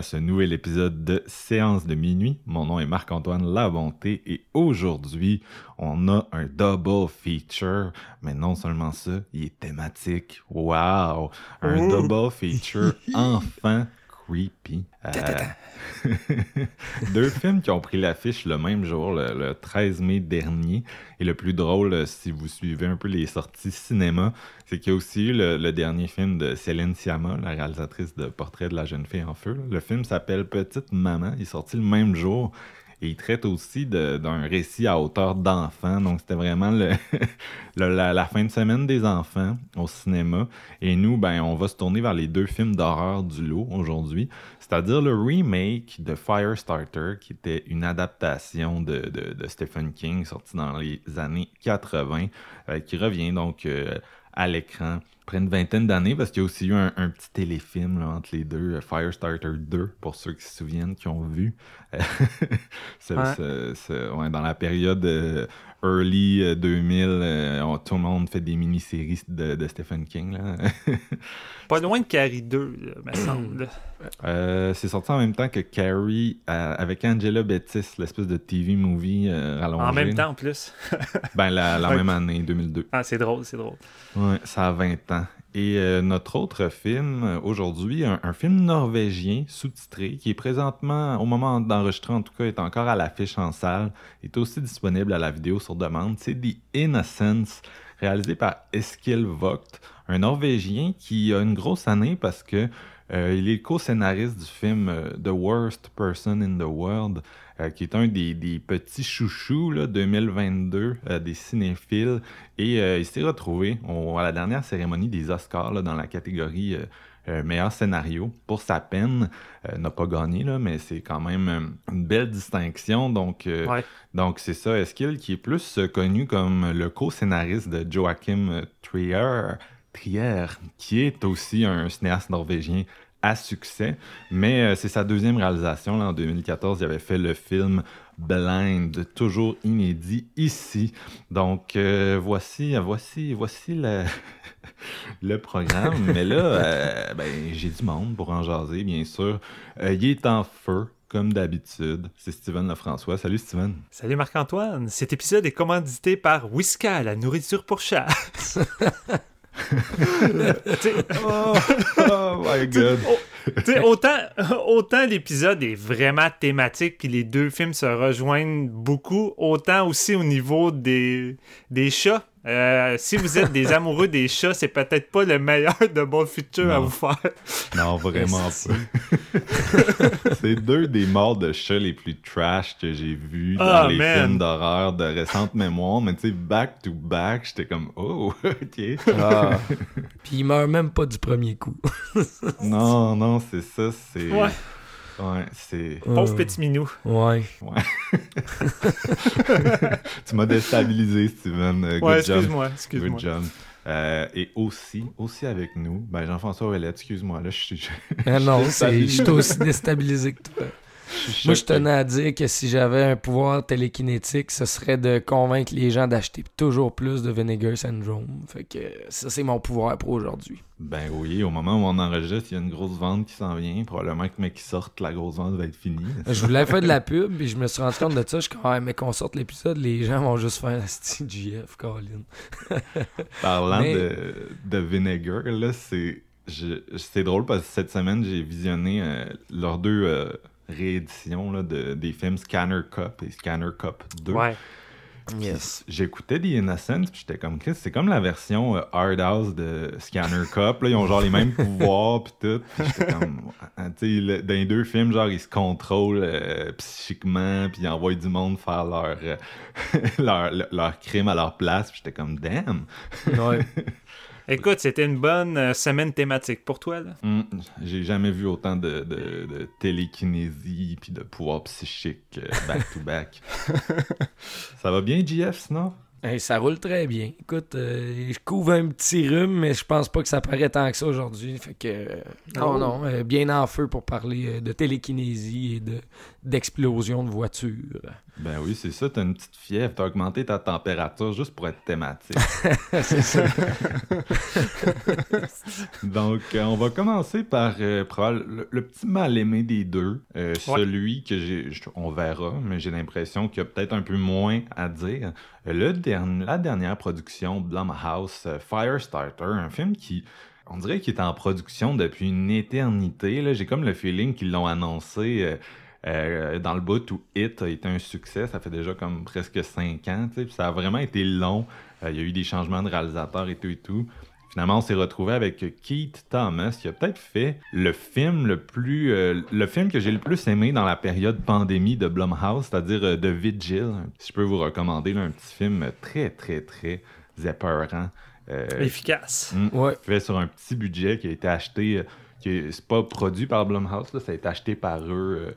À ce nouvel épisode de Séance de minuit. Mon nom est Marc-Antoine Labonté et aujourd'hui, on a un double feature. Mais non seulement ça, il est thématique. Wow! Un double feature enfin creepy. Euh, deux films qui ont pris l'affiche le même jour, le, le 13 mai dernier. Et le plus drôle, euh, si vous suivez un peu les sorties cinéma, c'est qu'il y a aussi eu le, le dernier film de Céline Sciamma, la réalisatrice de Portrait de la jeune fille en feu. Le film s'appelle Petite Maman. Il est sorti le même jour. Et il traite aussi d'un récit à hauteur d'enfant. Donc, c'était vraiment la, fin de semaine des enfants au cinéma. Et nous, ben, on va se tourner vers les deux films d'horreur du lot aujourd'hui. C'est-à-dire le remake de Firestarter, qui était une adaptation de Stephen King, sorti dans les années 80, euh, qui revient donc euh, à l'écran après une vingtaine d'années, parce qu'il y a aussi eu un, un petit téléfilm là, entre les deux, euh, Firestarter 2, pour ceux qui se souviennent, qui ont vu. Euh, ce- Ouais. ce- ce- ouais, dans la période euh, early euh, 2000, euh, on- tout le monde fait des mini-séries de, de Stephen King. Là. Pas loin de Carrie 2, là, me semble. Euh, c'est sorti en même temps que Carrie euh, avec Angela Bettis, l'espèce de TV movie euh, rallongé. En même temps, en plus. Ben, la, même année, 2002. Ah, c'est drôle, c'est drôle. Ouais, ça a 20 ans. Et euh, notre autre film, euh, aujourd'hui, un, film norvégien sous-titré, qui est présentement, au moment d'enregistrer en tout cas, est encore à l'affiche en salle, est aussi disponible à la vidéo sur demande. C'est The Innocence, réalisé par Eskil Vogt, un Norvégien qui a une grosse année parce que euh, il est co-scénariste du film euh, The Worst Person in the World, euh, qui est un des, des petits chouchous là, 2022 euh, des cinéphiles. Et euh, il s'est retrouvé à la dernière cérémonie des Oscars là, dans la catégorie meilleur scénario pour sa peine. N'a pas gagné, là, mais c'est quand même une belle distinction. Donc, Ouais. donc c'est ça, Eskil, qui est plus connu comme le co-scénariste de Joachim Trier, Trier, qui est aussi un cinéaste norvégien à succès. Mais euh, c'est sa deuxième réalisation. Là, en 2014, il avait fait le film Blind, toujours inédit ici. Donc euh, voici, voici, voici le, le programme. Mais là, euh, ben, j'ai du monde pour en jaser, bien sûr. Euh, il est en feu. Comme d'habitude, c'est Steven Lefrançois. Salut Steven. Salut Marc-Antoine. Cet épisode est commandité par Whisca, la nourriture pour chat. Oh, oh my god. Autant l'épisode est vraiment thématique, puis les deux films se rejoignent beaucoup, autant aussi au niveau des, des chats. Euh, si vous êtes des amoureux des chats, c'est peut-être pas le meilleur de bon futur à vous faire. Non, vraiment pas. c'est deux des morts de chats les plus trash que j'ai vus dans Ah, les man. films d'horreur de récente mémoire. Mais tu sais, back to back, j'étais comme, oh, ok. Ah. Puis il meurt même pas du premier coup. non, non, c'est ça, c'est. Ouais. Ouais, c'est. Pauvre Euh, petit minou. Ouais. tu m'as déstabilisé, Steven. Euh, Ouais, good job. excuse-moi, Good excuse-moi. job. Euh, et aussi, aussi avec nous, ben Jean-François Ouellette, excuse-moi, là, je suis. je- Ah non, je suis aussi déstabilisé que toi. Moi, je tenais à dire que si j'avais un pouvoir télékinétique, ce serait de convaincre les gens d'acheter toujours plus de Vinegar Syndrome. Fait que ça, c'est mon pouvoir pour aujourd'hui. Ben oui, au moment où on enregistre, il y a une grosse vente qui s'en vient. Probablement que mec qui sorte, la grosse vente va être finie. Je voulais faire de la pub, puis je me suis rendu compte de ça. Je suis comme, Ah, mais qu'on sorte l'épisode, les gens vont juste faire Asti GF, Colin. Parlant Mais- de, de Vinegar, là, c'est. C'est drôle parce que cette semaine, j'ai visionné euh, leurs deux euh, rééditions là, de, des films Scanner Cup et Scanner Cup 2. Ouais. Yes. J'écoutais The Innocents, puis j'étais comme, Chris, c'est comme la version euh, Hard House de Scanner Cup. Là, ils ont genre les mêmes pouvoirs, puis tout. Puis j'étais comme, tu sais, le- dans les deux films, genre, ils se contrôlent euh, psychiquement, puis ils envoient du monde faire leur, euh, leur, leur, leur crime à leur place. Puis j'étais comme, damn. Ouais. Écoute, c'était une bonne euh, semaine thématique pour toi, là. Hmm, J'ai jamais vu autant de, de, de télékinésie puis de pouvoir psychique euh, back-to-back. Ça va bien, JF, sinon? Hey, ça roule très bien. Écoute, euh, je couvre un petit rhume, mais je pense pas que ça paraît tant que ça aujourd'hui. Fait que. euh, non, Oh. non, euh, bien en feu pour parler euh, de télékinésie et de d'explosion de voitures. Ben oui, c'est ça, t'as une petite fièvre, t'as augmenté ta température juste pour être thématique. C'est ça. Donc, euh, on va commencer par euh, probable- le, le petit mal-aimé des deux. Euh, Celui que j'ai. On verra, mais j'ai l'impression qu'il y a peut-être un peu moins à dire. Le dernier, la dernière production, Blumhouse, euh, Firestarter, un film qui. On dirait qu'il est en production depuis une éternité. là. J'ai comme le feeling qu'ils l'ont annoncé euh, euh, dans le bout où It a été un succès. Ça fait déjà comme presque cinq ans. tu sais, puis Ça a vraiment été long. Euh, Il y a eu des changements de réalisateurs et tout et tout. Finalement, on s'est retrouvé avec Keith Thomas, qui a peut-être fait le film le plus, euh, le film que j'ai le plus aimé dans la période pandémie de Blumhouse, c'est-à-dire euh, The Vigil. Si je peux vous recommander là, un petit film très très très épeurant, euh, Efficace. mm, Ouais. fait sur un petit budget qui a été acheté, euh, qui est- c'est pas produit par Blumhouse, là, ça a été acheté par eux euh,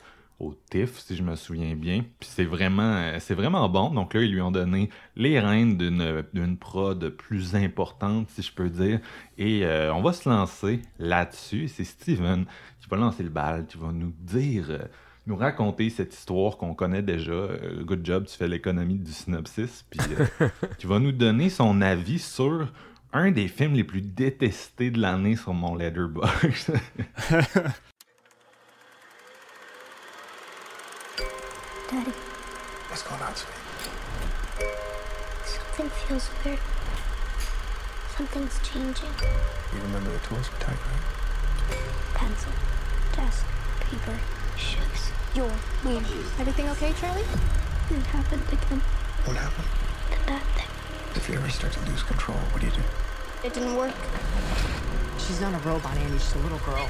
au TIFF, si je me souviens bien. Puis c'est vraiment, euh, c'est vraiment bon. Donc là, ils lui ont donné les rênes d'une, d'une prod plus importante, si je peux dire. Et euh, on va se lancer là-dessus. C'est Steven qui va lancer le bal, qui va nous dire, euh, nous raconter cette histoire qu'on connaît déjà. Euh, good job, tu fais l'économie du synopsis. Puis euh, qui va nous donner son avis sur un des films les plus détestés de l'année sur mon Letterboxd. Daddy, What's going on, sweetie? something feels weird. Something's changing. You remember the tools we talked about? Pencil, desk, paper, shoes. You're weird. Everything okay, Charlie? It happened again. What happened? The bad thing. If you ever start to lose control, what do you do? It didn't work. She's not a robot, Andy. She's a little girl.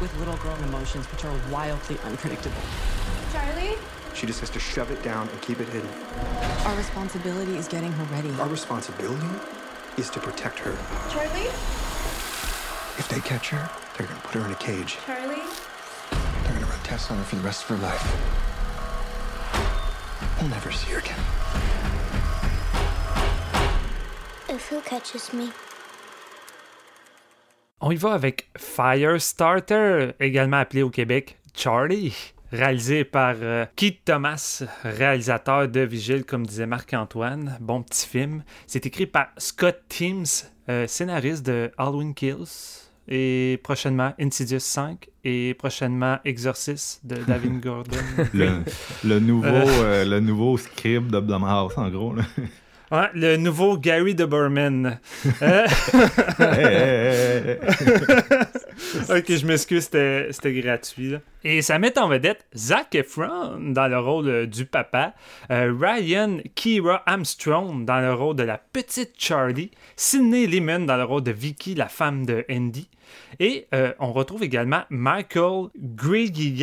With little girl emotions, which are wildly unpredictable. Charlie? She just has to shove it down and keep it hidden. Our responsibility is getting her ready. Our responsibility is to protect her. Charlie? If they catch her, they're gonna put her in a cage. Charlie? They're gonna run tests on her for the rest of her life. We'll never see her again. If who catches me? On y va avec Firestarter, également appelé au Québec Charlie, réalisé par euh, Keith Thomas, réalisateur de Vigile, comme disait Marc-Antoine. Bon petit film. C'est écrit par Scott Teams, euh, scénariste de Halloween Kills, et prochainement Insidious 5, et prochainement Exorcist de David Gordon. le, le nouveau, euh, le nouveau script de Blumhouse, en gros. là. Ouais, le nouveau Gary de Berman. Euh, ok, je m'excuse, c'était c'était gratuit. là. Et ça met en vedette Zac Efron dans le rôle euh, du papa, euh, Ryan Kira Armstrong dans le rôle de la petite Charlie, Sidney Lehman dans le rôle de Vicky, la femme de Andy. Et euh, on retrouve également Michael Griggy.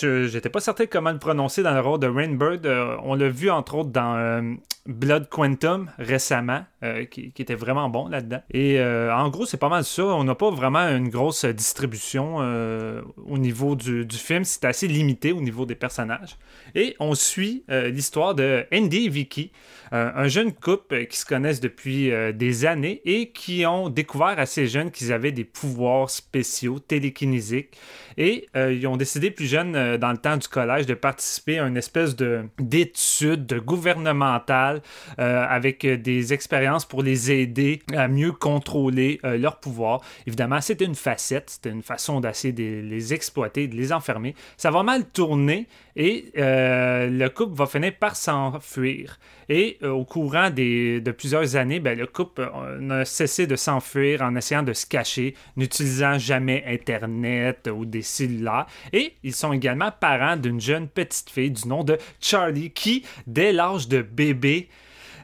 Je J'étais pas certain comment le prononcer dans le rôle de Rainbird. Euh, on l'a vu entre autres dans euh, Blood Quantum récemment, qui, était vraiment bon là-dedans. Et en gros, c'est pas mal ça. On n'a pas vraiment une grosse distribution au niveau du, film. C'est assez limité au niveau des personnages. Et on suit l'histoire de Andy et Vicky, un jeune couple qui se connaissent depuis des années et qui ont découvert assez jeunes qu'ils avaient des pouvoirs spéciaux télékinésiques. Et euh, ils ont décidé plus jeunes, euh, dans le temps du collège, de participer à une espèce de d'étude gouvernementale euh, avec des expériences pour les aider à mieux contrôler euh, leur pouvoir. Évidemment, c'était une facette, c'était une façon d'essayer de les exploiter, de les enfermer. Ça va mal tourner et euh, le couple va finir par s'enfuir. Et euh, au courant des, de plusieurs années, ben, le couple euh, n'a cessé de s'enfuir en essayant de se cacher, n'utilisant jamais Internet ou des cellulaires. Et ils sont également parents d'une jeune petite fille du nom de Charlie qui, dès l'âge de bébé,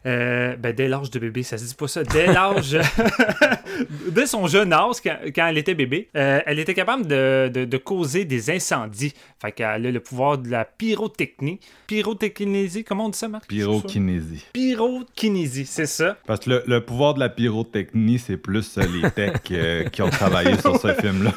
euh, ben, dès l'âge de bébé, ça se dit pas ça. Dès l'âge. dès son jeune âge, quand, elle était bébé, euh, elle était capable de, de- de causer des incendies. Fait qu'elle a le pouvoir de la pyrotechnie. Pyrotechnésie, comment on dit ça, Marc? Pyrokinésie. Pyrokinésie, c'est ça. Parce que le, le pouvoir de la pyrotechnie, c'est plus les techs euh, qui ont travaillé sur ce film-là.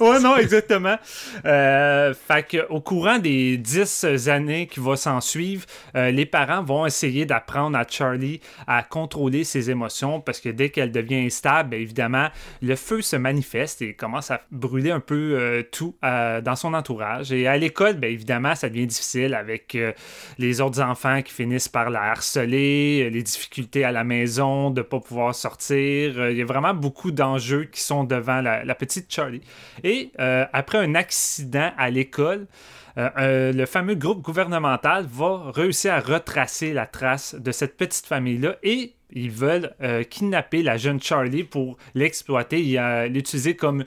ouais, non, exactement. Euh, fait que, au courant des dix années qui vont s'en suivre, les parents vont essayer d'apprendre à Charlie à contrôler ses émotions parce que dès qu'elle devient instable, bien évidemment, le feu se manifeste et commence à brûler un peu euh, tout euh, dans son entourage. Et à l'école, bien évidemment, ça devient difficile avec euh, les autres enfants qui finissent par la harceler, les difficultés à la maison, de ne pas pouvoir sortir. Il y a vraiment beaucoup d'enjeux qui sont devant la, petite Charlie. Et après un accident à l'école, euh, euh, le fameux groupe gouvernemental va réussir à retracer la trace de cette petite famille-là et ils veulent euh, kidnapper la jeune Charlie pour l'exploiter et l'utiliser comme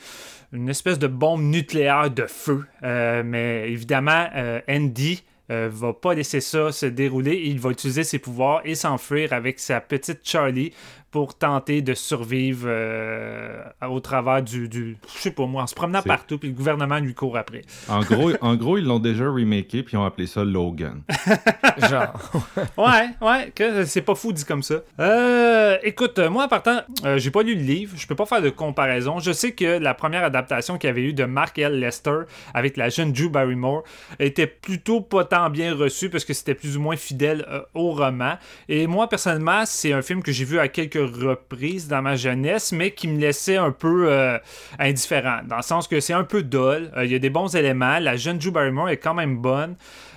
une espèce de bombe nucléaire de feu. Mais évidemment, Andy euh, va pas laisser ça se dérouler. Il va utiliser ses pouvoirs et s'enfuir avec sa petite Charlie pour tenter de survivre euh, au travers du, du- Je sais pas moi, en se promenant partout, puis le gouvernement lui court après. En gros, en gros ils l'ont déjà remaké puis ils ont appelé ça Logan. Genre. Ouais, ouais, que c'est pas fou dit comme ça. Euh, écoute, euh, moi en partant, euh, j'ai pas lu le livre, je peux pas faire de comparaison. Je sais que la première adaptation qu'il y avait eu de Mark L. Lester avec la jeune Drew Barrymore était plutôt pas tant bien reçue parce que c'était plus ou moins fidèle euh, au roman. Et moi personnellement, c'est un film que j'ai vu à quelques reprises dans ma jeunesse, mais qui me laissait un peu euh, indifférent, dans le sens que c'est un peu dull. Euh, Il y a des bons éléments. La jeune Drew Barrymore est quand même bonne.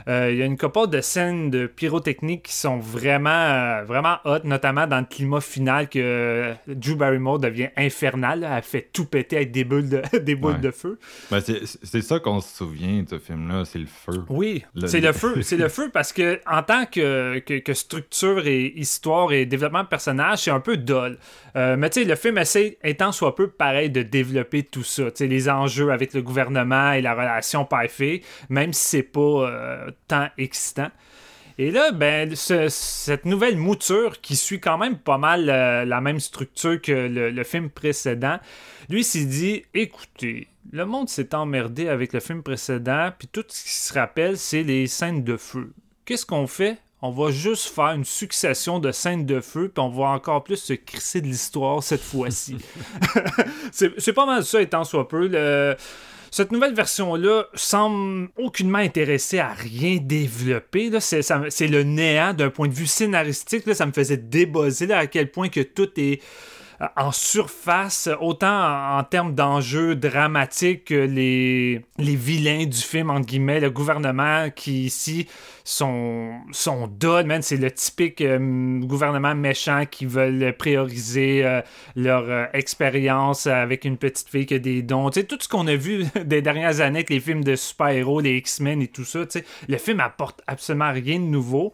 Euh, Il y a une couple de scènes de pyrotechnique qui sont vraiment, euh, vraiment hot, notamment dans le climat final que euh, Drew Barrymore devient infernale. là. Elle fait tout péter avec des boules de, des boules Ouais. de feu. Ben, c'est ça qu'on se souvient de ce film-là, c'est le feu. Oui, c'est le feu. C'est le feu parce que en tant que, que, que structure et histoire et développement de personnage, c'est un peu dull. Euh, mais tu sais, le film essaie, étant soit peu pareil, de développer tout ça. Tu sais, les enjeux avec le gouvernement et la relation père-fille, même si c'est pas euh, tant excitant. Et là, ben, ce- cette nouvelle mouture qui suit quand même pas mal euh, la même structure que le, film précédent, lui s'est dit écoutez, le monde s'est emmerdé avec le film précédent, puis tout ce qui se rappelle, c'est les scènes de feu. Qu'est-ce qu'on fait? On va juste faire une succession de scènes de feu, puis on va encore plus se crisser de l'histoire cette fois-ci. c'est c'est pas mal ça, étant soit peu. Le- cette nouvelle version-là semble aucunement intéressée à rien développer. C'est le néant d'un point de vue scénaristique. là. ça me faisait débosser à quel point que tout est en surface, autant en, termes d'enjeux dramatiques que les, les vilains du film, entre guillemets, le gouvernement qui ici sont, sont man. C'est le typique euh, gouvernement méchant qui veulent prioriser euh, leur euh, expérience avec une petite fille qui a des dons. Tout ce qu'on a vu des dernières années avec les films de super-héros, les X-Men et tout ça, le film apporte absolument rien de nouveau.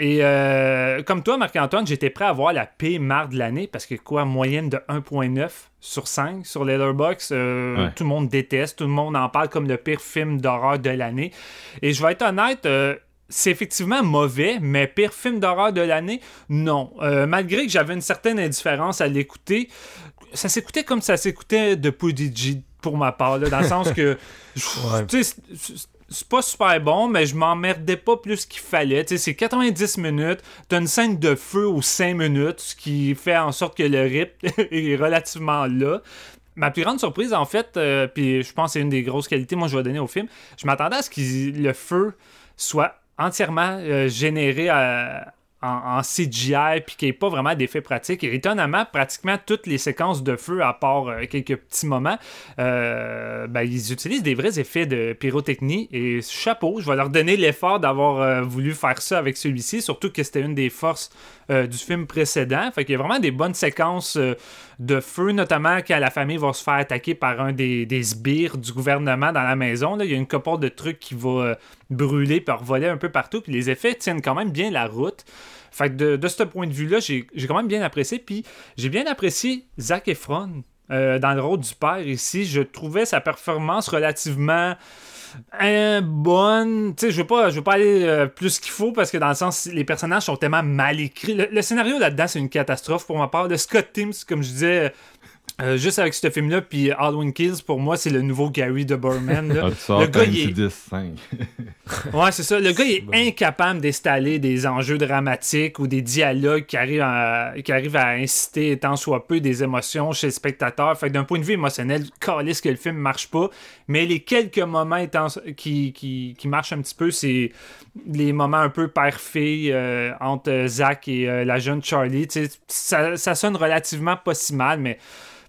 Et euh, comme toi, Marc-Antoine, j'étais prêt à voir la pire marre de l'année parce que quoi, moyenne de 1.9 sur 5 sur Letterboxd, euh, Ouais. tout le monde déteste, tout le monde en parle comme le pire film d'horreur de l'année. Et je vais être honnête, euh, c'est effectivement mauvais, mais pire film d'horreur de l'année, non. Euh, malgré que j'avais une certaine indifférence à l'écouter, ça s'écoutait comme ça s'écoutait de Prodigy pour ma part, là, dans le sens que Ouais. C'est pas super bon, mais je m'emmerdais pas plus qu'il fallait. Tu sais, c'est 90 minutes, t'as une scène de feu aux 5 minutes, ce qui fait en sorte que le rythme est relativement là. Ma plus grande surprise, en fait, euh, puis je pense que c'est une des grosses qualités, moi, je vais donner au film, je m'attendais à ce que le feu soit entièrement euh, généré à- en, CGI puis qui n'est pas vraiment d'effets pratiques. Et étonnamment, pratiquement toutes les séquences de feu, à part euh, quelques petits moments, euh, ben, ils utilisent des vrais effets de pyrotechnie. Et chapeau, je vais leur donner l'effort d'avoir euh, voulu faire ça avec celui-ci, surtout que c'était une des forces euh, du film précédent. Fait qu'il y a vraiment des bonnes séquences euh, de feu, notamment quand la famille va se faire attaquer par un des, sbires du gouvernement dans la maison. Il y a une couple de trucs qui va euh, brûler puis voler un peu partout. Puis les effets tiennent quand même bien la route. Fait que de, ce point de vue-là, j'ai quand même bien apprécié. Puis j'ai bien apprécié Zac Efron dans le rôle du père ici. Je trouvais sa performance relativement euh, bonne. Tu sais, je veux pas, je veux pas aller euh, plus qu'il faut parce que dans le sens, les personnages sont tellement mal écrits. Le, le scénario là-dedans, c'est une catastrophe pour ma part. Le Scott Teams, comme je disais. Euh, juste avec ce film-là, puis Halloween Kills, pour moi, c'est le nouveau Gary de Burman. là. Ah, le gars, il est- to 10, 5. Ouais, c'est ça. Le gars il est incapable d'installer des enjeux dramatiques ou des dialogues qui arrivent à, qui arrivent à inciter tant soit peu des émotions chez le spectateur. Fait que d'un point de vue émotionnel, calisse que le film marche pas. Mais les quelques moments étant- qui, qui, qui marchent un petit peu, c'est les moments un peu père-fille euh, entre Zach et euh, la jeune Charlie. Ça, ça sonne relativement pas si mal, mais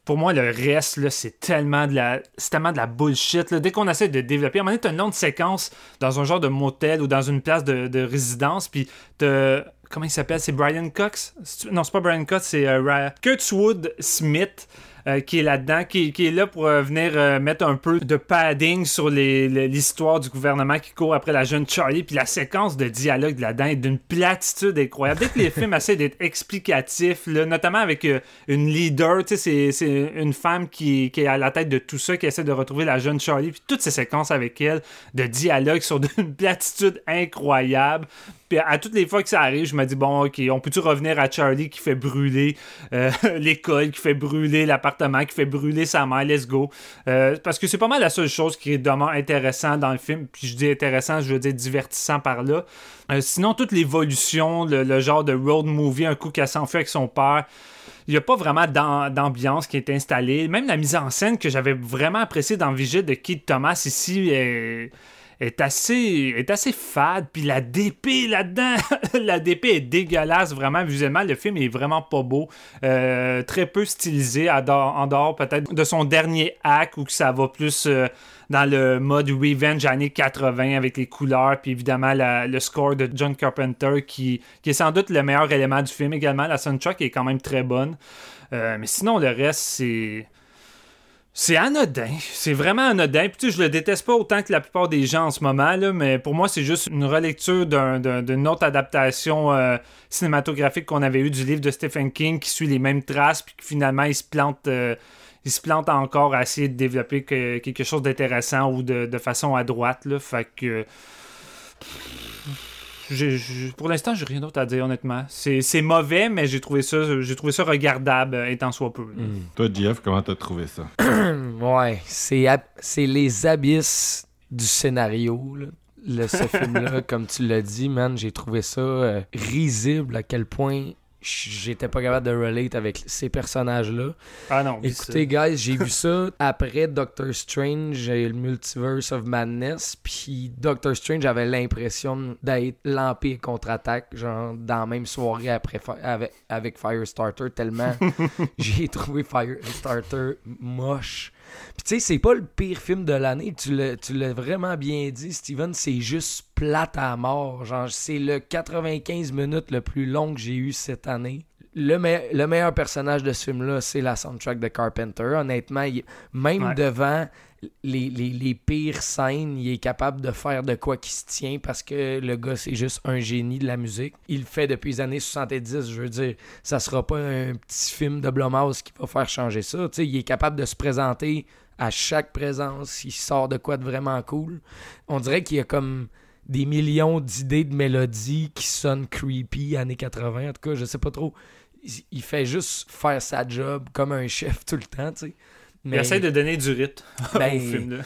pour moi, le reste, c'est tellement de la, tellement de la bullshit. Dès qu'on essaie de développer, à un moment donné, t'as une longue séquence dans un genre de motel ou dans une place de, de résidence, puis t'as- Comment il s'appelle? C'est Brian Cox? Non, c'est pas Brian Cox, c'est euh, Ra- Kurtzwood Smith. Euh, qui est là-dedans, qui, qui est là pour euh, venir euh, mettre un peu de padding sur l'histoire du gouvernement qui court après la jeune Charlie. Puis la séquence de dialogue là-dedans est d'une platitude incroyable. Dès que les films essaient d'être explicatifs, là, notamment avec une leader, tu sais, c'est- c'est une femme qui, qui est à la tête de tout ça, qui essaie de retrouver la jeune Charlie. Puis toutes ces séquences avec elle de dialogue sont d'une platitude incroyable. Puis à toutes les fois que ça arrive, je me dis, bon, ok, on peut-tu revenir à Charlie qui fait brûler euh, l'école, qui fait brûler l'appartement, qui fait brûler sa mère, let's go. Euh, parce que c'est pas mal la seule chose qui est vraiment intéressant dans le film. Puis je dis intéressant, je veux dire divertissant par là. Euh, sinon, toute l'évolution, le, genre de road movie, un coup qu'elle s'enfuit avec son père, il n'y a pas vraiment d'am- d'ambiance qui est installée. Même la mise en scène que j'avais vraiment appréciée dans Vigile de Keith Thomas ici est, est assez, est assez fade. Puis la DP là-dedans, la DP est dégueulasse vraiment visuellement. Le film est vraiment pas beau. Euh, très peu stylisé, en dehors, peut-être de son dernier acte où que ça va plus euh, dans le mode revenge années 80 avec les couleurs. Puis évidemment le score de John Carpenter qui, qui est sans doute le meilleur élément du film également. La soundtrack est quand même très bonne. Euh, mais sinon, le reste, c'est. C'est anodin. C'est vraiment anodin. Puis tu sais, je le déteste pas autant que la plupart des gens en ce moment, là, mais pour moi, c'est juste une relecture d'un- d'un- d'une autre adaptation euh, cinématographique qu'on avait eu du livre de Stephen King qui suit les mêmes traces, puis que finalement, il se plante. euh, il se plante encore à essayer de développer que- quelque chose d'intéressant ou de, de façon à droite. Là. Fait que. Pour l'instant, j'ai rien d'autre à dire, honnêtement. C'est mauvais, mais j'ai trouvé ça j'ai trouvé ça regardable, euh, étant soit peu. là. Toi, JF, comment t'as trouvé ça? Ouais, c'est les abysses du scénario. Là. Le, ce film-là, comme tu l'as dit, man, j'ai trouvé ça euh, risible à quel point j'étais pas capable de relate avec ces personnages-là. Ah non, Écoutez, guys, j'ai vu ça après Doctor Strange et le Multiverse of Madness. Puis Doctor Strange avait l'impression d'être l'Empire contre-attaque, genre dans la même soirée après avec Firestarter, tellement j'ai trouvé Firestarter moche. Puis tu sais, c'est pas le pire film de l'année. Tu l'as vraiment bien dit, Steven. C'est juste plate à mort. Genre, c'est le 95 minutes le plus long que j'ai eu cette année. Le, me- le meilleur personnage de ce film-là, c'est la soundtrack de Carpenter. Honnêtement, il- même Ouais. devant les, pires scènes, il est capable de faire de quoi qui se tient parce que le gars, c'est juste un génie de la musique. Il le fait depuis les années 70, je veux dire. Ça sera pas un petit film de Blumhouse qui va faire changer ça. Il est capable de se présenter à chaque présence. Il sort de quoi de vraiment cool. On dirait qu'il y a comme des millions d'idées de mélodies qui sonnent creepy années 80. En tout cas, je sais pas trop. Il fait juste faire sa job comme un chef tout le temps, tu sais. Il essaie de donner du rythme Ben, au film.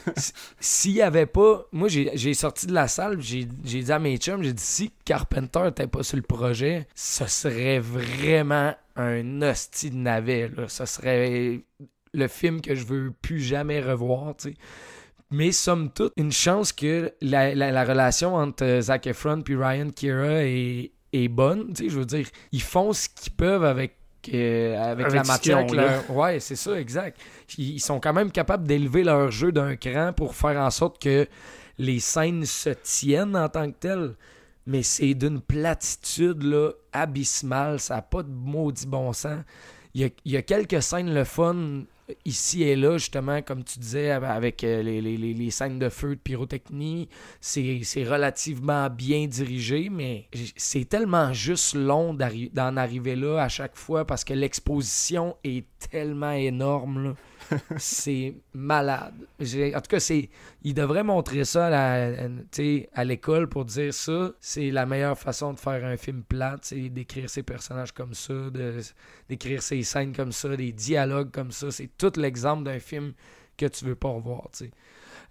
S'il y avait pas. Moi, j'ai sorti de la salle, j'ai dit à mes chums, j'ai dit si Carpenter n'était pas sur le projet, ce serait vraiment un hostie de navet. Là. Ce serait le film que je veux plus jamais revoir. Mais somme toute, une chance que la, la- la relation entre Zac Efron puis Ryan Kira est, est bonne. Je veux dire, ils font ce qu'ils peuvent avec, euh, avec, Avec la matière. ont, leur- Ouais, c'est ça, exact. Ils ils sont quand même capables d'élever leur jeu d'un cran pour faire en sorte que les scènes se tiennent en tant que telles. Mais c'est d'une platitude là, abyssale. Ça n'a pas de maudit bon sens. Il y a, il y a quelques scènes le fun ici et là, justement, comme tu disais, av- avec euh, les, les- les- scènes de feu, de pyrotechnie. C'est relativement bien dirigé, mais c'est tellement juste long d'en arriver là à chaque fois parce que l'exposition est tellement énorme. c'est malade. En tout cas, il devrait montrer ça à l'école pour dire ça. C'est la meilleure façon de faire un film plate, c'est d'écrire ses personnages comme ça, d'écrire ses scènes comme ça, des dialogues comme ça. C'est tout l'exemple d'un film que tu veux pas revoir.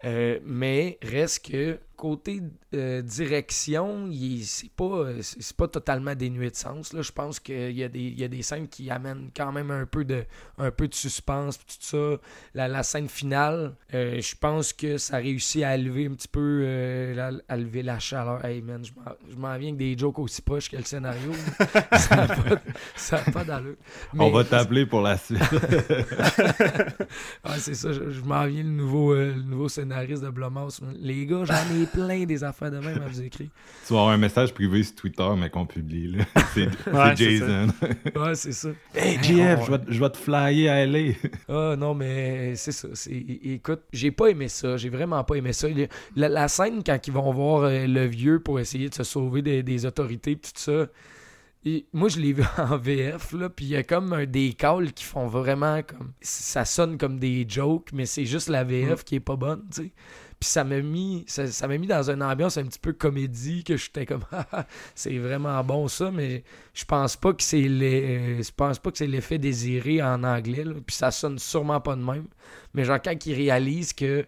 Euh, mais reste que côté euh, direction, c'est pas, euh, c'est pas totalement dénué de sens. Là. Je pense qu'il y, a des- il y a des scènes qui amènent quand même un peu de, un peu de suspense, tout ça. La, la scène finale, euh, je pense que ça réussit à élever un petit peu, euh, la- à lever la chaleur. Hey man, je m'en- viens avec des jokes aussi proches que le scénario. ça n'a pas, pas d'allure. On va t'appeler pour la suite. c'est ça, je, je m'en viens le nouveau, le nouveau scénariste de Blumhouse. Les gars, j'en ai plein des affaires de même à vous écrire. tu vas avoir un message privé sur Twitter, mais qu'on publie. là. C'est c'est Ouais, c'est Jason. Ouais, c'est ça. Hey, Hey, JF, on- je vais te- je vais te flyer à LA. Ah non, mais c'est ça. c'est- Écoute, j'ai pas aimé ça. J'ai vraiment pas aimé ça. La, la scène, quand ils vont voir euh, le vieux pour essayer de se sauver des, des autorités, tout ça. et moi, je l'ai vu en VF, là, puis il y a comme un des calls qui font vraiment comme. Ça sonne comme des jokes, mais c'est juste la VF qui est pas bonne, tu sais. Puis ça m'a mis, ça, m'a mis dans une ambiance un petit peu comédie que j'étais comme, Ah, c'est vraiment bon ça, mais je pense pas que c'est les, euh, je pense pas que c'est l'effet désiré en anglais. là. Puis ça sonne sûrement pas de même. Mais genre quand ils réalisent que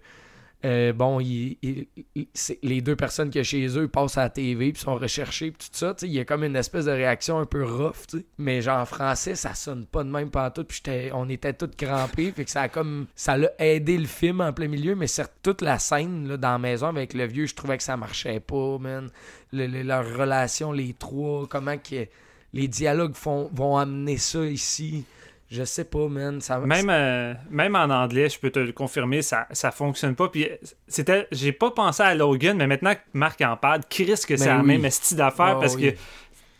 euh, bon, les deux personnes qui chez eux passent à la TV puis sont recherchées puis tout ça, il y a comme une espèce de réaction un peu rough. Mais genre en français, ça sonne pas de même pantoute puis j'étais- on était tous crampés, fait que ça a comme ça l'a aidé le film en plein milieu, mais certes toute la scène là, dans la maison avec le vieux, je trouvais que ça marchait pas, man. Le- le- leur relation les trois, comment que les dialogues font, vont amener ça ici. Je sais pas, man. Ça, Même, euh, même en anglais, je peux te le confirmer, ça, ça fonctionne pas. Puis c'était, j'ai pas pensé à Logan, mais maintenant que Marc en parle, Chris que c'est Ben la oui. même style d'affaire Ah parce oui. que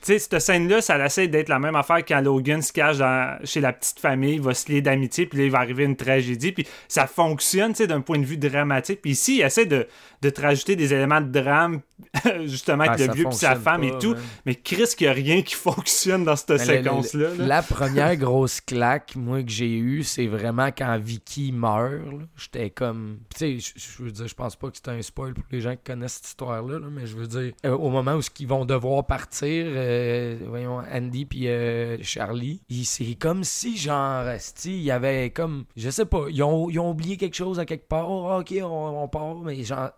tu sais, cette scène-là, ça essaie d'être la même affaire quand Logan se cache dans- chez la petite famille, il va se lier d'amitié, puis là, il va arriver une tragédie, puis ça fonctionne, tu sais, d'un point de vue dramatique. Puis ici, il essaie de, de te rajouter des éléments de drame, justement, Ah, avec ça le vieux puis sa femme pas, et tout. Mais Chris, qu'il n'y a rien qui fonctionne dans cette séquence-là. là. La première grosse claque, moi, que j'ai eue, c'est vraiment quand Vicky meurt. J'étais comme. Tu sais, je- veux dire, je pense pas que c'est un spoil pour les gens qui connaissent cette histoire-là, là, mais je veux dire, euh, au moment où ils vont devoir partir, euh, voyons, Andy puis euh, Charlie, c'est comme si, genre, il y avait comme. Je sais pas, ils ont, ils ont oublié quelque chose à quelque part. Oh, ok, on, on part, mais genre.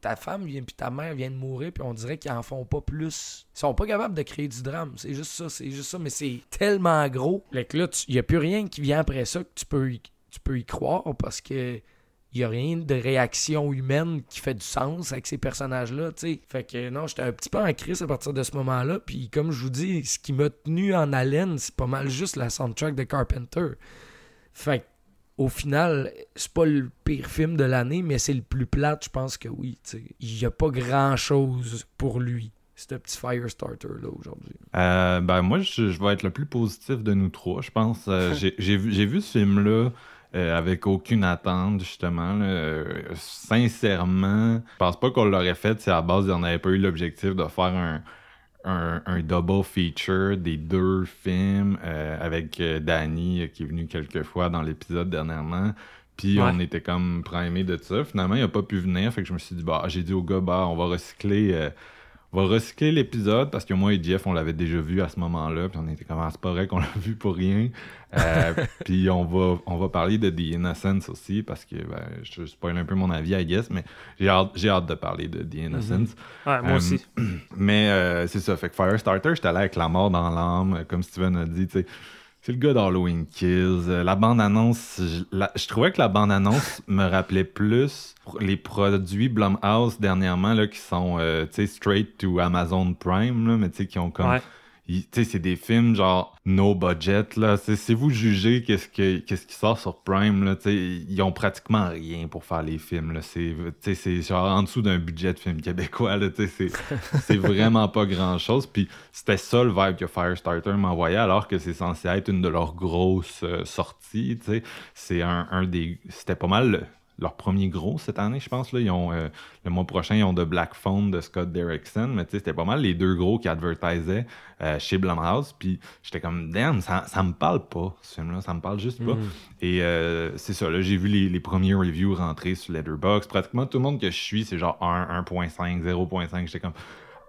Ta femme vient puis ta mère vient de mourir puis on dirait qu'ils en font pas plus. Ils sont pas capables de créer du drame. C'est juste ça, c'est juste ça, mais c'est tellement gros. Fait que là, il y a plus rien qui vient après ça que tu peux y, tu peux y croire parce que il y a rien de réaction humaine qui fait du sens avec ces personnages-là, tu sais. Fait que non, j'étais un petit peu en crise à partir de ce moment-là. Puis comme je vous dis, ce qui m'a tenu en haleine, c'est pas mal juste la soundtrack de Carpenter. Fait que au final, c'est pas le pire film de l'année, mais c'est le plus plate, je pense que oui. Il y a pas grand-chose pour lui, ce petit Firestarter-là, aujourd'hui. Euh, ben moi, je, je vais être le plus positif de nous trois, je pense. Euh, j'ai- vu, vu ce film-là euh, avec aucune attente, justement. là. Sincèrement, je pense pas qu'on l'aurait fait si à la base, on n'avait pas eu l'objectif de faire un, un, un double feature des deux films euh, avec euh, Danny euh, qui est venu quelques fois dans l'épisode dernièrement. Puis Ouais. on était comme primé de ça. Finalement, il a pas pu venir. Fait que je me suis dit, bah, j'ai dit au gars, bah, on va recycler. euh, va recycler l'épisode parce que moi et Jeff, on l'avait déjà vu à ce moment-là. Puis on était comme, ah, c'est pas vrai qu'on l'a vu pour rien. Euh, puis on va, on va parler de The Innocence aussi parce que ben, je spoil un peu mon avis, I guess, mais j'ai hâte, j'ai hâte de parler de The Innocence. Ouais, moi Euh, aussi. Mais euh, c'est ça, fait que Firestarter, j'étais allé avec la mort dans l'âme, comme Steven a dit, tu sais. Le gars d'Halloween Kills. Euh, La bande-annonce, je, trouvais que la bande-annonce me rappelait plus les produits Blumhouse dernièrement qui sont euh, straight to Amazon Prime, là, mais qui ont comme. Ils- Tu sais, c'est des films genre no budget, là. C'est c'est vous juger qu'est-ce que- qu'est-ce qui sort sur Prime, là. Ils ont pratiquement rien pour faire les films, là. C'est genre en dessous d'un budget de film québécois, là. C'est c'est vraiment pas grand-chose. Puis c'était ça le vibe que Firestarter m'envoyait, alors que c'est censé être une de leurs grosses euh, sorties, tu sais. C'est un, un des... C'était pas mal leur premier gros cette année, je pense. Là. Ils ont, euh, le mois prochain, ils ont The Black Phone de Scott Derrickson, mais tu sais, c'était pas mal les deux gros qui advertisaient euh, chez Blumhouse. Puis j'étais comme, damn, ça, ça me parle pas, ce film-là, ça me parle juste pas. Et euh, c'est ça, là, j'ai vu les, les premiers reviews rentrer sur Letterboxd. Pratiquement tout le monde que je suis, c'est genre 1, 1.5, 0.5. J'étais comme,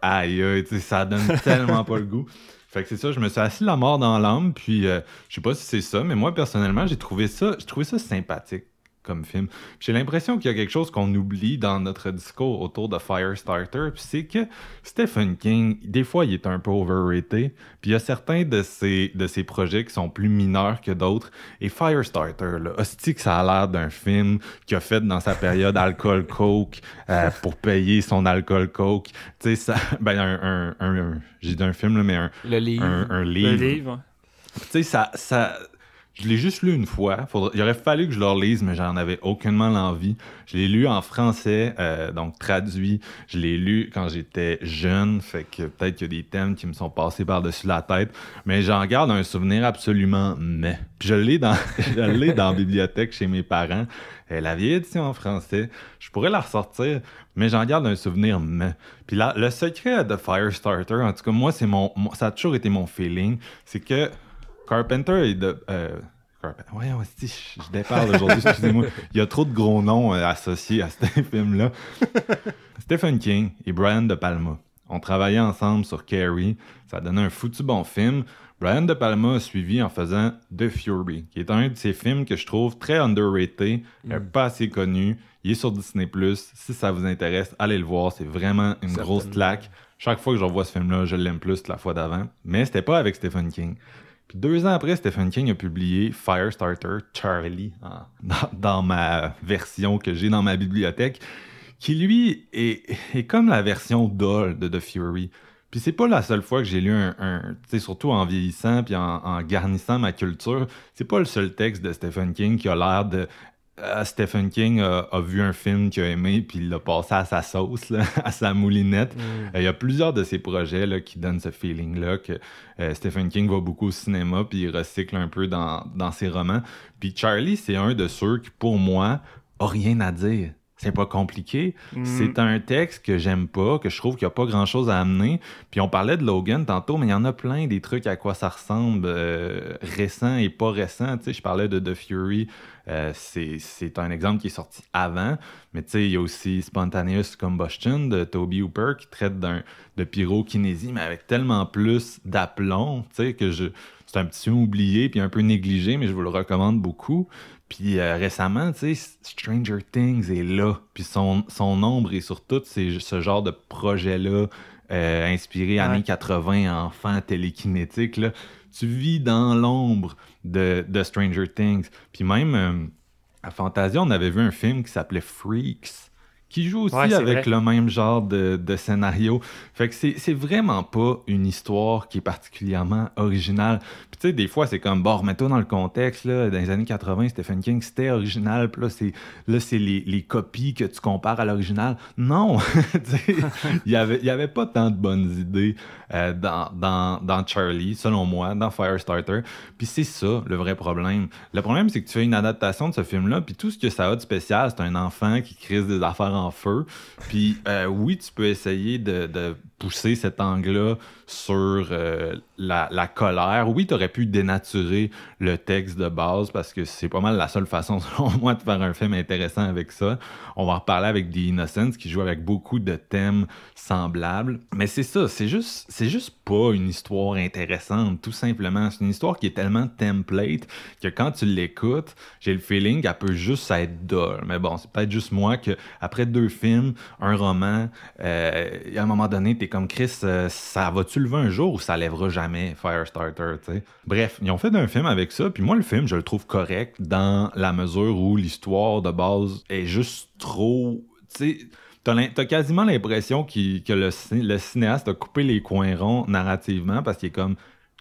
aïe, aïe, tu sais, ça donne tellement pas le goût. Fait que c'est ça, je me suis assis la mort dans l'âme, puis euh, je sais pas si c'est ça, mais moi personnellement, j'ai trouvé ça, j'ai trouvé ça sympathique comme film. J'ai l'impression qu'il y a quelque chose qu'on oublie dans notre discours autour de Firestarter, puis c'est que Stephen King, des fois, il est un peu overrated, puis il y a certains de ses, de ses projets qui sont plus mineurs que d'autres, et Firestarter, là, hostie que ça a l'air d'un film qu'il a fait dans sa période alcool coke euh, pour payer son alcool coke, tu sais, ça, ben un, un, un- un- j'ai dit un film, là, mais un, Le livre. un, un Le livre. livre. Tu sais, ça, ça, je l'ai juste lu une fois. Il aurait fallu que je le relise, mais j'en avais aucunement l'envie. Je l'ai lu en français, euh, donc traduit. Je l'ai lu quand j'étais jeune, fait que peut-être qu'il y a des thèmes qui me sont passés par-dessus la tête, mais j'en garde un souvenir absolument mais. Puis je l'ai dans, je l'ai dans la bibliothèque chez mes parents. La vieille édition en français, je pourrais la ressortir, mais j'en garde un souvenir mais. Puis là, le secret de Firestarter, en tout cas, moi, c'est mon- ça a toujours été mon feeling, c'est que Carpenter est de. Euh, Carpenter. Je, je déparle aujourd'hui, excusez-moi. Il y a trop de gros noms euh, associés à ce film-là. Stephen King et Brian De Palma ont travaillé ensemble sur Carrie. Ça a donné un foutu bon film. Brian De Palma a suivi en faisant The Fury, qui est un de ces films que je trouve très underrated, euh, pas assez connu. Il est sur Disney+. Si ça vous intéresse, allez le voir. C'est vraiment une grosse claque. Chaque fois que je revois ce film-là, je l'aime plus que la fois d'avant. Mais c'était pas avec Stephen King. Deux ans après, Stephen King a publié Firestarter Charlie en- dans, ma version que j'ai dans ma bibliothèque, qui lui est, comme la version doll de The Fury. Puis c'est pas la seule fois que j'ai lu un, un- tu sais, surtout en vieillissant puis en, en garnissant ma culture, c'est pas le seul texte de Stephen King qui a l'air de euh, Stephen King a, a vu un film qu'il a aimé puis il l'a passé à sa sauce, là, à sa moulinette. Euh, Il y a plusieurs de ces projets là, qui donnent ce feeling-là que euh, Stephen King va beaucoup au cinéma puis il recycle un peu dans, dans ses romans. Puis Charlie, c'est un de ceux qui, pour moi, a rien à dire. C'est pas compliqué. C'est un texte que j'aime pas, que je trouve qu'il y a pas grand chose à amener. Puis on parlait de Logan tantôt, mais il y en a plein des trucs à quoi ça ressemble, euh, récents et pas récents. Tu sais, je parlais de The Fury. euh, c'est un exemple qui est sorti avant. Mais tu sais, il y a aussi Spontaneous Combustion de Toby Hooper qui traite d'un de pyrokinésie, mais avec tellement plus d'aplomb, tu sais, que je. C'est un petit film oublié puis un peu négligé, mais je vous le recommande beaucoup. Puis euh, récemment, tu sais, Stranger Things est là. Puis son, son ombre est sur tout ces- ce genre de projet-là, euh, inspiré années 80, enfants télékinétiques. Là. Tu vis dans l'ombre de, de Stranger Things. Puis même euh, à Fantasia, on avait vu un film qui s'appelait Freaks, qui joue aussi Ouais, avec vrai. le même genre de, de scénario. Fait que c'est vraiment pas une histoire qui est particulièrement originale. Puis tu sais, des fois, c'est comme, bon, remets-toi dans le contexte, là, dans les années 80, Stephen King, c'était original, puis là, c'est les, les copies que tu compares à l'original. Non! Il y avait, y avait pas tant de bonnes idées euh, dans, dans, dans Charlie, selon moi, dans Firestarter. Puis c'est ça, le vrai problème. Le problème, c'est que tu fais une adaptation de ce film-là, puis tout ce que ça a de spécial, c'est un enfant qui crise des affaires en feu. Puis euh, oui, tu peux essayer de, de pousser cet angle-là sur euh, la, colère. Oui, tu aurais pu dénaturer le texte de base parce que c'est pas mal la seule façon, selon moi, de faire un film intéressant avec ça. On va en reparler avec The Innocents qui joue avec beaucoup de thèmes semblables. Mais c'est ça, c'est juste, c'est juste pas une histoire intéressante, tout simplement. C'est une histoire qui est tellement template que quand tu l'écoutes, j'ai le feeling qu'elle peut juste être dull. Mais bon, c'est peut-être juste moi que après deux films, un roman. Euh, à un moment donné, t'es comme Chris, euh, ça va-tu un jour ou ça lèvera jamais Firestarter. Bref, ils ont fait un film avec ça, puis moi, le film, je le trouve correct dans la mesure où l'histoire de base est juste trop. Tu sais, T'as quasiment l'impression qu'il- que le, cin- le cinéaste a coupé les coins ronds narrativement parce qu'il est comme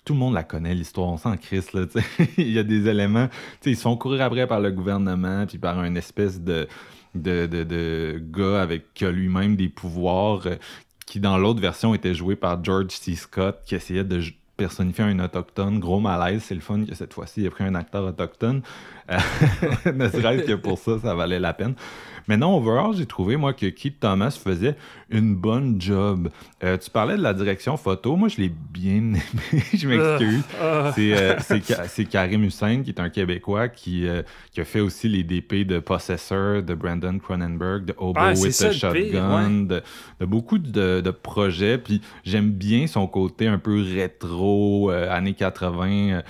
tout le monde la connaît l'histoire, on s'en crisse là, il y a des éléments, ils se font courir après par le gouvernement puis par un espèce de de, de, de gars avec lui-même des pouvoirs euh, qui dans l'autre version était joué par George C. Scott qui essayait de personnifier un autochtone, gros malaise, c'est le fun que cette fois-ci il a pris un acteur autochtone, Euh, ne serait-ce que pour ça, ça valait la peine. Mais non, overall, j'ai trouvé, moi, que Keith Thomas faisait une bonne job. Euh, tu parlais de la direction photo. Moi, je l'ai bien aimé. je m'excuse. Ah. C'est euh, c'est c'est Karim Hussein, qui est un Québécois, qui, euh, qui a fait aussi les DP de Possessor, de Brandon Cronenberg, de Hobo Ah, with a Shotgun, de beaucoup de, de projets. Puis j'aime bien son côté un peu rétro, euh, années 80.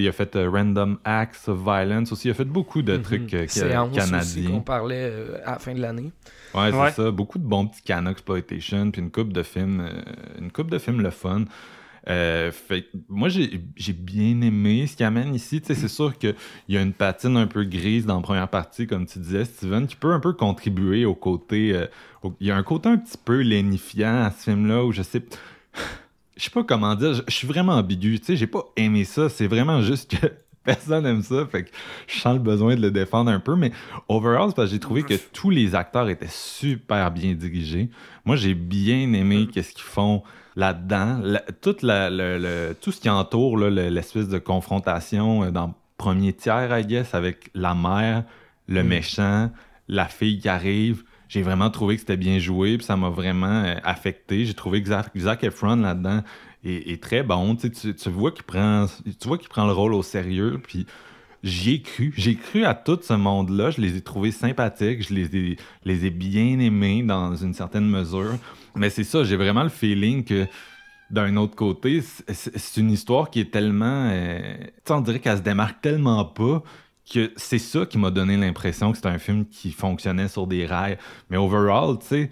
Il a fait euh, Random Acts of Violence aussi. Il a fait beaucoup de trucs euh, ca- canadiens. qu'on parlait euh, à la fin de l'année. Ouais, c'est Ouais. ça. Beaucoup de bons petits can exploitation, puis une coupe de films, euh, une coupe de films le fun. Euh, fait que moi j'ai bien aimé ce qu'il amène ici. C'est sûr qu'il y a une patine un peu grise dans la première partie, comme tu disais, Steven, qui peut un peu contribuer au côté. euh, au- Il y a un côté un petit peu lénifiant à ce film-là où je sais. Je sais pas comment dire, je, suis vraiment ambigu. Tu sais, j'ai pas aimé ça. C'est vraiment juste que personne aime ça. Fait que je sens le besoin de le défendre un peu. Mais overall, c'est parce que j'ai trouvé que tous les acteurs étaient super bien dirigés. Moi, j'ai bien aimé qu'est-ce qu'ils font là-dedans. La- toute la- le- le- tout ce qui entoure l'espèce de confrontation euh, dans le premier tiers, I guess, avec la mère, le méchant, la fille qui arrive. J'ai vraiment trouvé que c'était bien joué, puis ça m'a vraiment euh, affecté. J'ai trouvé que Zac, Efron là-dedans est, très bon. Tu, vois qu'il prend, tu vois qu'il prend le rôle au sérieux, puis j'y ai cru. J'ai cru à tout ce monde-là. Je les ai trouvés sympathiques. Je les ai, les ai bien aimés dans une certaine mesure. Mais c'est ça, j'ai vraiment le feeling que d'un autre côté, c'est une histoire qui est tellement. euh, on dirait qu'elle se démarque tellement pas que c'est ça qui m'a donné l'impression que c'était un film qui fonctionnait sur des rails. Mais overall, tu sais,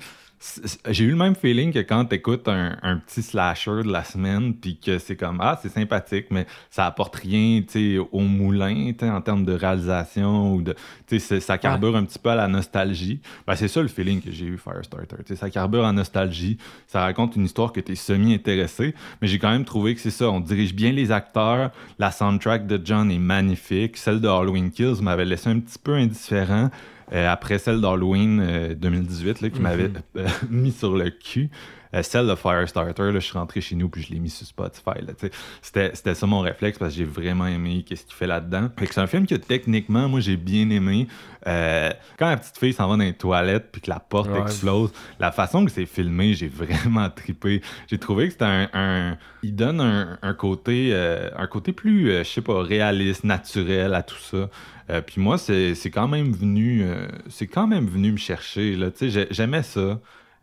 j'ai eu le même feeling que quand t'écoutes un, un petit slasher de la semaine, puis que c'est comme, ah, c'est sympathique, mais ça apporte rien, tu sais, au moulin, tu sais, en termes de réalisation, ou de, tu sais, ça carbure un petit peu à la nostalgie. Ben, c'est ça le feeling que j'ai eu Firestarter, tu sais, ça carbure à nostalgie, ça raconte une histoire que t'es semi-intéressé, mais j'ai quand même trouvé que c'est ça, on dirige bien les acteurs, la soundtrack de John est magnifique, celle de Halloween Kills m'avait laissé un petit peu indifférent, après celle d'Halloween euh, 2018 là, qui m'avait euh, mis sur le cul. Euh, celle de Firestarter, là, je suis rentré chez nous puis je l'ai mis sur Spotify. Là, tu sais. c'était, c'était ça mon réflexe parce que j'ai vraiment aimé qu'est-ce qu'il fait là-dedans. C'est un film que techniquement, moi j'ai bien aimé. Euh, quand la petite fille s'en va dans les toilettes puis que la porte Ouais. explose, la façon que c'est filmé, j'ai vraiment trippé. J'ai trouvé que c'était un, un- il donne un, un côté, euh, un côté plus, euh, je sais pas, réaliste, naturel à tout ça. Euh, puis moi, c'est c'est quand même venu, euh, c'est quand même venu me chercher. Là, Tu sais, j'ai- j'aimais ça.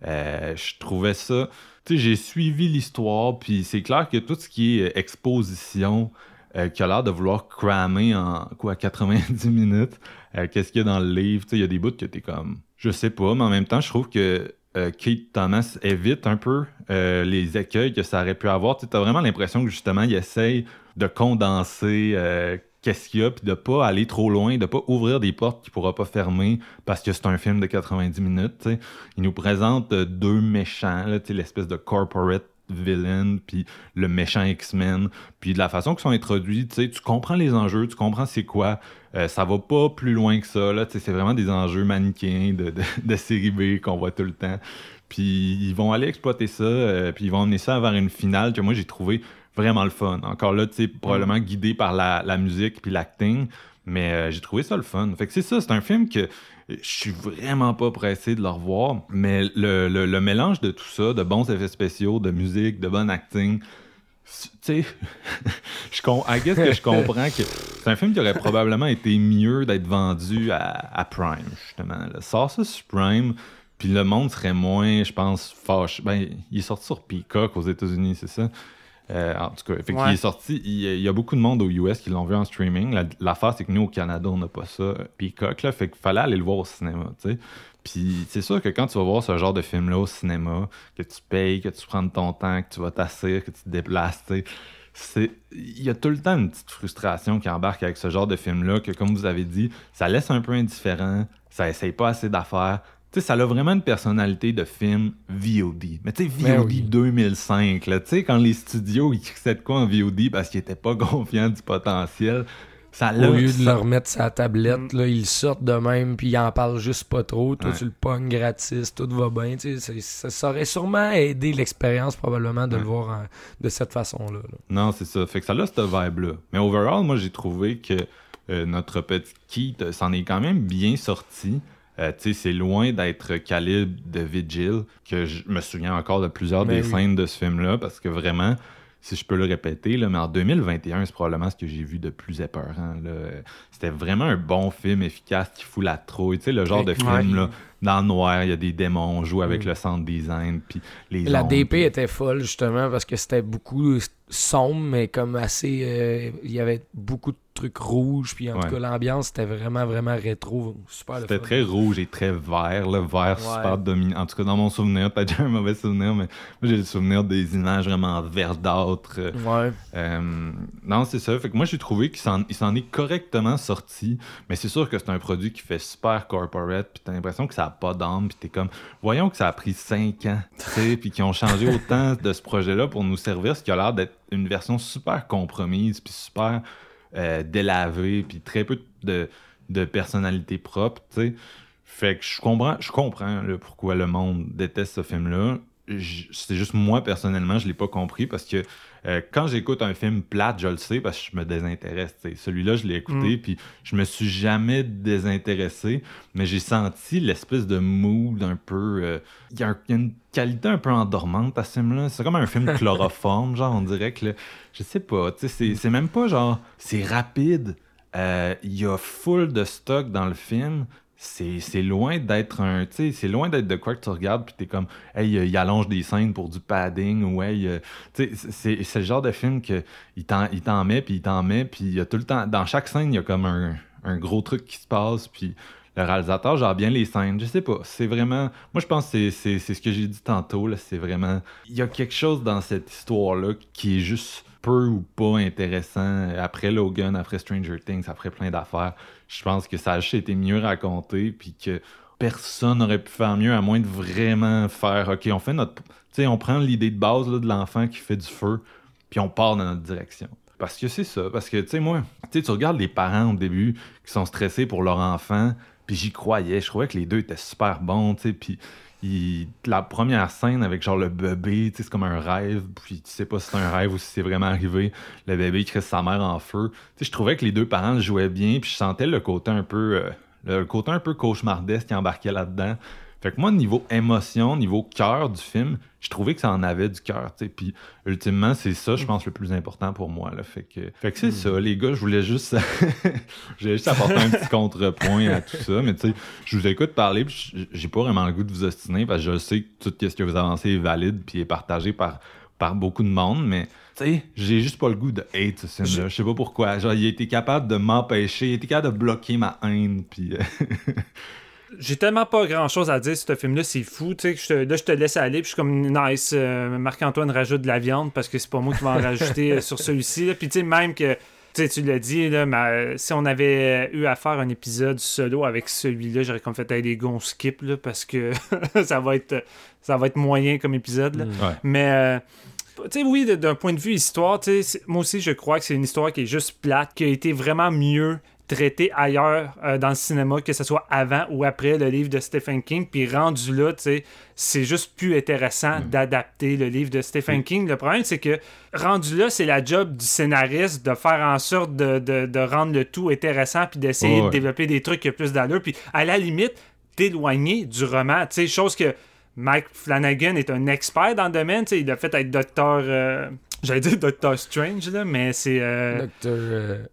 Euh, je trouvais ça. Tu sais, j'ai suivi l'histoire, puis c'est clair que tout ce qui est euh, exposition, euh, qui a l'air de vouloir cramer en quoi 90 minutes, euh, qu'est-ce qu'il y a dans le livre, tu sais, il y a des bouts que t'es comme, je sais pas, mais en même temps, je trouve que Kate Thomas évite un peu les écueils que ça aurait pu avoir. Tu as vraiment l'impression que justement, il essaye de condenser qu'est-ce qu'il y a, puis de pas aller trop loin, de pas ouvrir des portes qu'il pourra pas fermer parce que c'est un film de 90 minutes. tu sais. Il nous présente euh, deux méchants, l'espèce de corporate villain, puis le méchant X-Men, puis de la façon qu'ils sont introduits, tu comprends les enjeux, tu comprends c'est quoi, euh, ça va pas plus loin que ça, c'est vraiment des enjeux de, de, de série B qu'on voit tout le temps. Puis ils vont aller exploiter ça, euh, puis ils vont emmener ça vers une finale que moi j'ai trouvé vraiment le fun. Encore là, tu sais, probablement guidé par la, la musique puis l'acting, mais euh, j'ai trouvé ça le fun. Fait que c'est ça, c'est un film que je suis vraiment pas pressé de le revoir, mais le, le, le mélange de tout ça, de bons effets spéciaux, de musique, de bon acting, tu sais, je com- I guess que je comprends que c'est un film qui aurait probablement été mieux d'être vendu à, à Prime, justement. là. Sors ça sur Prime, puis le monde serait moins, je pense, fâché. Ben, il est sorti sur Peacock aux États-Unis, c'est ça? Euh, en tout cas, fait Ouais. est sorti. Il, y a- il y a beaucoup de monde aux US qui l'ont vu en streaming. La- L'affaire, c'est que nous, au Canada, on n'a pas ça. euh, Peacock, là, fait qu'il fallait aller le voir au cinéma, tu sais. Puis c'est sûr que quand tu vas voir ce genre de film-là au cinéma, que tu payes, que tu prends de ton temps, que tu vas t'asseoir, que tu te déplaces, tu sais, il y a tout le temps une petite frustration qui embarque avec ce genre de film-là, que comme vous avez dit, ça laisse un peu indifférent, ça essaye pas assez d'affaires. Sais, ça a vraiment une personnalité de film VOD. Mais tu sais, Ben VOD oui. 2005, là, tu sais, quand les studios, ils crissent de quoi en VOD parce qu'ils étaient pas confiants du potentiel, ça Au lieu de ça- le remettre sa tablette, là, ils sortent de même, puis ils en parlent juste pas trop. Toi, Ouais. tu le pognes gratis, tout va bien. tu sais, c'est- Ça, ça aurait sûrement aidé l'expérience, probablement, de le voir en- de cette façon-là. là. Non, c'est ça. Fait que ça a cette vibe-là. Mais overall, moi, j'ai trouvé que euh, notre petit Keith euh, s'en est quand même bien sorti. Euh, c'est loin d'être calibre de Vigil, que je me souviens encore de plusieurs Mais des oui. scènes de ce film-là, parce que vraiment, si je peux le répéter, là, mais en 2021, c'est probablement ce que j'ai vu de plus épeurant. C'était vraiment un bon film efficace qui fout la trouille. Tu sais, le genre de Ouais. film, là, dans le noir, il y a des démons, on joue avec Mm. le sound design, puis les La DP était folle, justement, parce que c'était beaucoup sombre, mais comme assez. euh, Il y avait beaucoup de trucs rouges, puis en Ouais. tout cas, l'ambiance, c'était vraiment, vraiment rétro. Super C'était très rouge et très vert, le vert Ouais. super dominant. En tout cas, dans mon souvenir, peut-être j'ai un mauvais souvenir, mais moi j'ai le souvenir des images vraiment verdâtres. Ouais. euh, non, c'est ça. Fait que moi j'ai trouvé qu'il s'en est correctement sorti, mais c'est sûr que c'est un produit qui fait super corporate, puis t'as l'impression que ça a pas d'âme, puis t'es comme, voyons que ça a pris 5 ans, tu sais, puis qu'ils ont changé autant de ce projet-là pour nous servir, ce qui a l'air d'être une version super compromise, puis super euh, délavée, puis très peu de, de personnalité propre, tu sais. Fait que je comprends, je pourquoi le monde déteste ce film-là. C'est juste moi, personnellement, je l'ai pas compris parce que euh, quand j'écoute un film plate, je le sais parce que je me désintéresse. Celui-là, je l'ai écouté, puis je me suis jamais désintéressé, mais j'ai senti l'espèce de mood un peu. euh, Il y, a y une qualité un peu endormante à ce film-là. C'est comme un film chloroforme, genre, on dirait que. là, je sais pas, tu sais, c'est- c'est même pas genre. C'est rapide. Euh, Il y a full de stock dans le film. C'est loin d'être un. Tu c'est loin d'être de quoi que tu regardes, puis t'es comme, hey, il allonge des scènes pour du padding, ou hey. euh, tu c'est le genre de film que il t'en met, puis il t'en met, puis il y a tout le temps. Dans chaque scène, il y a comme un, un gros truc qui se passe, puis le réalisateur gère bien les scènes. Je sais pas. C'est vraiment. Moi, je pense c'est- c'est ce que j'ai dit tantôt, là. C'est vraiment. Il y a quelque chose dans cette histoire-là qui est juste peu ou pas intéressant. Après Logan, après Stranger Things, après plein d'affaires, je pense que ça a été mieux raconté, puis que personne n'aurait pu faire mieux à moins de vraiment faire OK, on fait notre. Tu sais, on prend l'idée de base là, de l'enfant qui fait du feu, puis on part dans notre direction. Parce que c'est ça. Parce que, tu sais, moi, tu regardes les parents au début qui sont stressés pour leur enfant, puis j'y croyais. Je trouvais que les deux étaient super bons, tu sais, puis la première scène avec genre le bébé, c'est comme un rêve, puis tu sais pas si c'est un rêve ou si c'est vraiment arrivé. Le bébé qui sa mère en feu. Je trouvais que les deux parents jouaient bien, puis je sentais le côté un peu, euh, le côté un peu cauchemardesque qui embarquait là-dedans. Fait que moi, niveau émotion, niveau cœur du film, je trouvais que ça en avait du cœur, tu sais. Puis ultimement, c'est ça, je pense, le plus important pour moi, là. Fait que, fait que c'est ça, les gars, je voulais juste, je voulais juste apporter un petit contrepoint à tout ça. Mais tu sais, je vous écoute parler, puis j'ai pas vraiment le goût de vous ostiner, parce que je sais que tout ce que vous avancez est valide, puis est partagé par, par beaucoup de monde, mais tu sais, j'ai juste pas le goût de hate ce film-là. Je sais pas pourquoi. Genre, il a été capable de m'empêcher, il a été capable de bloquer ma haine, puis. euh, J'ai tellement pas grand chose à dire sur ce film-là, c'est fou. Tu sais, que je te- là, je te laisse aller, puis je suis comme nice. euh, Marc-Antoine rajoute de la viande parce que c'est pas moi qui vais en rajouter euh, sur celui-ci. Puis tu sais, même que, tu l'as dit, là, mais, euh, si on avait eu à faire un épisode solo avec celui-là, j'aurais comme fait, les gars, on skip, là, parce que ça va être ça va être moyen comme épisode. là. Mm. Ouais. Mais, euh, tu sais, oui, d'un point de vue histoire, tu sais, c'est- moi aussi, je crois que c'est une histoire qui est juste plate, qui a été vraiment mieux traitée ailleurs euh, dans le cinéma, que ce soit avant ou après le livre de Stephen King. Puis rendu là, c'est juste plus intéressant d'adapter le livre de Stephen King. Le problème, c'est que rendu là, c'est la job du scénariste de faire en sorte de, de- de rendre le tout intéressant puis d'essayer Ouais, de développer des trucs qui ont plus d'allure. Puis à la limite, d'éloigner du roman. Chose que Mike Flanagan est un expert dans le domaine. Tu sais, il a fait être docteur. euh, J'allais dire Doctor Strange, là, mais c'est. euh, Docteur. euh.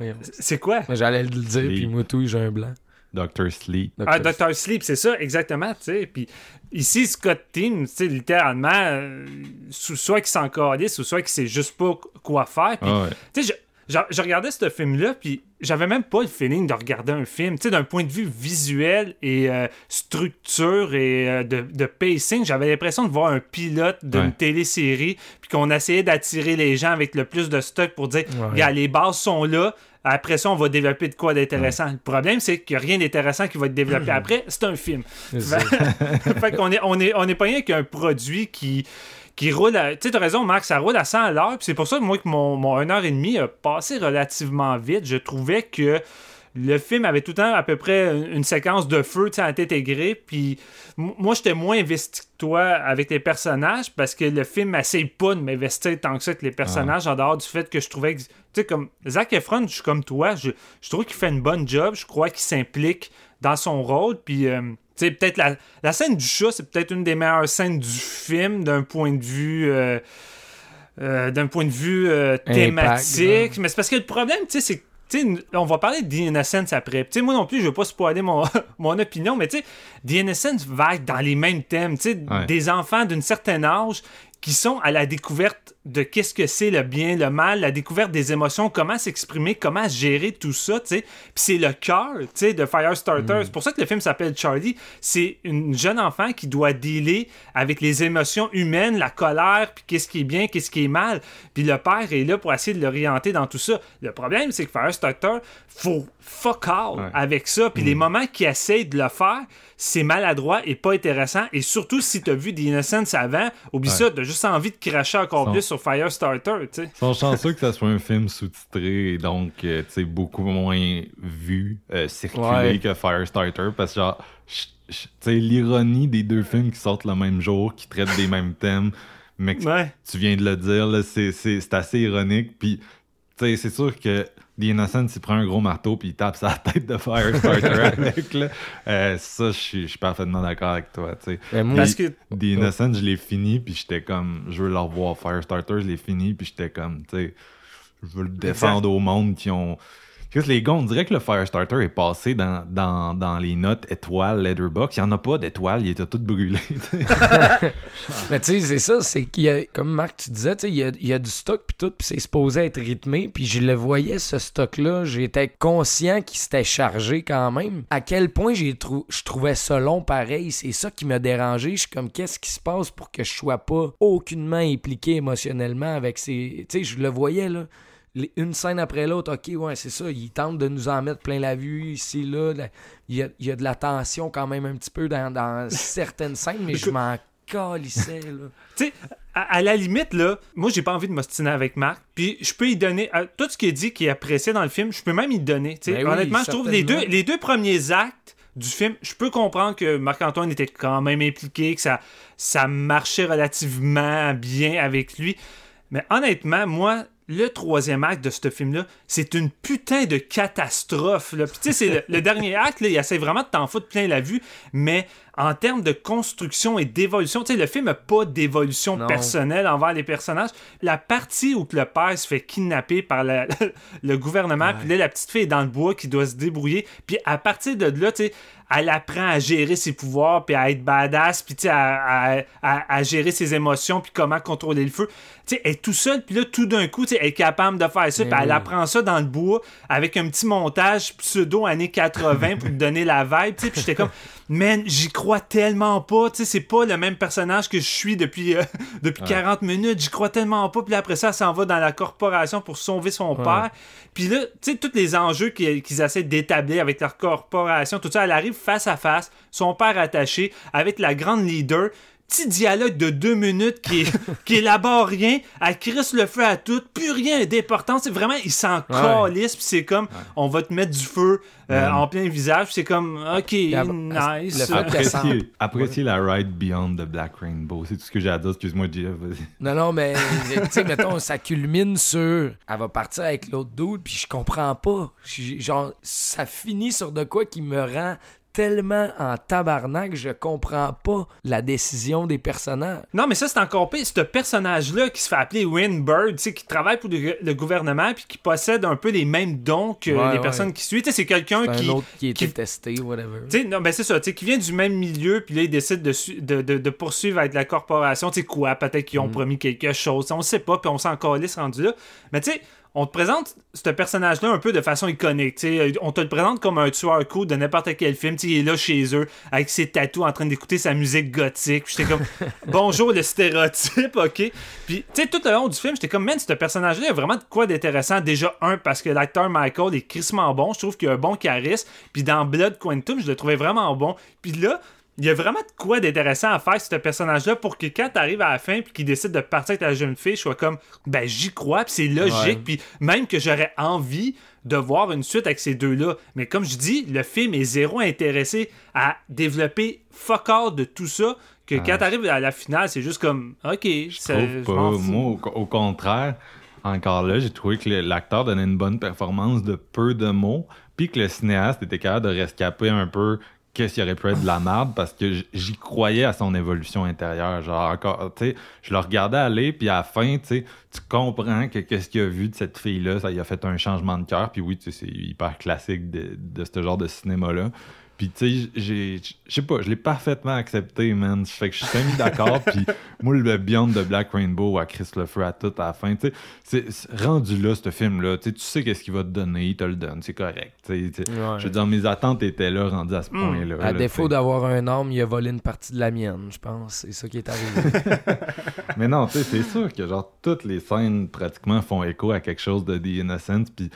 C'est quoi? J'allais le dire, Les- puis Moutou, j'ai un blanc. Dr. Sleep. Ah, Dr. Sleep, c'est ça, exactement, tu sais. Puis ici, Scott Team, tu sais, littéralement, euh, soit qu'il s'en calisse ou soit qu'il sait juste pas quoi faire. Puis, Ah ouais. tu sais, je, regardais ce film-là, puis j'avais même pas le feeling de regarder un film. Tu sais, d'un point de vue visuel et euh, structure et euh, de, de pacing, j'avais l'impression de voir un pilote d'une Ouais. télésérie, puis qu'on essayait d'attirer les gens avec le plus de stock pour dire, Ouais. les bases sont là. Après ça, on va développer de quoi d'intéressant. Le problème, c'est qu'il n'y a rien d'intéressant qui va être développé après. C'est un film. Fait qu'on est, on est, on est pas rien qu'un produit qui, qui roule à. Tu sais, t'as raison, Marc, ça roule à 100 à l'heure. Puis c'est pour ça, moi, que mon, mon 1h30 a passé relativement vite. Je trouvais que le film avait tout le temps à peu près une, séquence de feu, tu sais, intégrée. Puis moi, j'étais moins investi que toi avec les personnages parce que le film essaye pas de m'investir tant que ça avec les personnages en dehors du fait que je trouvais que. Tu sais, comme Zac Efron, je suis comme toi, je, je trouve qu'il fait une bonne job. Je crois qu'il s'implique dans son rôle. Puis. euh, sais, peut-être la, la scène du chat, c'est peut-être une des meilleures scènes du film d'un point de vue. euh, euh, d'un point de vue euh, thématique. Mais c'est parce que le problème, tu sais, c'est que. tu sais, on va parler de The Innocence après. Moi non plus, je veux pas spoiler mon, mon opinion, mais tu sais, The Innocence va être dans les mêmes thèmes. Ouais. des enfants d'un certain âge qui sont à la découverte de qu'est-ce que c'est le bien, le mal, la découverte des émotions, comment s'exprimer, comment gérer tout ça, tu sais. Puis c'est le cœur, tu sais, de Firestarter. C'est pour ça que le film s'appelle Charlie. C'est une jeune enfant qui doit dealer avec les émotions humaines, la colère, puis qu'est-ce qui est bien, qu'est-ce qui est mal. Puis le père est là pour essayer de l'orienter dans tout ça. Le problème, c'est que Firestarter, faut fuck all Ouais. avec ça. Puis les moments qu'il essaie de le faire, c'est maladroit et pas intéressant. Et surtout, si t'as vu The Innocence avant, oublie Ouais. ça, t'as juste envie de cracher encore Son- plus sur Firestarter, tu sais. Ils sont chanceux que ça soit un film sous-titré et donc, euh, tu sais, beaucoup moins vu, euh, circulé Ouais. que Firestarter parce que, genre, tu sais, l'ironie des deux films qui sortent le même jour, qui traitent des mêmes thèmes, mais que Ouais. tu viens de le dire, c'est assez ironique. Puis, tu sais, c'est sûr que The Innocent, il prend un gros marteau puis il tape sa tête de Firestarter avec, là. Euh, ça, je suis je suis parfaitement d'accord avec toi, moi, Parce que The Innocent, je l'ai fini, puis j'étais comme, je veux le revoir. Firestarter, je l'ai fini, puis j'étais comme, tu sais, je veux le défendre au monde qui ont. Les gars, on dirait que le Firestarter est passé dans, les notes étoiles, Letterboxd. Il n'y en a pas d'étoiles, il était tout brûlé. Mais tu sais, c'est ça, c'est qu'il y a, comme Marc, tu disais, tu sais, il y a, il y a du stock puis tout, puis c'est supposé être rythmé, puis je le voyais, ce stock-là, j'étais conscient qu'il s'était chargé quand même. À quel point j'ai trou- je trouvais ça long pareil, c'est ça qui m'a dérangé. Je suis comme, qu'est-ce qui se passe pour que je sois pas aucunement impliqué émotionnellement avec ces... Tu sais, je le voyais, là. Les- Une scène après l'autre, ok, ouais, c'est ça. Il tente de nous en mettre plein la vue ici, là. Il y a, il y a de la tension quand même un petit peu dans, dans certaines scènes, mais je m'en calissais, là. Tu sais, à, à la limite, là, moi, j'ai pas envie de m'ostiner avec Marc. Puis, je peux y donner. euh, tout ce qui est dit qui est apprécié dans le film, je peux même y donner. Ben oui, Honnêtement, je trouve les deux, les deux premiers actes du film, je peux comprendre que Marc-Antoine était quand même impliqué, que ça, ça marchait relativement bien avec lui. Mais honnêtement, moi, le troisième acte de ce film-là, c'est une putain de catastrophe. Là. Puis c'est le, le dernier acte, là, il essaie vraiment de t'en foutre plein la vue, mais en termes de construction et d'évolution, tu sais, le film n'a pas d'évolution personnelle envers les personnages. La partie où le père se fait kidnapper par la- le gouvernement, puis là, la petite fille est dans le bois qui doit se débrouiller, puis à partir de là, tu sais, elle apprend à gérer ses pouvoirs, puis à être badass, puis tu sais, à, à- à- à gérer ses émotions, puis comment contrôler le feu. Tu sais, elle est tout seule, puis là, tout d'un coup, tu sais, elle est capable de faire ça, puis elle apprend ça dans le bois avec un petit montage pseudo années 80 pour lui donner la vibe, tu sais, puis j'étais comme, man, j'y crois tellement pas, tu sais, c'est pas le même personnage que je suis depuis, euh, depuis 40 minutes, j'y crois tellement pas, puis là, après ça, elle s'en va dans la corporation pour sauver son père, puis là, tu sais, tous les enjeux qu'ils qu'ils essaient d'établir avec leur corporation, tout ça, elle arrive face à face, son père attaché, avec la grande leader, petit dialogue de deux minutes qui, est- qui élabore rien, elle crisse le feu à tout, plus rien d'important, c'est vraiment, il s'en calisse, puis c'est comme, on va te mettre du feu euh, en plein visage, c'est comme, ok, ab- nice. Apprécier, apprécier la ride Beyond the Black Rainbow. C'est tout ce que j'ai à dire. Excuse-moi, Jeff. Non, non, mais, tu sais, mettons, ça culmine sur. Elle va partir avec l'autre dude, puis je comprends pas. Genre, ça finit sur de quoi qui me rend tellement en tabarnak, je comprends pas la décision des personnages. Non, mais ça, c'est encore pire. Ce personnage-là qui se fait appeler Winbird, tu sais, qui travaille pour le, le gouvernement puis qui possède un peu les mêmes dons que Ouais, les ouais. personnes qui suivent. C'est quelqu'un qui. un autre qui qui- testé, whatever. Non, ben c'est ça, tu sais, qui vient du même milieu, puis là, il décide de, su- de, de, de poursuivre avec la corporation. Tu sais, quoi, peut-être qu'ils Mm. ont promis quelque chose. On sait pas, puis on s'en calisse rendu là. Mais tu sais, on te présente ce personnage-là un peu de façon iconique. On te le présente comme un tueur cool de n'importe quel film. Tu sais, il est là chez eux, avec ses tatous, en train d'écouter sa musique gothique. Puis j'étais comme, bonjour le stéréotype, ok. Puis, tu sais, tout le long du film, j'étais comme, man, ce personnage-là, il y a vraiment de quoi d'intéressant. Déjà, un, parce que l'acteur Michael est crissement bon. Je trouve qu'il a un bon charisme. Puis dans Blood Quantum, je le trouvais vraiment bon. Puis là, il y a vraiment de quoi d'intéressant à faire ce personnage-là pour que quand t'arrives à la fin puis qu'il décide de partir avec la jeune fille, je sois comme ben j'y crois puis c'est logique Ouais. puis même que j'aurais envie de voir une suite avec ces deux-là. Mais comme je dis, le film est zéro intéressé à développer fuck all de tout ça que quand t'arrives à la finale, c'est juste comme OK, ça- trouve je pas. Moi, au, au contraire, encore là, j'ai trouvé que l'acteur donnait une bonne performance de peu de mots, puis que le cinéaste était capable de rescaper un peu qu'est-ce qui aurait pu être de la merde parce que j'y croyais à son évolution intérieure. Genre, encore, tu sais, je le regardais aller, puis à la fin, tu sais, tu comprends que qu'est-ce qu'il a vu de cette fille-là, ça lui a fait un changement de cœur, puis oui, tu sais, c'est hyper classique de, de ce genre de cinéma-là. Puis, tu sais, j'ai, je sais pas, je l'ai parfaitement accepté, man. Fait que je suis semi d'accord. Puis, moi, le Beyond de Black Rainbow à Chris le feu à tout à la fin, tu sais, rendu là, ce film-là. Tu sais, tu sais qu'est-ce qu'il va te donner, il te le donne, c'est correct. tu sais, tu sais. Ouais. Je veux dire, mes attentes étaient là, rendues à ce point-là. À là, défaut d'avoir un arme, il a volé une partie de la mienne, je pense. C'est ça qui est arrivé. Mais non, tu sais, c'est sûr que genre toutes les scènes pratiquement font écho à quelque chose de The Innocent, puis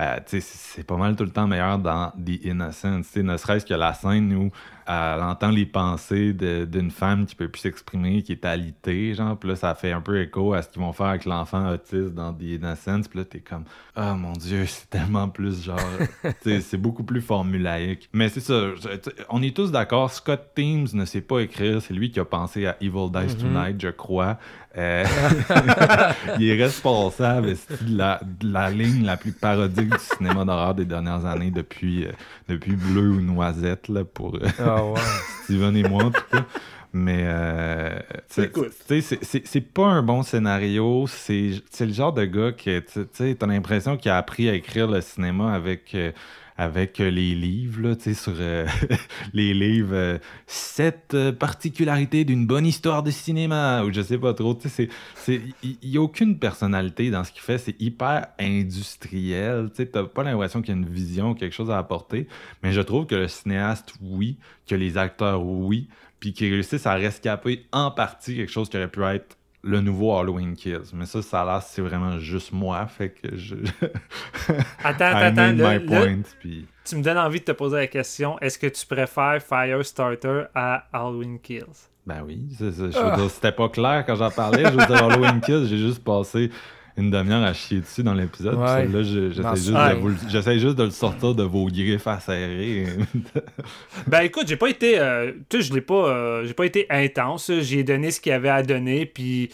euh, c'est pas mal tout le temps meilleur dans The Innocent. Tu sais, ne serait-ce que la scène où elle entend les pensées d'une femme qui peut plus s'exprimer, qui est alitée, genre, puis là, ça fait un peu écho à ce qu'ils vont faire avec l'enfant autiste dans The Innocent, puis là, t'es comme, oh mon dieu, c'est tellement plus genre, c'est beaucoup plus formulaïque. Mais c'est ça, on est tous d'accord, Scott Teams ne sait pas écrire, c'est lui qui a pensé à Evil Dies Tonight, je crois. Euh, il est responsable de la, de la ligne la plus parodique du cinéma d'horreur des dernières années depuis, euh, depuis Bleu ou Noisette là, pour euh, Ah ouais. Steven et moi en tout cas. Mais euh, c'est- pas un bon scénario. C'est le genre de gars que tu sais, t'as l'impression qu'il a appris à écrire le cinéma avec euh, avec euh, les livres, là, tu sais, sur euh, les livres. Cette euh, particularité d'une bonne histoire de cinéma, ou je sais pas trop. Tu sais, il il y, a aucune personnalité dans ce qu'il fait. C'est hyper industriel. Tu t'as pas l'impression qu'il y a une vision, quelque chose à apporter. Mais je trouve que le cinéaste, oui, que les acteurs, oui, puis qu'ils réussissent à rescaper en partie quelque chose qui aurait pu être le nouveau Halloween Kills. Mais ça, ça a l'air, c'est vraiment juste moi, fait que je... Attends, I attends, attends. là, puis... tu me donnes envie de te poser la question est-ce que tu préfères Firestarter à Halloween Kills? Ben oui, c'est ça. Je veux dire, c'était pas clair quand j'en parlais. Je veux dire, Halloween Kills, j'ai juste passé une demi-heure à chier dessus dans l'épisode. Ouais. Je- j'essaie juste, de Ouais. le- j'essaie juste de le sortir de vos griffes serrer. Ben écoute, j'ai pas été, euh, tu sais, je l'ai pas, euh, j'ai pas été intense. J'ai donné ce qu'il y avait à donner, puis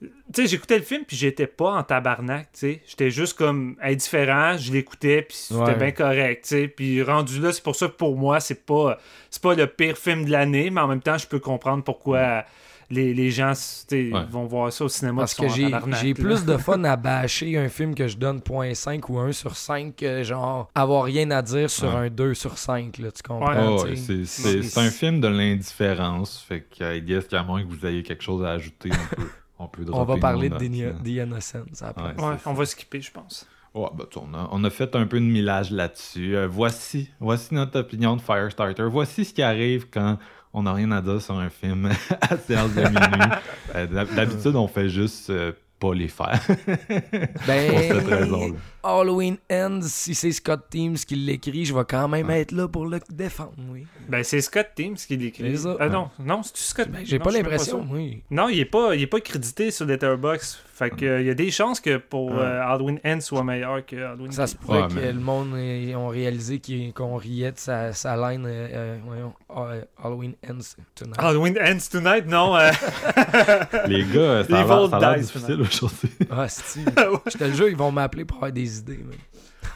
tu sais, j'écoutais le film, puis j'étais pas en tabarnak, tu sais, j'étais juste comme indifférent, je l'écoutais, puis c'était Ouais. bien correct, tu sais, puis rendu là, c'est pour ça que pour moi, c'est pas, c'est pas le pire film de l'année, mais en même temps, je peux comprendre pourquoi les, les gens, Ouais. vont voir ça au cinéma. Parce que j'ai plus de fun à bâcher un film que je donne 0.5 ou 1 sur 5 que genre avoir rien à dire sur Ouais. un 2 sur 5, là, tu comprends? Oh, c'est- un film de l'indifférence. Fait que, I guess qu'à moins que vous ayez quelque chose à ajouter, on peut, on peut On va parler de. The Innocents après. Ouais. Ouais, c'est on va skipper, je pense. Ouais, ben, tu sais, on, a, on a fait un peu de millage là-dessus. Euh, voici, voici notre opinion de Firestarter. Voici ce qui arrive quand on n'a rien à dire sur un film à séance de minuit. Euh, d'hab- D'habitude, on fait juste euh, pas les faire. Pour cette Ben, raison-là. Halloween Ends, si c'est Scott Teams qui l'écrit, je vais quand même être là pour le défendre, oui. Ben, c'est Scott Teams qui l'écrit. Ah non, non, c'est Scott. Ben, J'ai pas l'impression, oui. Non, il est pas, il est pas crédité sur Letterboxd. Fait que euh, il y a des chances que pour Ouais. euh, Halloween End soit meilleur que Halloween Ça se pourrait Ouais, que le monde ait- ont réalisé qu'il- qu'on riait de sa, sa line euh, euh, voyons, euh, Halloween Ends Tonight. Halloween Ends Tonight, non. euh, Les gars, euh, ça a Evil l'air- ça a l'air dies difficile aujourd'hui. Ah, c'est Je te le jure, ils vont m'appeler pour avoir des idées. man.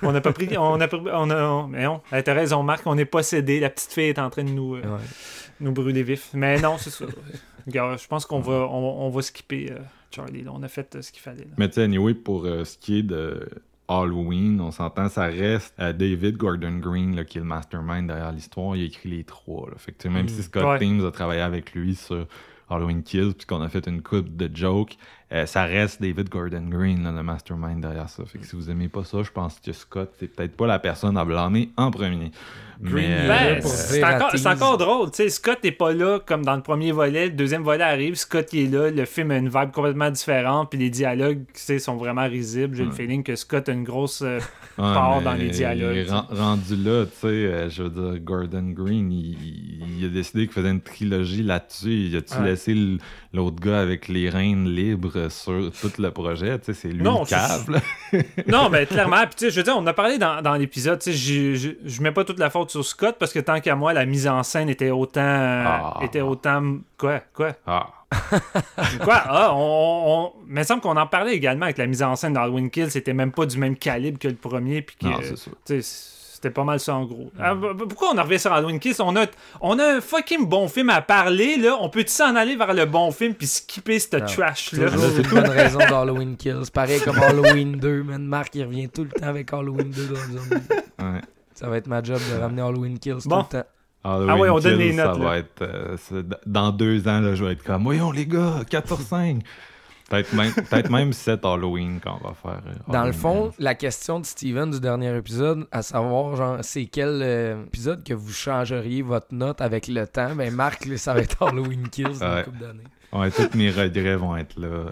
On n'a pas pris. On a, pris- on a, on- mais non, t'as raison, Marc, on n'est pas cédé. La petite fille est en train de nous, euh, Ouais. nous brûler vif. Mais non, c'est ça. Regarde, je pense qu'on va, on, on va skipper euh, Charlie. là. On a fait euh, ce qu'il fallait. là. Mais tu sais, anyway, pour euh, ce qui est de Halloween, on s'entend, ça reste euh, David Gordon Green, là, qui est le mastermind derrière l'histoire. Il a écrit les trois. Là. Fait que, même Mm. si Scott Ouais. Teams a travaillé avec lui sur Halloween Kills, puis qu'on a fait une coupe de jokes, euh, ça reste David Gordon Green, là, le mastermind derrière ça. Fait que si vous aimez pas ça, je pense que Scott, c'est peut-être pas la personne à blâmer en premier. Green, est Ben, c'est encore, encore drôle. Tu sais, Scott n'est pas là comme dans le premier volet. Le deuxième volet arrive, Scott il est là. Le film a une vibe complètement différente. Puis les dialogues tu sais, sont vraiment risibles. J'ai le feeling que Scott a une grosse. euh, Ouais, part dans les dialogues, rendu là, tu sais, euh, je veux dire, Gordon Green, il, il a décidé qu'il faisait une trilogie là-dessus. Il a-tu Ouais. laissé l'autre gars avec les rênes libres sur tout le projet? Tu sais, c'est lui Non, le cave, non, mais clairement. Puis, tu sais, je veux dire, on a parlé dans, dans l'épisode. Tu sais, j'ai- je je mets pas toute la faute sur Scott parce que tant qu'à moi, la mise en scène était autant. Ah. était autant. Quoi Quoi? Ah, Quoi? Ah, on, on- Mais il me semble qu'on en parlait également avec la mise en scène d'Halloween Kill. C'était même pas du même calibre que le premier. Puis que, non, c'est sûr. C'était pas mal ça en gros. Ah, b- b- pourquoi on en revient sur Halloween Kills? On a, on a un fucking bon film à parler, là. On peut-tu s'en aller vers le bon film puis skipper cette Non. trash-là? Toujours une bonne raison d'Halloween Kills. Pareil comme Halloween 2, man. Marc, il revient tout le temps avec Halloween 2 dans le zombie. Ouais. Ça va être ma job de ramener Halloween Kills Bon. tout le temps. Halloween Ah ouais, on donne Kills, les notes, Ça là. va être. euh, c'est- dans deux ans, là, je vais être comme, voyons les gars, 4 sur 5. Peut-être même, peut même 7 Halloween qu'on va faire. euh, Dans le fond, la question de Steven du dernier épisode, à savoir, genre, c'est quel euh, épisode que vous changeriez votre note avec le temps, ben Marc, ça va être Halloween Kills dans Ouais. une couple d'années. Ouais, tous mes regrets vont être là.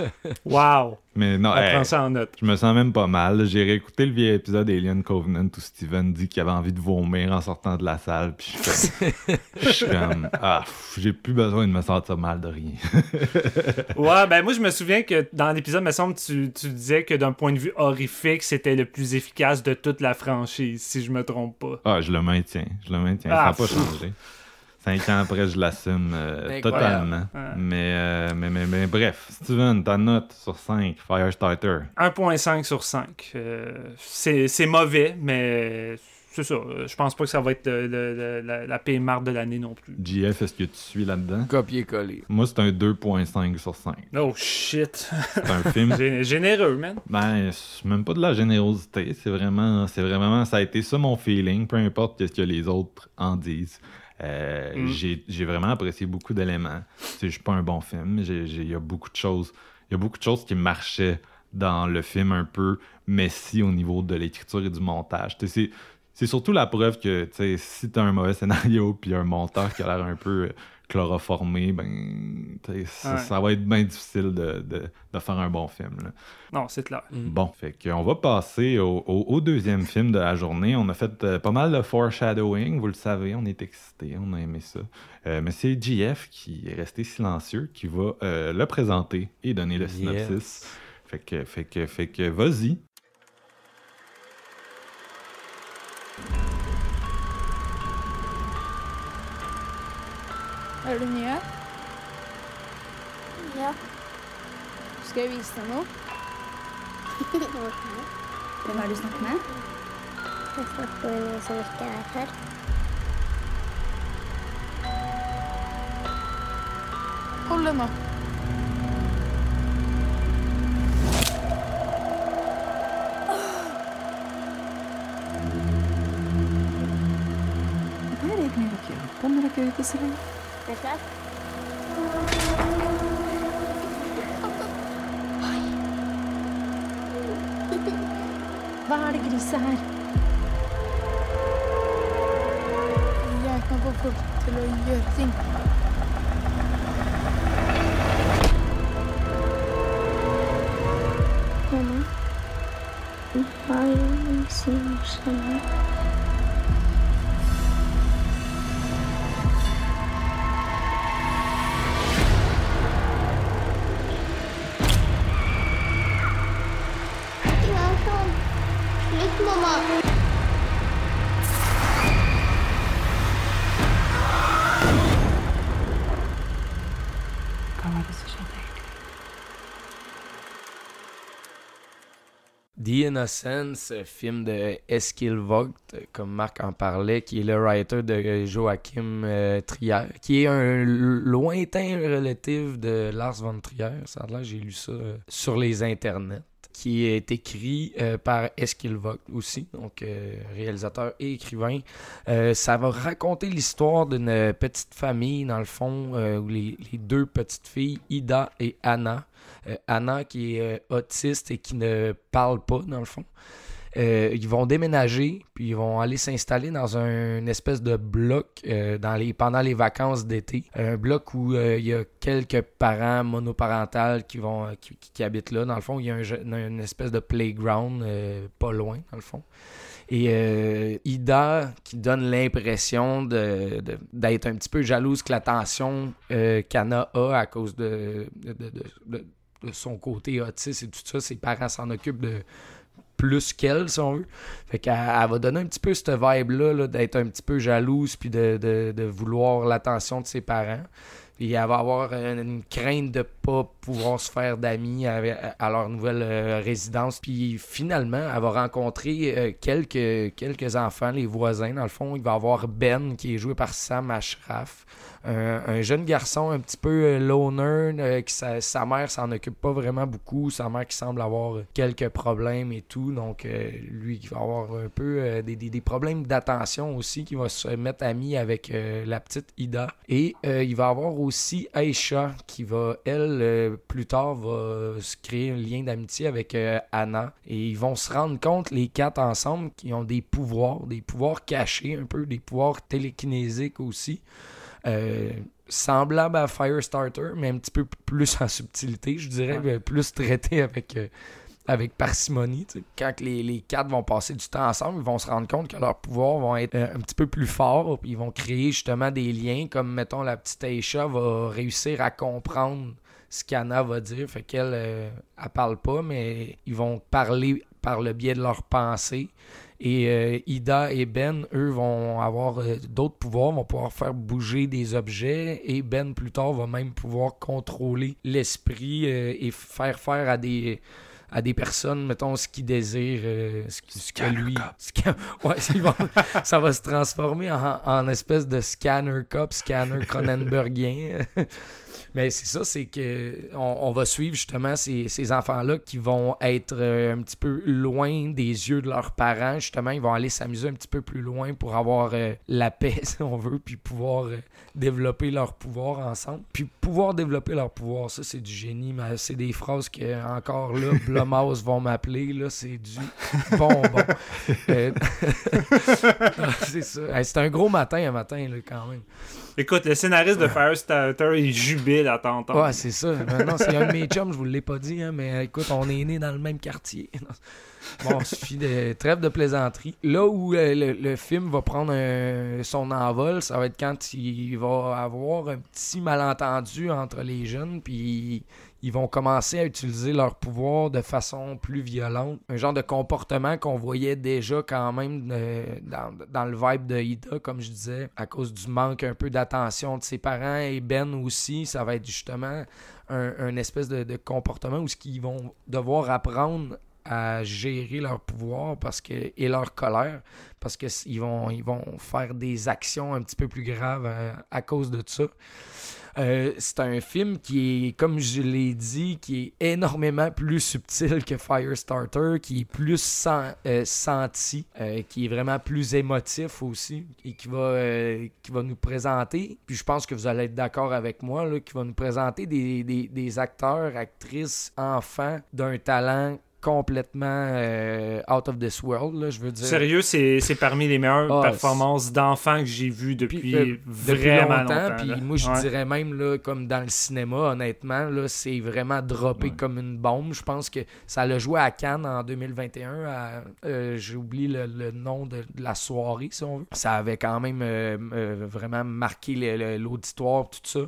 Wow! Mais non, On hey, prend ça en note. Je me sens même pas mal. J'ai réécouté le vieil épisode d'Alien Covenant où Steven dit qu'il avait envie de vomir en sortant de la salle. Puis je suis comme, je suis comme, ah, j'ai plus besoin de me sentir mal de rien. Ouais, ben moi je me souviens que dans l'épisode, me semble, tu, tu disais que d'un point de vue horrifique, c'était le plus efficace de toute la franchise, si je me trompe pas. Ah, je le maintiens. Je le maintiens. Ah, ça n'a pas changé. Cinq ans après, je l'assume euh, totalement. Ouais. Mais, euh, mais, mais, mais bref, Steven, ta note sur 5, Firestarter. 1.5 sur 5. Euh, c'est c'est mauvais, mais c'est ça. Je pense pas que ça va être le- le- le- la, la pire marque de l'année non plus. JF, est-ce que tu suis là-dedans? Copier-coller. Moi, c'est un 2.5 sur 5. Oh shit! C'est un film Gé- Généreux, man. Ben, c'est même pas de la générosité, c'est vraiment, c'est vraiment, ça a été ça mon feeling, peu importe ce que les autres en disent. Euh, Mm. j'ai, vraiment apprécié beaucoup d'éléments. C'est juste pas un bon film, mais il y a beaucoup de choses, il y a beaucoup de choses qui marchaient dans le film un peu messy au niveau de l'écriture et du montage. Tu C'est, surtout la preuve que tu si t'as un mauvais scénario puis un monteur qui a l'air un peu chloroformé, ben, ça, Ouais. ça va être bien difficile de, de, de faire un bon film. là. Non, c'est clair. Bon, fait qu'on va passer au, au- au deuxième film de la journée. On a fait euh, pas mal de foreshadowing, vous le savez, on est excités, on a aimé ça. Euh, mais c'est JF qui est resté silencieux, qui va euh, le présenter et donner le synopsis. Yes. Fait que, fait que, fait que, vas-y. Er du nye? Ja. Skal jeg vise deg noe? Hvem er det du snakker med? Jeg snakker med noen som ikke er her. Hold den nå. Hva er det spesielt. Oi. Hva er det griset her? Jeg kan få folk til å gjøre ting. Innocence, film de Eskil Vogt, comme Marc en parlait, qui est le writer de Joachim euh, Trier, qui est un lointain relatif de Lars von Trier. Ça l'air, j'ai lu ça euh, sur les internets qui est écrit euh, par Eskil Vogt aussi, donc euh, réalisateur et écrivain. Euh, ça va raconter l'histoire d'une petite famille, dans le fond, où les, deux petites filles, Ida et Anna. Anna qui est autiste et qui ne parle pas, dans le fond. Euh, ils vont déménager, puis ils vont aller s'installer dans un espèce de bloc euh, dans les, pendant les vacances d'été. Un bloc où euh, il y a quelques parents monoparentales qui, vont, qui, habitent là. Dans le fond, il y a une espèce de playground pas loin, dans le fond. Et Ida, qui donne l'impression d'être de, un petit peu jalouse que l'attention qu'Anna a à cause de, son côté autiste et tout ça, ses parents s'en occupent de plus qu'elle, si on va donner un petit peu cette vibe-là, d'être un petit peu jalouse puis de, vouloir l'attention de ses parents. Puis elle va avoir une, crainte de pas pouvoir se faire d'amis à, leur nouvelle euh, résidence. Puis finalement, elle va rencontrer euh, quelques, quelques enfants, les voisins. Dans le fond, il va avoir Ben qui est joué par Sam Ashraf un, jeune garçon un petit peu euh, loner, euh, qui sa, mère s'en occupe pas vraiment beaucoup, sa mère qui semble avoir quelques problèmes et tout, donc euh, lui qui va avoir un peu des, problèmes d'attention aussi, qui va se mettre ami avec la petite Ida. Et il va avoir aussi Aisha qui va, elle, plus tard, va se créer un lien d'amitié avec Anna. Et ils vont se rendre compte, les quatre ensemble, qui ont des pouvoirs, des pouvoirs cachés un peu, des pouvoirs télékinésiques aussi. Euh, semblable à Firestarter, mais un petit peu plus en subtilité, je dirais, plus traité avec, euh, avec parcimonie. Quand les, les, quatre vont passer du temps ensemble, ils vont se rendre compte que leurs pouvoirs vont être euh, un petit peu plus forts, ils vont créer justement des liens, comme mettons la petite Aisha va réussir à comprendre ce qu'Anna va dire, fait qu'elle elle parle pas, mais ils vont parler par le biais de leurs pensées. Et euh, Ida et Ben, eux, vont avoir euh, d'autres pouvoirs, vont pouvoir faire bouger des objets. Et Ben, plus tard, va même pouvoir contrôler l'esprit euh, et faire faire à des à des personnes, mettons, ce qu'ils désirent, ce, que lui. ouais, ça va se transformer en, en espèce de scanner cop, scanner Cronenbergien. Mais c'est ça, c'est que on, va suivre justement ces, enfants-là qui vont être euh, un petit peu loin des yeux de leurs parents. Justement, ils vont aller s'amuser un petit peu plus loin pour avoir euh, la paix, si on veut, puis pouvoir euh, développer leur pouvoir ensemble. Puis pouvoir développer leur pouvoir, ça, c'est du génie. Mais c'est des phrases que, encore là, Blumhouse vont m'appeler. Là, c'est du bonbon. c'est ça. c'est un gros matin, un matin, là, quand même. Écoute, le scénariste de Firestarter, il jubile à t'entendre. Ouais, c'est ça. Maintenant, c'est un de mes chums, je vous l'ai pas dit, hein, mais écoute, on est né dans le même quartier. Bon, il suffit de trêve de plaisanterie. Là où euh, le, film va prendre son envol, ça va être quand il va avoir un petit malentendu entre les jeunes, puis ils vont commencer à utiliser leur pouvoir de façon plus violente. Un genre de comportement qu'on voyait déjà quand même euh, dans, le vibe de Ida, comme je disais, à cause du manque un peu d'attention de ses parents et Ben aussi. Ça va être justement un, espèce de, comportement où ce qu'ils vont devoir apprendre à gérer leur pouvoir parce que, et leur colère parce qu'ils vont, ils vont faire des actions un petit peu plus graves euh, à cause de ça. Euh, c'est un film qui est, comme je l'ai dit, qui est énormément plus subtil que Firestarter, qui est plus euh, senti, euh, qui est vraiment plus émotif aussi, et qui va, qui va nous présenter, puis je pense que vous allez être d'accord avec moi, là, qui va nous présenter des, des acteurs, actrices, enfants d'un talent complètement euh, out of this world, là, je veux dire. Sérieux, c'est, parmi les meilleures ah, performances d'enfants que j'ai vues depuis, euh, vraiment longtemps. Puis moi, je dirais même, là, comme dans le cinéma, honnêtement, là, c'est vraiment droppé comme une bombe. Je pense que ça l'a joué à Cannes en 2021. Euh, j'ai oublié le, nom de, la soirée, si on veut. Ça avait quand même vraiment marqué l'auditoire, tout ça.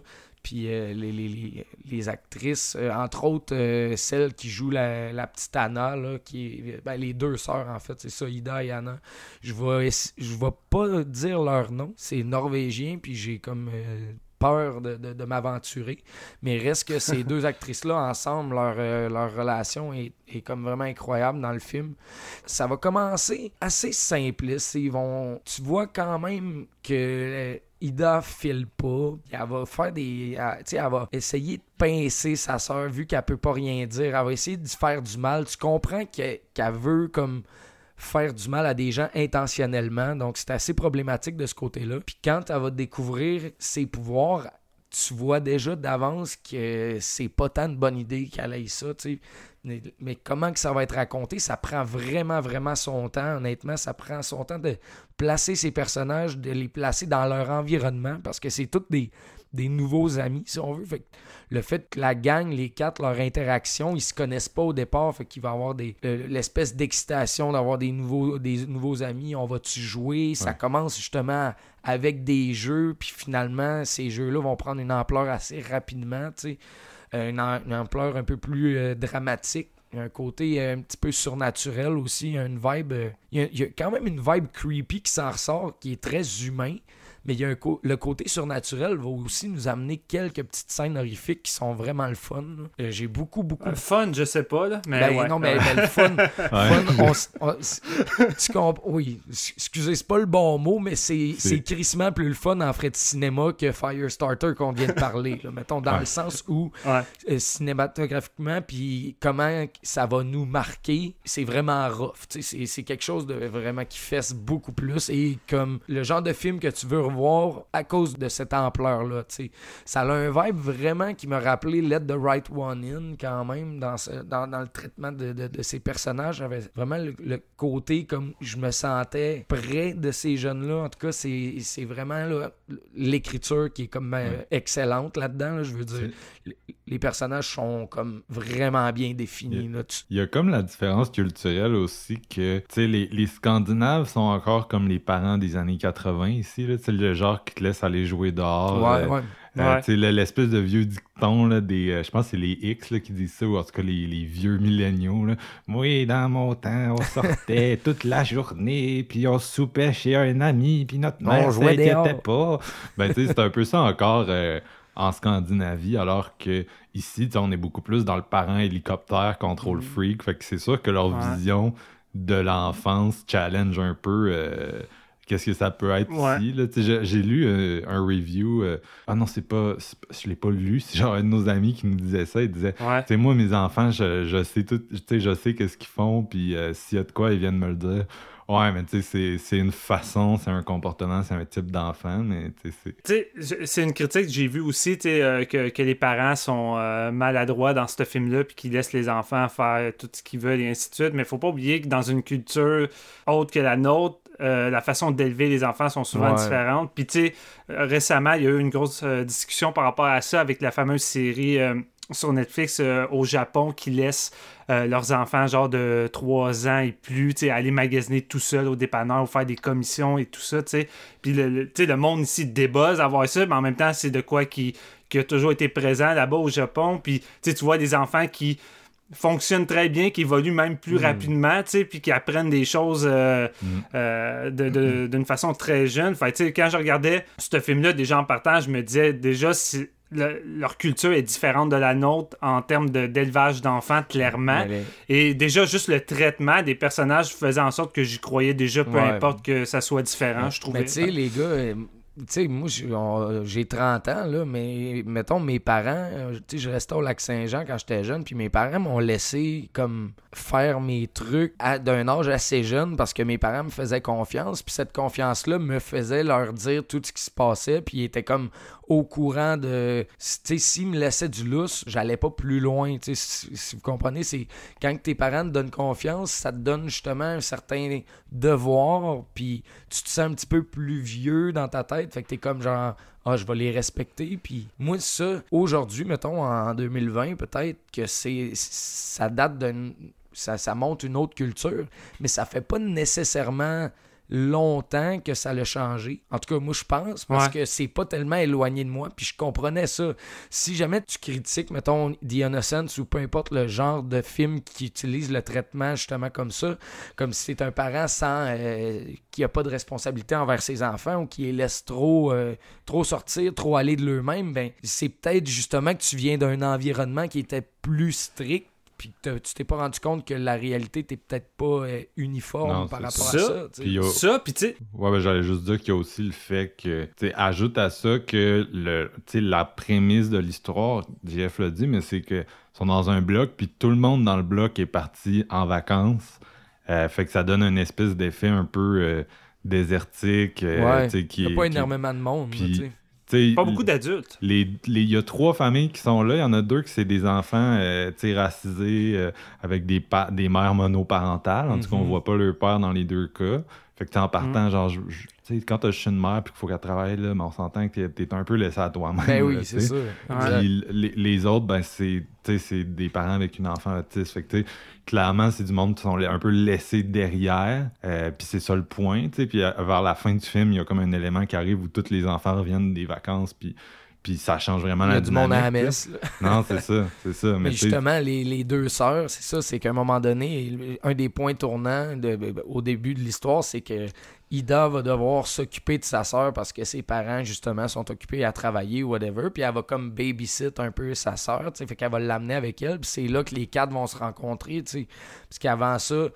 Puis euh, les, les, les, actrices, euh, entre autres euh, celle qui joue la, la petite Anna, là, qui ben, les deux sœurs en fait, c'est ça, Ida et Anna. Je vais, je vais pas dire leur nom, c'est norvégien, puis j'ai comme peur de, de- de m'aventurer. Mais reste que ces deux actrices-là, ensemble, leur, euh, leur relation est, est comme vraiment incroyable dans le film. Ça va commencer assez simpliste. Ils vont, tu vois quand même que euh, Ida file pas. Elle va faire des. elle- Tu sais, elle va essayer de pincer sa sœur vu qu'elle peut pas rien dire. Elle va essayer de faire du mal. Tu comprends que- qu'elle veut comme faire du mal à des gens intentionnellement. Donc, c'est assez problématique de ce côté-là. Puis quand elle va découvrir ses pouvoirs, tu vois déjà d'avance que c'est pas tant de bonne idée qu'elle ait ça. Mais, comment que ça va être raconté, ça prend vraiment, vraiment son temps. Honnêtement, ça prend son temps de placer ces personnages, de les placer dans leur environnement, parce que c'est tous des, nouveaux amis, si on veut. Le fait que la gang, les quatre, leur interaction, ils se connaissent pas au départ, fait qu'il va y avoir des, l'espèce d'excitation d'avoir des nouveaux, des nouveaux amis. On va-tu jouer? Ça commence justement avec des jeux, puis finalement, ces jeux-là vont prendre une ampleur assez rapidement, tu sais. Euh, Une, am- une ampleur un peu plus euh, dramatique. Il y a un côté euh, un petit peu surnaturel aussi. Il y a une vibe. il, y a, il y a quand même une vibe creepy qui s'en ressort, qui est très humain. Mais il y a un le côté surnaturel va aussi nous amener quelques petites scènes horrifiques qui sont vraiment le fun. Euh, J'ai beaucoup, beaucoup Euh, Fun, je sais pas, là. Mais ben, ouais. non, mais ben, le fun. fun, on on tu comp- oui, excusez, c'est pas le bon mot, mais c'est crissement plus le fun en frais de cinéma que Firestarter qu'on vient de parler. là. Mettons, dans Ouais. le sens où Ouais. euh, cinématographiquement, puis comment ça va nous marquer, c'est vraiment rough. tu sais, C'est c'est quelque chose de vraiment qui fesse beaucoup plus et comme le genre de film que tu veux revoir à cause de cette ampleur-là. Ça a un vibe vraiment qui m'a rappelé Let the Right One In quand même dans, ce- dans, dans le traitement de, de, de ces personnages. J'avais vraiment le, le côté comme je me sentais près de ces jeunes-là. En tout cas, c'est vraiment l'écriture qui est comme euh, Ouais. excellente là-dedans. là, je veux dire, les, personnages sont comme vraiment bien définis. Il y a comme la différence culturelle aussi que, tu sais, les, les Scandinaves sont encore comme les parents des années 80 ici, là, le genre qui te laisse aller jouer dehors. ouais, euh, ouais. euh, Ouais. l'espèce de vieux dicton, là, des, euh, je pense que c'est les X là, qui disent ça, ou en tout cas les, les vieux milléniaux. Là. Moi, dans mon temps, on sortait toute la journée, puis on soupait chez un ami, puis notre On mère jouait s'inquiétait dehors. pas. Ben, tu sais, c'est un peu ça encore euh, en Scandinavie, alors que ici, on est beaucoup plus dans le parent hélicoptère, contrôle freak. Fait que c'est sûr que leur Ouais. vision de l'enfance challenge un peu. euh, Qu'est-ce que ça peut être Ouais. ici? J'ai lu euh, un review. euh, ah non, c'est pas, Je l'ai pas lu. C'est genre un de nos amis qui nous disait ça. Il disait Ouais. Tu moi, mes enfants, je, je sais tout. Tu sais, je sais qu'est-ce qu'ils font. Puis s'il y a de quoi, ils viennent me le dire. Ouais, mais tu sais, c'est- c'est une façon, c'est un comportement, c'est un type d'enfant. Mais tu sais, c'est. C'est une critique que j'ai vue aussi, tu sais, euh, que, que les parents sont euh, maladroits dans ce film-là, puis qu'ils laissent les enfants faire tout ce qu'ils veulent et ainsi de suite. Mais il faut pas oublier que dans une culture autre que la nôtre, euh, la façon d'élever les enfants sont souvent Ouais. différentes. Puis tu sais, euh, récemment, il y a eu une grosse discussion par rapport à ça avec la fameuse série sur Netflix euh, au Japon qui laisse euh, leurs enfants genre de 3 ans et plus, aller magasiner tout seul au dépanneur ou faire des commissions et tout ça, tu sais. Puis le, le- le monde ici débuzz à voir ça, mais en même temps, c'est de quoi qui, qui a toujours été présent là-bas au Japon. Puis tu vois des enfants qui fonctionnent très bien, qui évoluent même plus rapidement, tu sais, puis qui apprennent des choses euh, euh, de- de- d'une façon très jeune. Fait, que, tu sais, quand je regardais ce film-là, déjà en partant, je me disais déjà si le- leur culture est différente de la nôtre en termes de- d'élevage d'enfants, clairement. Et déjà, juste le traitement des personnages faisait en sorte que j'y croyais déjà, peu Ouais. importe que ça soit différent, je trouvais. Mais tu sais, les gars, euh, tu sais, moi, j'ai- on- j'ai 30 ans, là, mais mettons, mes parents, euh, tu sais, je restais au Lac-Saint-Jean quand j'étais jeune, puis mes parents m'ont laissé, comme, faire mes trucs d'un âge assez jeune parce que mes parents me faisaient confiance, puis cette confiance-là me faisait leur dire tout ce qui se passait, puis ils étaient comme au courant de. Tu sais, s'ils me laissaient du lousse, j'allais pas plus loin, tu sais, si, vous comprenez, c'est quand tes parents te donnent confiance, ça te donne justement un certain devoir, puis tu te sens un petit peu plus vieux dans ta tête, fait que t'es comme genre, ah, je vais les respecter, puis moi, ça, aujourd'hui, mettons, en 2020, peut-être que c'est ça date d'une. Ça, ça montre une autre culture, mais ça fait pas nécessairement longtemps que ça l'a changé. En tout cas, moi, je pense, parce Ouais. que c'est pas tellement éloigné de moi, puis je comprenais ça. Si jamais tu critiques, mettons, The Innocence ou peu importe le genre de film qui utilise le traitement justement comme ça, comme si c'est un parent sans euh, qui a pas de responsabilité envers ses enfants ou qui les laisse trop, euh, trop sortir, trop aller de l'eux-mêmes, ben c'est peut-être justement que tu viens d'un environnement qui était plus strict puis tu t'es pas rendu compte que la réalité t'es peut-être pas euh, uniforme Non, par rapport ça. à ça. Puis a- Ça, puis tu sais, Ouais, ben, j'allais juste dire qu'il y a aussi le fait que, tu sais, ajoute à ça que le, tu sais, la prémisse de l'histoire, Jeff l'a dit, mais c'est que ils sont dans un bloc, puis tout le monde dans le bloc est parti en vacances. Euh, fait que ça donne une espèce d'effet un peu euh, désertique. euh, Ouais. tu sais, qui Il y a pas qui- énormément de monde. puis- pas beaucoup d'adultes. les, les- il y a trois familles qui sont là. Il y en a deux qui c'est des enfants euh, racisés euh, avec des, des mères monoparentales. En tout cas, on voit pas leur père dans les deux cas. Fait que t'es en partant, Mhm. genre, je- sais, quand t'as juste une mère puis qu'il faut qu'elle travaille, là, mais on s'entend que t'es, t'es un peu laissé à toi-même. Ben oui, c'est ça. Puis les, les autres, ben, c'est, des parents avec une enfant autiste. Fait que, clairement, c'est du monde qui sont un peu laissés derrière. Euh, puis c'est ça le point. Puis euh, vers la fin du film, il y a comme un élément qui arrive où tous les enfants reviennent des vacances. Puis, puis ça change vraiment Il y la a du monde à la dynamique, messe. là. Non, c'est ça, c'est ça. Mais justement, les, les deux sœurs, c'est ça, c'est qu'à un moment donné, un des points tournants de- de- au début de l'histoire, c'est que Ida va devoir s'occuper de sa sœur parce que ses parents, justement, sont occupés à travailler ou whatever. Puis elle va comme babysit un peu sa sœur, tu sais, fait qu'elle va l'amener avec elle. Puis c'est là que les quatre vont se rencontrer, tu sais. Parce qu'avant ça,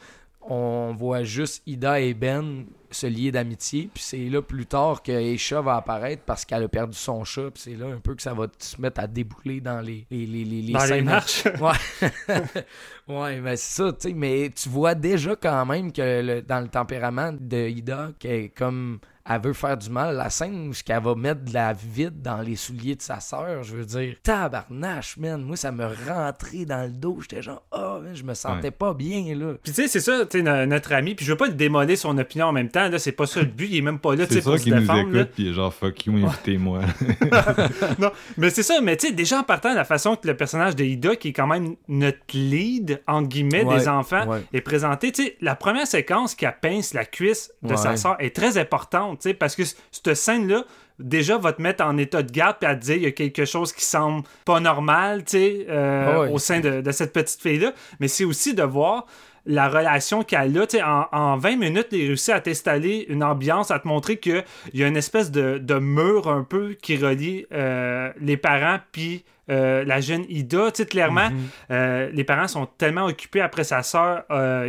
on voit juste Ida et Ben se lier d'amitié. Puis c'est là plus tard que Aisha va apparaître parce qu'elle a perdu son chat. Puis c'est là un peu que ça va se mettre à débouler dans les, les, les, les, les Dans les marches. Ouais. ouais, mais c'est ça, tu sais. Mais tu vois déjà quand même que le- dans le tempérament de Ida, qu'elle est comme. Elle veut faire du mal. La scène où elle va mettre de la vide dans les souliers de sa sœur, je veux dire, tabarnache, man. Moi, ça me rentrait dans le dos. J'étais genre, oh, man, je me sentais Ouais. pas bien, là. Puis tu sais, c'est ça, tu notre ami, puis je veux pas le démoler son opinion en même temps, là, c'est pas ça le but, il est même pas là, tu c'est sais, pour ça se qui nous défendre. là. écoute, puis il est genre fuck you, invitez-moi. non, mais c'est ça, mais tu sais, déjà en partant, la façon que le personnage de Ida, qui est quand même notre lead, en guillemets, Ouais, des enfants, ouais. est présenté. Tu sais, la première séquence qui pince la cuisse de sa soeur est très importante, tu sais, parce que cette scène-là, déjà, va te mettre en état de garde, puis à te dire, il y a quelque chose qui semble pas normal, tu sais, euh, Ouais. au sein de, de cette petite fille-là. Mais c'est aussi de voir la relation qu'elle a. Tu sais, En, en 20 minutes, il réussit à t'installer une ambiance, à te montrer qu'il y a une espèce de, de mur un peu qui relie euh, les parents puis euh, la jeune Ida. Tu sais, clairement, Mhm. euh, les parents sont tellement occupés après sa sœur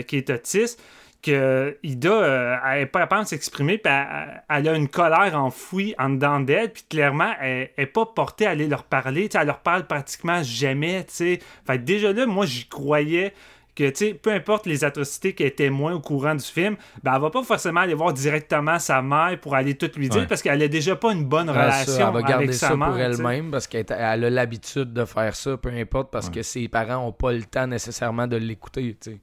qui est autiste que Ida, elle n'est pas capable de s'exprimer, puis elle, elle a une colère enfouie en dedans d'elle, puis clairement, elle n'est pas portée à aller leur parler, tu sais, elle leur parle pratiquement jamais, tu sais. Fait déjà là, moi, j'y croyais que, tu sais, peu importe les atrocités qu'elle est témoin au courant du film, ben, elle va pas forcément aller voir directement sa mère pour aller tout lui dire, Ouais. parce qu'elle a déjà pas une bonne Ah, ça, relation elle va garder avec ça sa mère, pour elle-même parce qu'elle elle a l'habitude de faire ça, peu importe, parce Ouais. que ses parents n'ont pas le temps nécessairement de l'écouter. tu sais.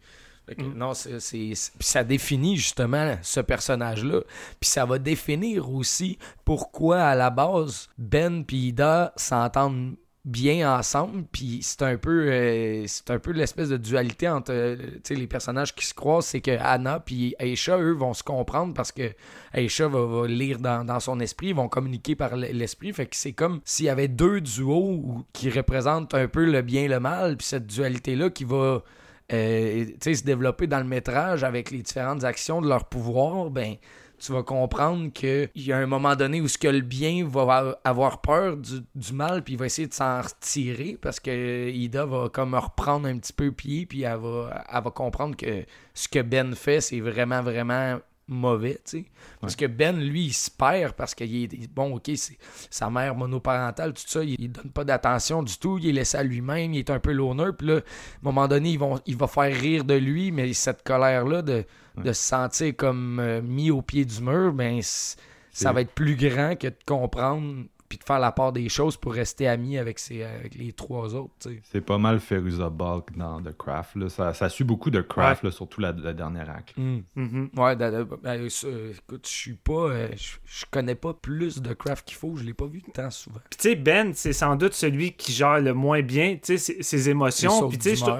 Fait que Mm. Non, c'est, c'est- c'est- puis ça définit justement ce personnage-là. Puis ça va définir aussi pourquoi à la base Ben et Ida s'entendent bien ensemble puis c'est un peu euh, un peu l'espèce de dualité entre euh, les personnages qui se croisent c'est que Anna puis Aisha eux vont se comprendre parce que Aisha va, lire dans, son esprit ils vont communiquer par l'esprit fait que c'est comme s'il y avait deux duos qui représentent un peu le bien et le mal puis cette dualité là qui va euh, se développer dans le métrage avec les différentes actions de leur pouvoir, ben tu vas comprendre qu'il y a un moment donné où ce que le bien va avoir peur du, du mal, puis il va essayer de s'en retirer parce que Ida va comme reprendre un petit peu pied, puis elle va, elle va comprendre que ce que Ben fait, c'est vraiment, vraiment mauvais, tu sais. Parce que Ben, lui, il se perd parce qu'il est bon, ok, c'est sa mère monoparentale, tout ça, il, il donne pas d'attention du tout, il est laissé à lui-même, il est un peu loner, puis là, à un moment donné, ils vont, il va faire rire de lui, mais cette colère-là de, de se sentir comme euh, mis au pied du mur, ben, ça va être plus grand que de comprendre puis de faire la part des choses pour rester ami avec, ses, avec les trois autres. C'est pas mal Feruza Balk dans The Craft. Là. Ça, ça suit beaucoup de Craft, là, surtout la, la dernière acte. Mhm. Ouais, da- da- ben, ça, écoute, je suis pas. euh, je je connais pas plus de craft qu'il faut, je l'ai pas vu tant souvent. Puis tu sais, Ben, c'est sans doute celui qui gère le moins bien, tu sais, ses, ses émotions. Puis tu sais, ouais.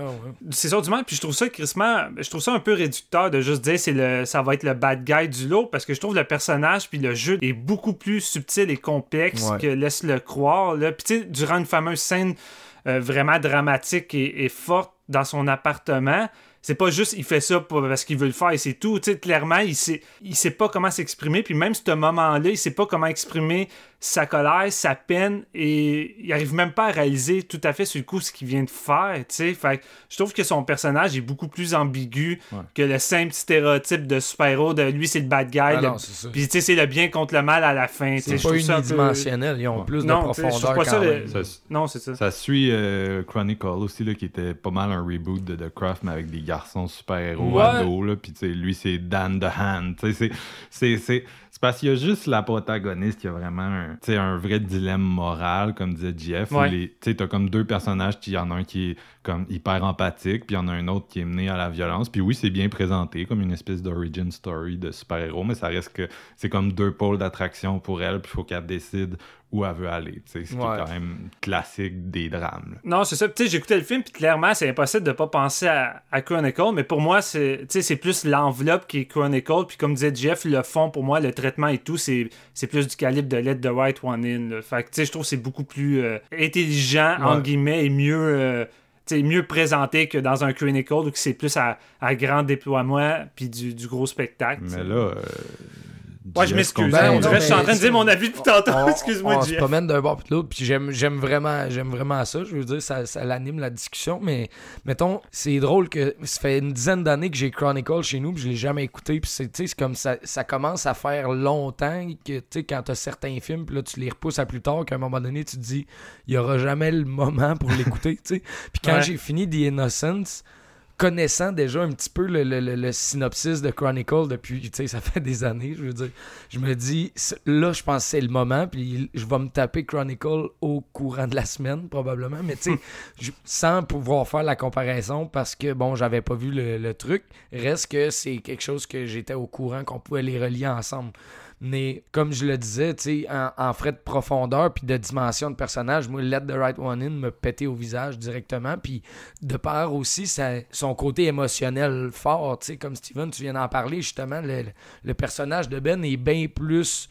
c'est sûr du mal, puis je trouve ça crissement, je trouve ça un peu réducteur de juste dire c'est le ça va être le bad guy du lot parce que je trouve le personnage puis le jeu est beaucoup plus subtil et complexe Ouais. Laisse le croire là. Puis tu sais durant une fameuse scène euh, vraiment dramatique et, forte dans son appartement, c'est pas juste il fait ça parce qu'il veut le faire et c'est tout. Tu sais, clairement, il sait, il sait pas comment s'exprimer. Puis même ce moment-là, il sait pas comment exprimer sa colère, sa peine et il arrive même pas à réaliser tout à fait sur le coup ce qu'il vient de faire. Tu sais, je trouve que son personnage est beaucoup plus ambigu Ouais. que le simple stéréotype de super-héros de lui c'est le bad guy. Ah le-. Puis tu sais, c'est le bien contre le mal à la fin. C'est pas trouve ça un peu- unidimensionnel, ils ont Ouais. plus de Non, profondeur pas ça quand le- même. Ça, Non, c'est ça. ça suit euh, Chronicle aussi, là, qui était pas mal un reboot de The Craft, mais avec des garçons super-héros Ouais. ados. Là, puis tu sais, lui, c'est Dan the Hand. Tu sais, c'est- c'est- C'est c'est parce qu'il y a juste la protagoniste qui a vraiment un, vrai dilemme moral, comme disait Jeff. Ouais. Tu t'as comme deux personnages, il y en a un qui est comme hyper empathique, puis il y en a un autre qui est mené à la violence. Puis oui, c'est bien présenté comme une espèce d'origin story de super-héros, mais ça reste que c'est comme deux pôles d'attraction pour elle, puis il faut qu'elle décide où elle veut aller. tu sais, Ce qui Ouais. est quand même classique des drames. là. Non, c'est ça. Tu sais, j'écoutais le film, puis clairement, c'est impossible de pas penser à, à Chronicle, mais pour moi, c'est plus l'enveloppe qui est Chronicle, puis comme disait Jeff, le fond, pour moi, le traitement et tout, c'est c'est plus du calibre de Let the Right One In. là. Fait que, tu sais, je trouve que c'est beaucoup plus euh, intelligent, Ouais. entre guillemets, et mieux... euh, mieux présenté que dans un Chronicle où c'est plus à, à grand déploiement puis du, du gros spectacle. Mais là. euh, Ouais, je m'excuse. continue. Ben, on dirait que je suis en train de dire mon avis depuis tantôt. Excuse-moi, on se promène d'un bord puis de l'autre, puis j'aime, vraiment, vraiment ça. Je veux dire, ça, ça l'anime la discussion, mais mettons, c'est drôle que ça fait une dizaine d'années que j'ai Chronicle chez nous, puis je l'ai jamais écouté, puis c'est, comme ça, ça commence à faire longtemps que, tu sais, quand t'as certains films, puis là, tu les repousses à plus tard, qu'à un moment donné, tu te dis, il y aura jamais le moment pour l'écouter. Puis quand Ouais. j'ai fini The Innocence, connaissant déjà un petit peu le, le- le- le synopsis de Chronicle depuis, tu sais, ça fait des années, je veux dire, je me dis, là, je pense que c'est le moment, puis je vais me taper Chronicle au courant de la semaine, probablement, mais tu sais, sans pouvoir faire la comparaison, parce que, bon, j'avais pas vu le, le truc, reste que c'est quelque chose que j'étais au courant qu'on pouvait les relier ensemble. Mais comme je le disais, en, en frais de profondeur puis de dimension de personnage, moi, Let the Right One In me pétait au visage directement. Puis de part aussi son côté émotionnel fort, comme Steven, tu viens d'en parler, justement, le, personnage de Ben est bien plus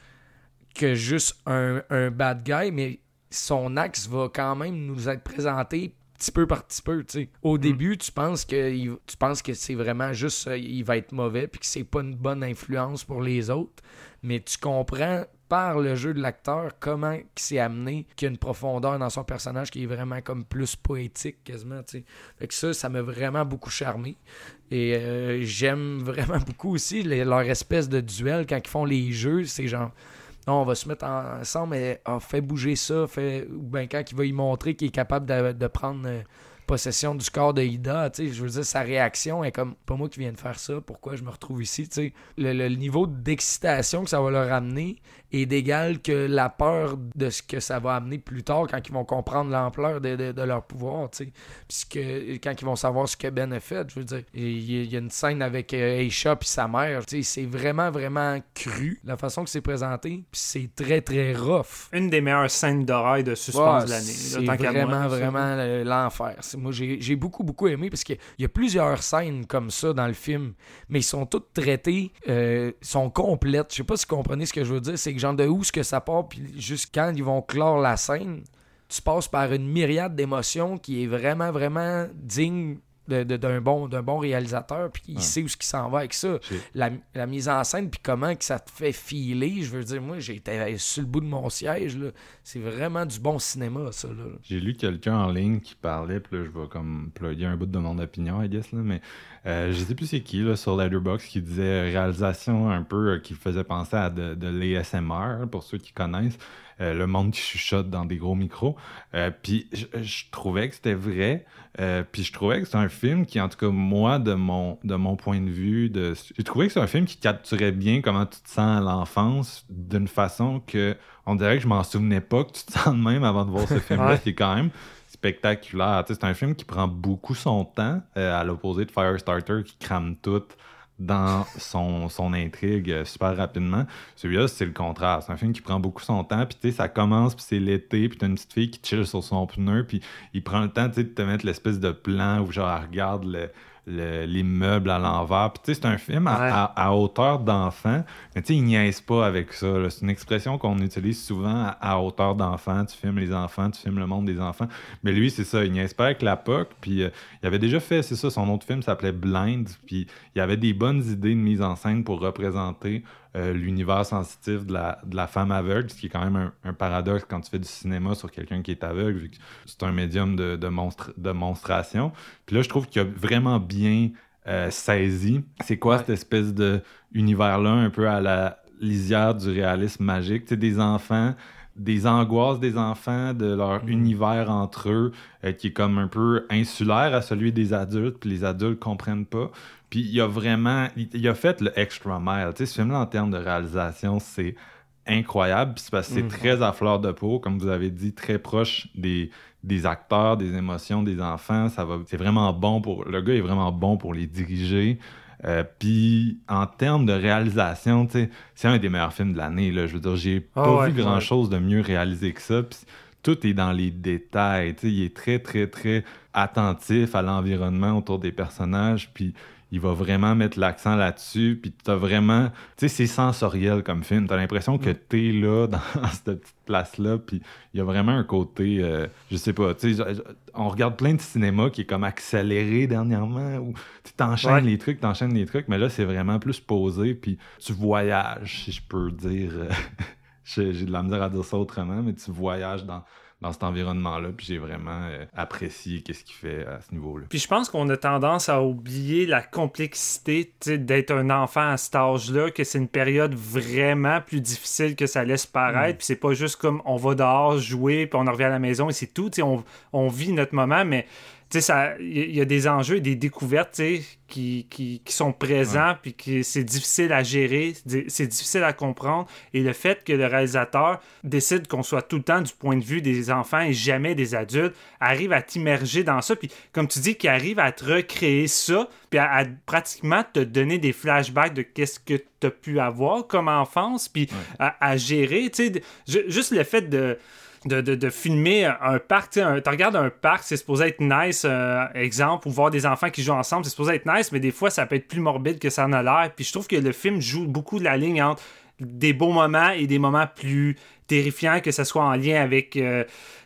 que juste un bad guy, mais son axe va quand même nous être présenté petit peu par petit peu, tu sais. Au début, tu penses que il- tu penses que c'est vraiment juste euh, il va être mauvais puis que c'est pas une bonne influence pour les autres, mais tu comprends par le jeu de l'acteur comment il s'est amené qu'il y a une profondeur dans son personnage qui est vraiment comme plus poétique quasiment, tu sais. Fait que ça ça m'a vraiment beaucoup charmé et euh, j'aime vraiment beaucoup aussi les- leur espèce de duel quand ils font les jeux, c'est genre non, on va se mettre ensemble, mais ah, fais bouger ça, fait... ou quand il va y montrer qu'il est capable de, prendre euh, possession du corps de Ida, tu sais, je veux dire, sa réaction est comme, pas moi qui viens de faire ça, pourquoi je me retrouve ici, tu. Le, le niveau d'excitation que ça va leur amener est d'égal que la peur de ce que ça va amener plus tard quand ils vont comprendre l'ampleur de, de- de leur pouvoir, tu sais. Puisque quand ils vont savoir ce que Ben a fait, je veux dire, il y, a- une scène avec euh, Aisha puis sa mère, tu sais, c'est vraiment, vraiment cru, la façon que c'est présenté, puis c'est très, très rough. Une des meilleures scènes d'horreur de suspense Ouais, de l'année. C'est qu'à moi, vraiment, vraiment euh, l'enfer. Moi, j'ai j'ai beaucoup, beaucoup aimé parce qu'il y a plusieurs scènes comme ça dans le film, mais ils sont toutes traitées, euh, sont complètes. Je sais pas si vous comprenez ce que je veux dire. C'est que genre de où ce que ça part, puis jusqu'à quand ils vont clore la scène, tu passes par une myriade d'émotions qui est vraiment, vraiment digne d'un bon, bon réalisateur, puis il Ouais. sait où ce qui s'en va avec ça. La, la mise en scène, puis comment que ça te fait filer, je veux dire, moi, j'étais sur le bout de mon siège, là. C'est vraiment du bon cinéma, ça, là. J'ai lu quelqu'un en ligne qui parlait, puis là, je vais comme plugger un bout de mon opinion, I guess, là, mais euh, je sais plus c'est qui, là, sur Letterboxd, qui disait réalisation un peu euh, qui faisait penser à de, de l'ASMR, pour ceux qui connaissent. Euh, le monde qui chuchote dans des gros micros. Euh, puis je, je trouvais que c'était vrai. Euh, puis je trouvais que c'est un film qui, en tout cas, moi, de mon, de mon point de vue, de, j'ai trouvé que c'est un film qui capturait bien comment tu te sens à l'enfance d'une façon que on dirait que je m'en souvenais pas que tu te sens de même avant de voir ce film-là, qui est quand même spectaculaire. Tu sais, c'est un film qui prend beaucoup son temps, à l'opposé de Firestarter qui crame tout dans son, son intrigue euh, super rapidement. Celui-là, c'est le contraire. C'est un film qui prend beaucoup son temps, puis tu sais, ça commence, puis c'est l'été, puis t'as une petite fille qui chill sur son pneu, puis il prend le temps, tu sais, de te mettre l'espèce de plan où genre, elle regarde le- le- l'immeuble à l'envers. Puis tu sais, c'est un film à, Ouais. à- à hauteur d'enfant, mais tu sais, il niaise pas avec ça. C'est une expression qu'on utilise souvent à, à hauteur d'enfant. Tu filmes les enfants, tu filmes le monde des enfants. Mais lui, c'est ça, il niaise pas avec la POC. Puis euh, il avait déjà fait, c'est ça, son autre film s'appelait Blind. Puis il avait des bonnes idées de mise en scène pour représenter euh, l'univers sensitif de la, de la femme aveugle, ce qui est quand même un, un paradoxe quand tu fais du cinéma sur quelqu'un qui est aveugle, vu que c'est un médium de, de, monstre, de monstration. Puis là, je trouve qu'il a vraiment bien euh, saisi c'est quoi cette espèce de univers-là, un peu à la lisière du réalisme magique? Tu sais, des enfants, des angoisses des enfants, de leur univers entre eux, euh, qui est comme un peu insulaire à celui des adultes, puis les adultes comprennent pas. Puis il a vraiment, il, il a fait le extra mile. Tu sais, ce film-là, en termes de réalisation, c'est incroyable. Puis c'est parce que c'est Mhm. très à fleur de peau, comme vous avez dit, très proche des, des acteurs, des émotions des enfants. Ça va, c'est vraiment bon pour, le gars est vraiment bon pour les diriger. Euh, puis en termes de réalisation, c'est un des meilleurs films de l'année. Je veux dire, j'ai Ah pas ouais, vu grand chose de mieux réalisé que ça. Puis tout est dans les détails. Il est très, très, très attentif à l'environnement autour des personnages. Puis il va vraiment mettre l'accent là-dessus. Puis t'as vraiment. Tu sais, c'est sensoriel comme film. T'as l'impression que t'es là, dans cette petite place-là. Puis il y a vraiment un côté. euh, je sais pas. Tu sais, on regarde plein de cinéma qui est comme accéléré dernièrement. Où tu t'enchaînes Ouais. les trucs, t'enchaînes les trucs. Mais là, c'est vraiment plus posé. Puis tu voyages, si je peux dire. euh, j'ai j'ai de la misère à dire ça autrement, mais tu voyages dans, dans cet environnement-là. Puis j'ai vraiment euh, apprécié qu'est-ce qu'il fait à ce niveau-là. Puis je pense qu'on a tendance à oublier la complexité d'être un enfant à cet âge-là, que c'est une période vraiment plus difficile que ça laisse paraître. Puis c'est pas juste comme on va dehors jouer, puis on en revient à la maison et c'est tout. On, on vit notre moment, mais il y, il y a des enjeux et des découvertes qui, qui, qui sont présents, puis que c'est difficile à gérer, c'est difficile à comprendre. Et le fait que le réalisateur décide qu'on soit tout le temps du point de vue des enfants et jamais des adultes, arrive à t'immerger dans ça. Puis comme tu dis, qu'il arrive à te recréer ça, puis à, à pratiquement te donner des flashbacks de qu'est-ce que tu as pu avoir comme enfance, puis à, à gérer. Juste le fait de de, filmer un parc. Tu regardes un parc, c'est supposé être nice, euh, exemple, ou voir des enfants qui jouent ensemble, c'est supposé être nice, mais des fois, ça peut être plus morbide que ça en a l'air. Puis je trouve que le film joue beaucoup de la ligne entre des beaux moments et des moments plus terrifiants, que ce soit en lien avec euh,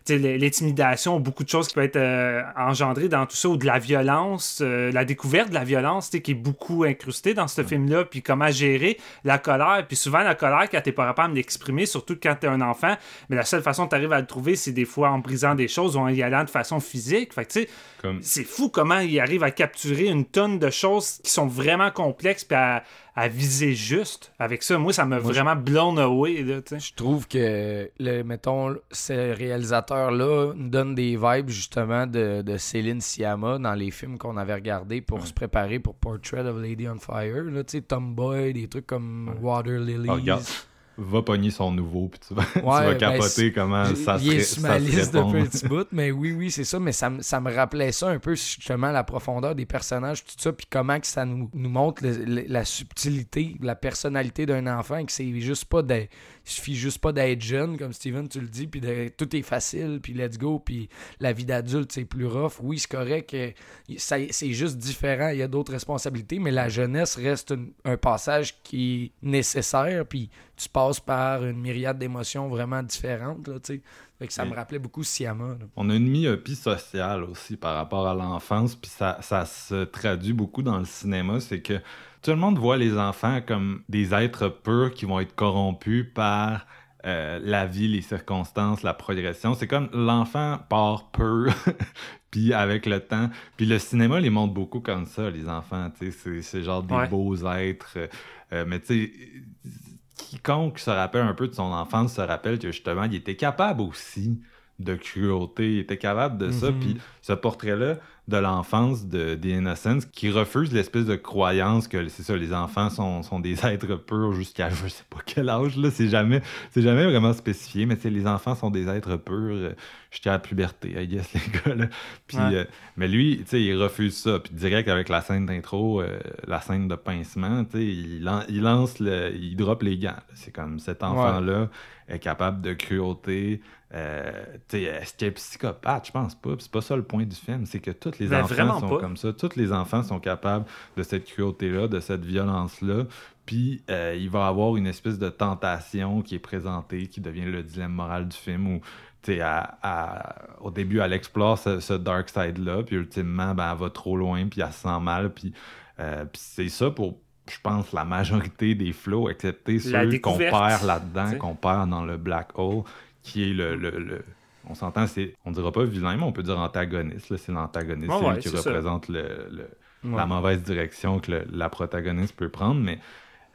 l'intimidation, beaucoup de choses qui peuvent être euh, engendrées dans tout ça, ou de la violence, euh, la découverte de la violence, tu sais, qui est beaucoup incrustée dans ce film-là, puis comment gérer la colère, puis souvent la colère, quand t'es pas capable de l'exprimer, surtout quand t'es un enfant, mais la seule façon que t'arrives à le trouver, c'est des fois en brisant des choses ou en y allant de façon physique. Fait que, tu sais, Comme... c'est fou comment il arrive à capturer une tonne de choses qui sont vraiment complexes puis à, à viser juste avec ça. Moi, ça m'a vraiment blown away. Là, tu sais. Je trouve que, le, mettons, ce réalisateur-là nous donne des vibes justement de, de Céline Sciamma dans les films qu'on avait regardés pour se préparer pour Portrait of Lady on Fire. Là, tu sais, Tomboy, des trucs comme Water Lilies. Ah, regarde, va pogner son nouveau, puis tu vas, tu Ouais, vas ben, capoter comment ça se il est sur ma liste bout, mais oui, oui, c'est ça. Mais ça, me- ça me rappelait ça un peu, justement, la profondeur des personnages, tout ça, puis comment que ça nous, nous montre le- le- la subtilité, la personnalité d'un enfant, et que c'est juste pas d'être- il suffit juste pas d'être jeune, comme Steven, tu le dis, puis de- tout est facile, puis let's go, puis la vie d'adulte, c'est plus rough. Oui, c'est correct, euh, c'est juste différent, il y a d'autres responsabilités, mais la jeunesse reste une- un passage qui est nécessaire, puis tu passes par une myriade d'émotions vraiment différentes, là, tu sais. Fait que ça me rappelait beaucoup Siama. là. On a une myopie sociale aussi par rapport à l'enfance, puis ça, ça se traduit beaucoup dans le cinéma, c'est que tout le monde voit les enfants comme des êtres purs qui vont être corrompus par euh, la vie, les circonstances, la progression. C'est comme l'enfant part pur, puis avec le temps. Puis le cinéma les montre beaucoup comme ça, les enfants. C'est c'est genre des Ouais. beaux êtres. euh, mais tu sais, quiconque se rappelle un peu de son enfance se rappelle que justement, il était capable aussi de cruauté, il était capable de ça. Mhm. Puis ce portrait-là de l'enfance de The qui refuse l'espèce de croyance que c'est ça, les enfants sont, sont des êtres purs jusqu'à je sais pas quel âge, là, c'est jamais, c'est jamais vraiment spécifié, mais c'est les enfants sont des êtres purs euh, jusqu'à la puberté, I guess, les gars. Là. Puis, Ouais. euh, mais lui, tu sais, il refuse ça. Puis direct avec la scène d'intro, euh, la scène de pincement, tu sais, il, lan- il lance, le, il drop les gants. C'est comme cet enfant-là est capable de cruauté. Euh, est-ce qu'il est psychopathe? Je pense pas. C'est pas ça le point du film. C'est que tous les Ben, enfants sont pas. comme ça. Tous les enfants sont capables de cette cruauté-là, de cette violence-là. Puis euh, il va avoir une espèce de tentation qui est présentée, qui devient le dilemme moral du film où à- à- au début, elle explore ce, ce dark side-là, puis ultimement, ben, elle va trop loin, puis elle se sent mal, puis, euh, puis c'est ça pour, je pense, la majorité des flows, excepté ceux qu'on perd là-dedans, qu'on perd dans le black hole, qui est le... le- le- on s'entend, c'est, on dira pas vilain, mais on peut dire antagoniste. là, C'est l'antagoniste, Ouais, c'est ouais, lui qui représente le, le- Ouais. la mauvaise direction que le- la protagoniste peut prendre. Mais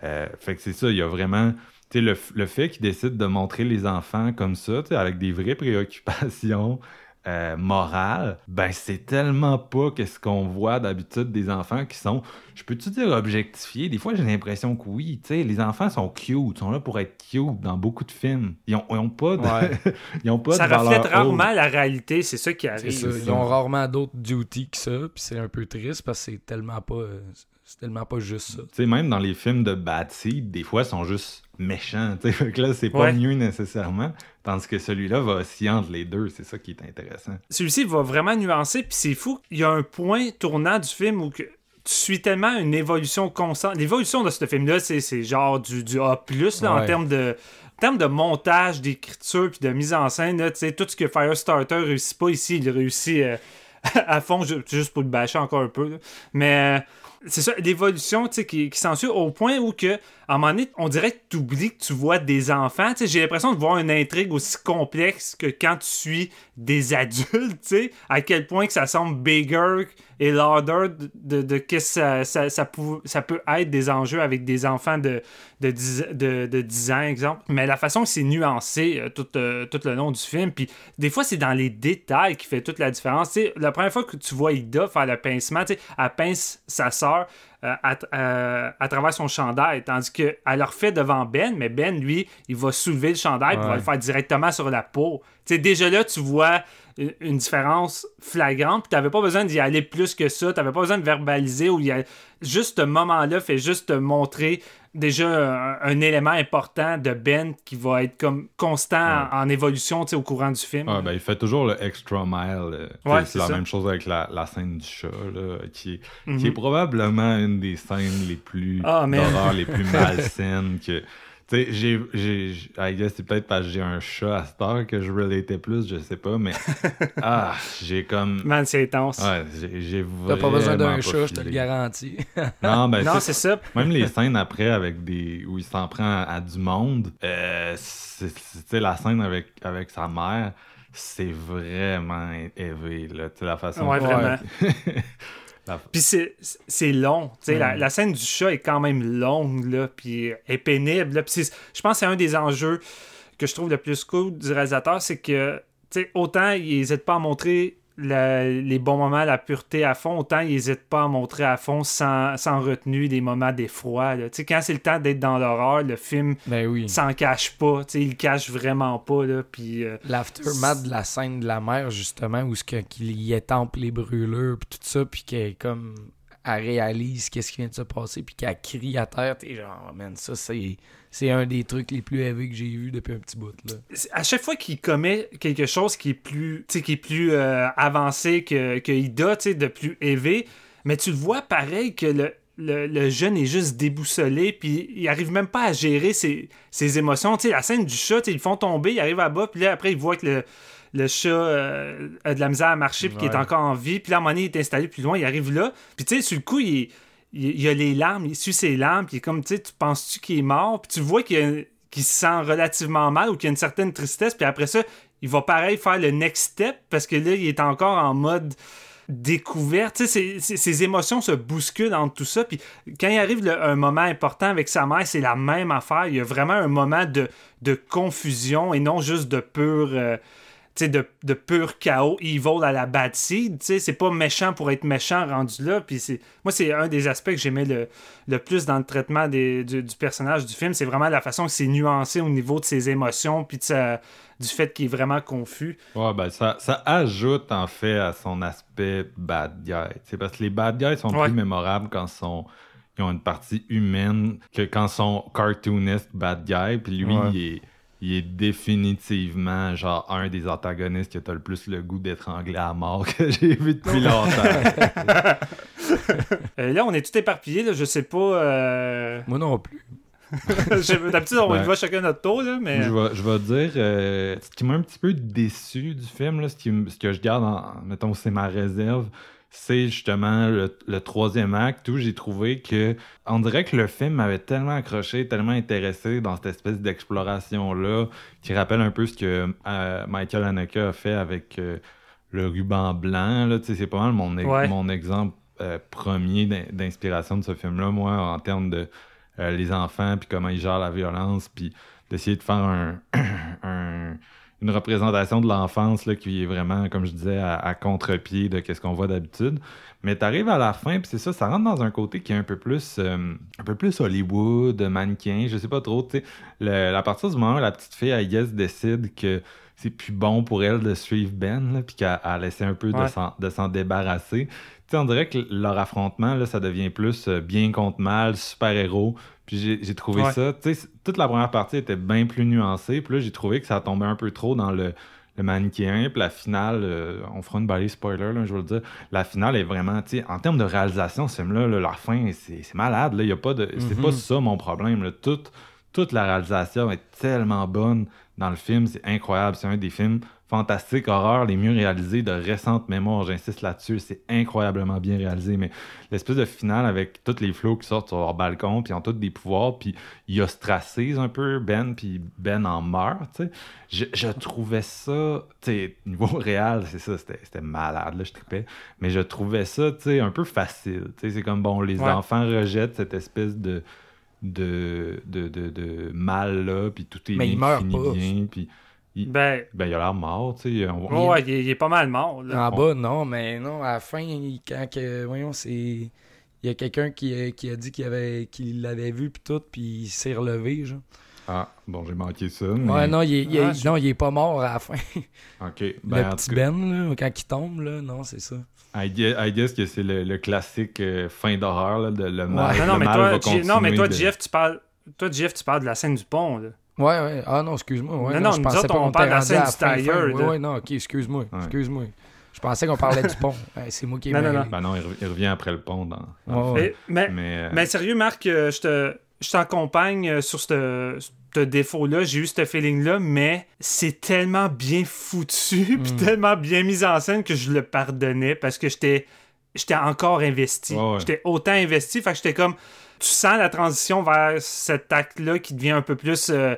euh, fait que c'est ça, il y a vraiment. tu sais, Le, le fait qu'il décide de montrer les enfants comme ça, tu sais, avec des vraies préoccupations euh, morales, ben c'est tellement pas que ce qu'on voit d'habitude des enfants qui sont, je peux-tu dire objectifiés? Des fois, j'ai l'impression que oui, tu sais, les enfants sont cute, sont là pour être cute dans beaucoup de films. Ils ont, ils ont pas de, Ouais. ils ont pas Ça de reflète rarement haute. la réalité, c'est ça qui arrive. ça. Ils ont rarement d'autres duties que ça, puis c'est un peu triste parce que c'est tellement pas, euh, c'est tellement pas juste ça. Tu sais, même dans les films de Bad Seed, des fois, ils sont juste méchants. tu sais. Là, c'est pas Ouais. mieux nécessairement. Tandis que celui-là va osciller entre les deux. C'est ça qui est intéressant. Celui-ci va vraiment nuancer, puis c'est fou. Il y a un point tournant du film où que tu suis tellement une évolution constante. L'évolution de ce film-là, c'est, c'est genre du, du A, là, en termes de. En termes de montage, d'écriture, puis de mise en scène, là, tu sais, tout ce que Firestarter réussit pas ici, il réussit euh, à fond, ju- juste pour le bâcher encore un peu. là. Mais euh, c'est ça, l'évolution qui, qui s'ensuit au point où que, à un moment donné, on dirait que tu oublies que tu vois des enfants. J'ai l'impression de voir une intrigue aussi complexe que quand tu suis des adultes, tu sais, à quel point que ça semble bigger et louder de, de, que ça, ça, ça, ça peut être des enjeux avec des enfants de, de, 10, de, de 10 ans, exemple. Mais la façon que c'est nuancé euh, tout, euh, tout le long du film, puis des fois, c'est dans les détails qui fait toute la différence. Tu sais, la première fois que tu vois Ida faire le pincement, tu sais, elle pince sa sœur euh, à, euh, à travers son chandail, tandis qu'elle le refait devant Ben, mais Ben, lui, il va soulever le chandail il va le faire directement sur la peau. Tu sais, déjà là, tu vois une- différence flagrante, puis t'avais pas besoin d'y aller plus que ça, t'avais pas besoin de verbaliser ou y a... juste ce moment-là fait juste te montrer déjà un, un élément important de Ben qui va être comme constant en, en évolution au courant du film. Ah, ben, il fait toujours le extra mile. euh, Ouais, c'est la ça. même chose avec la, la scène du chat, là, qui, est, Mhm. qui est probablement une des scènes les plus Ah, d'horreur, les plus malsaines que. Tu sais, j'ai. c'est peut-être parce que j'ai un chat à cette heure que je relatais plus, je sais pas, mais. ah, j'ai comme. Man, c'est intense. Ouais, j'ai, j'ai T'as pas besoin d'un pas chat, je te le garantis. Non, ben, non, c'est- ça. même les scènes après avec des où il s'en prend à, à du monde, euh, c'est, c'est- tu sais, la scène avec, avec sa mère, c'est vraiment élevé, là. Tu sais, la façon. Ouais, vraiment. Puis c'est, c'est long. la, la scène du chat est quand même longue, là, puis est pénible. Là, puis je pense que c'est un des enjeux que je trouve le plus cool du réalisateur, c'est que, autant il n'hésite pas à montrer les bons moments, la pureté à fond, autant il n'hésite pas à montrer à fond sans, sans retenue des moments d'effroi. quand c'est le temps d'être dans l'horreur, le film ben oui. s'en cache pas. il le cache vraiment pas. Là, puis, euh, L'aftermath de la scène de la mère, justement, où ce qu'il y étampe les brûlures, puis tout ça, puis qu'elle comme elle réalise qu'est-ce qui vient de se passer, puis qu'elle crie à terre, t'es genre, man, ça, c'est, c'est un des trucs les plus élevés que j'ai vu depuis un petit bout, là. à chaque fois qu'il commet quelque chose qui est plus, qui est plus euh, avancé que, que Ida, de plus élevé, mais tu le vois pareil que le, le, le jeune est juste déboussolé, puis il arrive même pas à gérer ses, ses émotions. La scène du chat, ils le font tomber, il arrive à bas, puis là, après, il voit que le, le chat euh, a de la misère à marcher, puis qu'il est encore en vie, puis là, à un moment donné, il est installé plus loin, il arrive là, puis tu sais, sur le coup, il, il, il a les larmes, il suit ses larmes, puis comme, tu sais, tu penses-tu qu'il est mort, puis tu vois qu'il se sent relativement mal ou qu'il y a une certaine tristesse, puis après ça, il va pareil faire le next step parce que là, il est encore en mode découverte. Tu ses- émotions se bousculent entre tout ça. Puis quand il arrive un moment important avec sa mère, c'est la même affaire. Il y a vraiment un moment de, confusion et non juste de pur. euh, de, de pur chaos, evil à la bad seed, c'est pas méchant pour être méchant rendu là, puis moi c'est un des aspects que j'aimais le, le plus dans le traitement des- du, du personnage du film, c'est vraiment la façon que c'est nuancé au niveau de ses émotions, puis du fait qu'il est vraiment confus. Ouais, ben ça, ça ajoute en fait à son aspect bad guy. C'est parce que les bad guys sont Ouais. plus mémorables quand ils sont ils ont une partie humaine que quand ils sont cartoonist bad guy. Puis lui, Ouais. il, est, il est définitivement genre un des antagonistes que t'as le plus le goût d'étrangler à mort que j'ai vu depuis longtemps. Euh, là, on est tout éparpillé, là, je sais pas... euh, Moi non plus. D'habitude, on Ouais. y va chacun notre tour, là, mais... Je vais, je vais dire, euh, ce qui m'a un petit peu déçu du film, là, ce, qui ce que je garde, en, mettons, c'est ma réserve, c'est justement le, le troisième acte où j'ai trouvé que, on dirait que le film m'avait tellement accroché, tellement intéressé dans cette espèce d'exploration-là, qui rappelle un peu ce que euh, Michael Haneke a fait avec euh, le ruban blanc. Là, c'est pas mal mon, Ouais. mon exemple euh, premier d'in- d'inspiration de ce film-là, moi, en termes de les enfants, puis comment ils gèrent la violence, puis d'essayer de faire un, un- une représentation de l'enfance là, qui est vraiment, comme je disais, à, à contre-pied de ce qu'on voit d'habitude. Mais t'arrives à la fin, puis c'est ça, ça rentre dans un côté qui est un peu plus, euh, un peu plus Hollywood, mannequin, je sais pas trop. tu. Le- à partir du moment où la petite fille, I guess, décide que c'est plus bon pour elle de suivre Ben, puis qu'elle elle essaie un peu de Ouais. s'en- de s'en débarrasser. Tu on dirait que leur affrontement, là, ça devient plus euh, bien contre mal, super-héros. Puis j'ai trouvé Ouais. ça, tu sais, toute la première partie était bien plus nuancée. Puis là, j'ai trouvé que ça tombait un peu trop dans le, le manichéen. Puis la finale, euh, on fera une balise spoiler, là, je veux le dire. La finale est vraiment, tu sais, en termes de réalisation, ce film-là, là, la fin, c'est malade. Là, y a pas de, c'est pas ça mon problème. Là. Toute, la réalisation est tellement bonne dans le film, c'est incroyable. C'est un des films fantastiques, horreur, les mieux réalisés de récente mémoire. J'insiste là-dessus, c'est incroyablement bien réalisé. Mais l'espèce de finale avec tous les flots qui sortent sur leur balcon, puis ils ont tous des pouvoirs, puis ils ostracisent un peu Ben, puis Ben en meurt, tu sais. Je, je trouvais ça, tu sais, niveau réel, c'est ça, c'était malade, là, je tripais. Mais je trouvais ça, tu sais, un peu facile. Tu sais, c'est comme, bon, les Ouais. enfants rejettent cette espèce de de, de, de, de mal là, puis tout est Mais bien il meurt fini pas. bien, puis il, Ben, ben, il a l'air mort, tu sais. on- ouais, il, est, il est pas mal mort, là. En bas, non, mais non, à la fin, il- quand que, voyons, c'est. Il y a quelqu'un qui, a- qui a dit qu'il avait qu'il l'avait vu puis tout, puis il s'est relevé, genre. Ah, bon, j'ai manqué ça, mais... Ouais, non, il est, il est- Ah, je- non, il est pas mort à la fin. OK. Ben, en le petit cas, Ben, là, quand il tombe, là, non, c'est ça. I guess, I guess que c'est le, le classique euh, fin d'horreur, là, de le mal, non, non, le mais mal toi, va non, mais toi, de- Jeff, tu parles... Toi, Jeff, tu parles de la scène du pont, là. Ouais, ouais. Ah non, excuse-moi. Ouais, Non, non, je pensais pas on qu'on parle de la scène à du tailleur, Ouais, non, ok, excuse-moi. Ouais. Excuse-moi. Je pensais qu'on parlait du pont. Ouais, c'est moi qui ai Non, non, non. Ben non, il, rev- il revient après le pont dans. Mais, mais, Mais, euh, mais sérieux, Marc, euh, je te... Je t'accompagne sur ce ce défaut-là, j'ai eu ce feeling-là, mais c'est tellement bien foutu, puis Mm. tellement bien mis en scène que je le pardonnais parce que j'étais j'étais encore investi. Ouais. J'étais autant investi, fait que j'étais comme tu sens la transition vers cet acte-là qui devient un peu plus euh,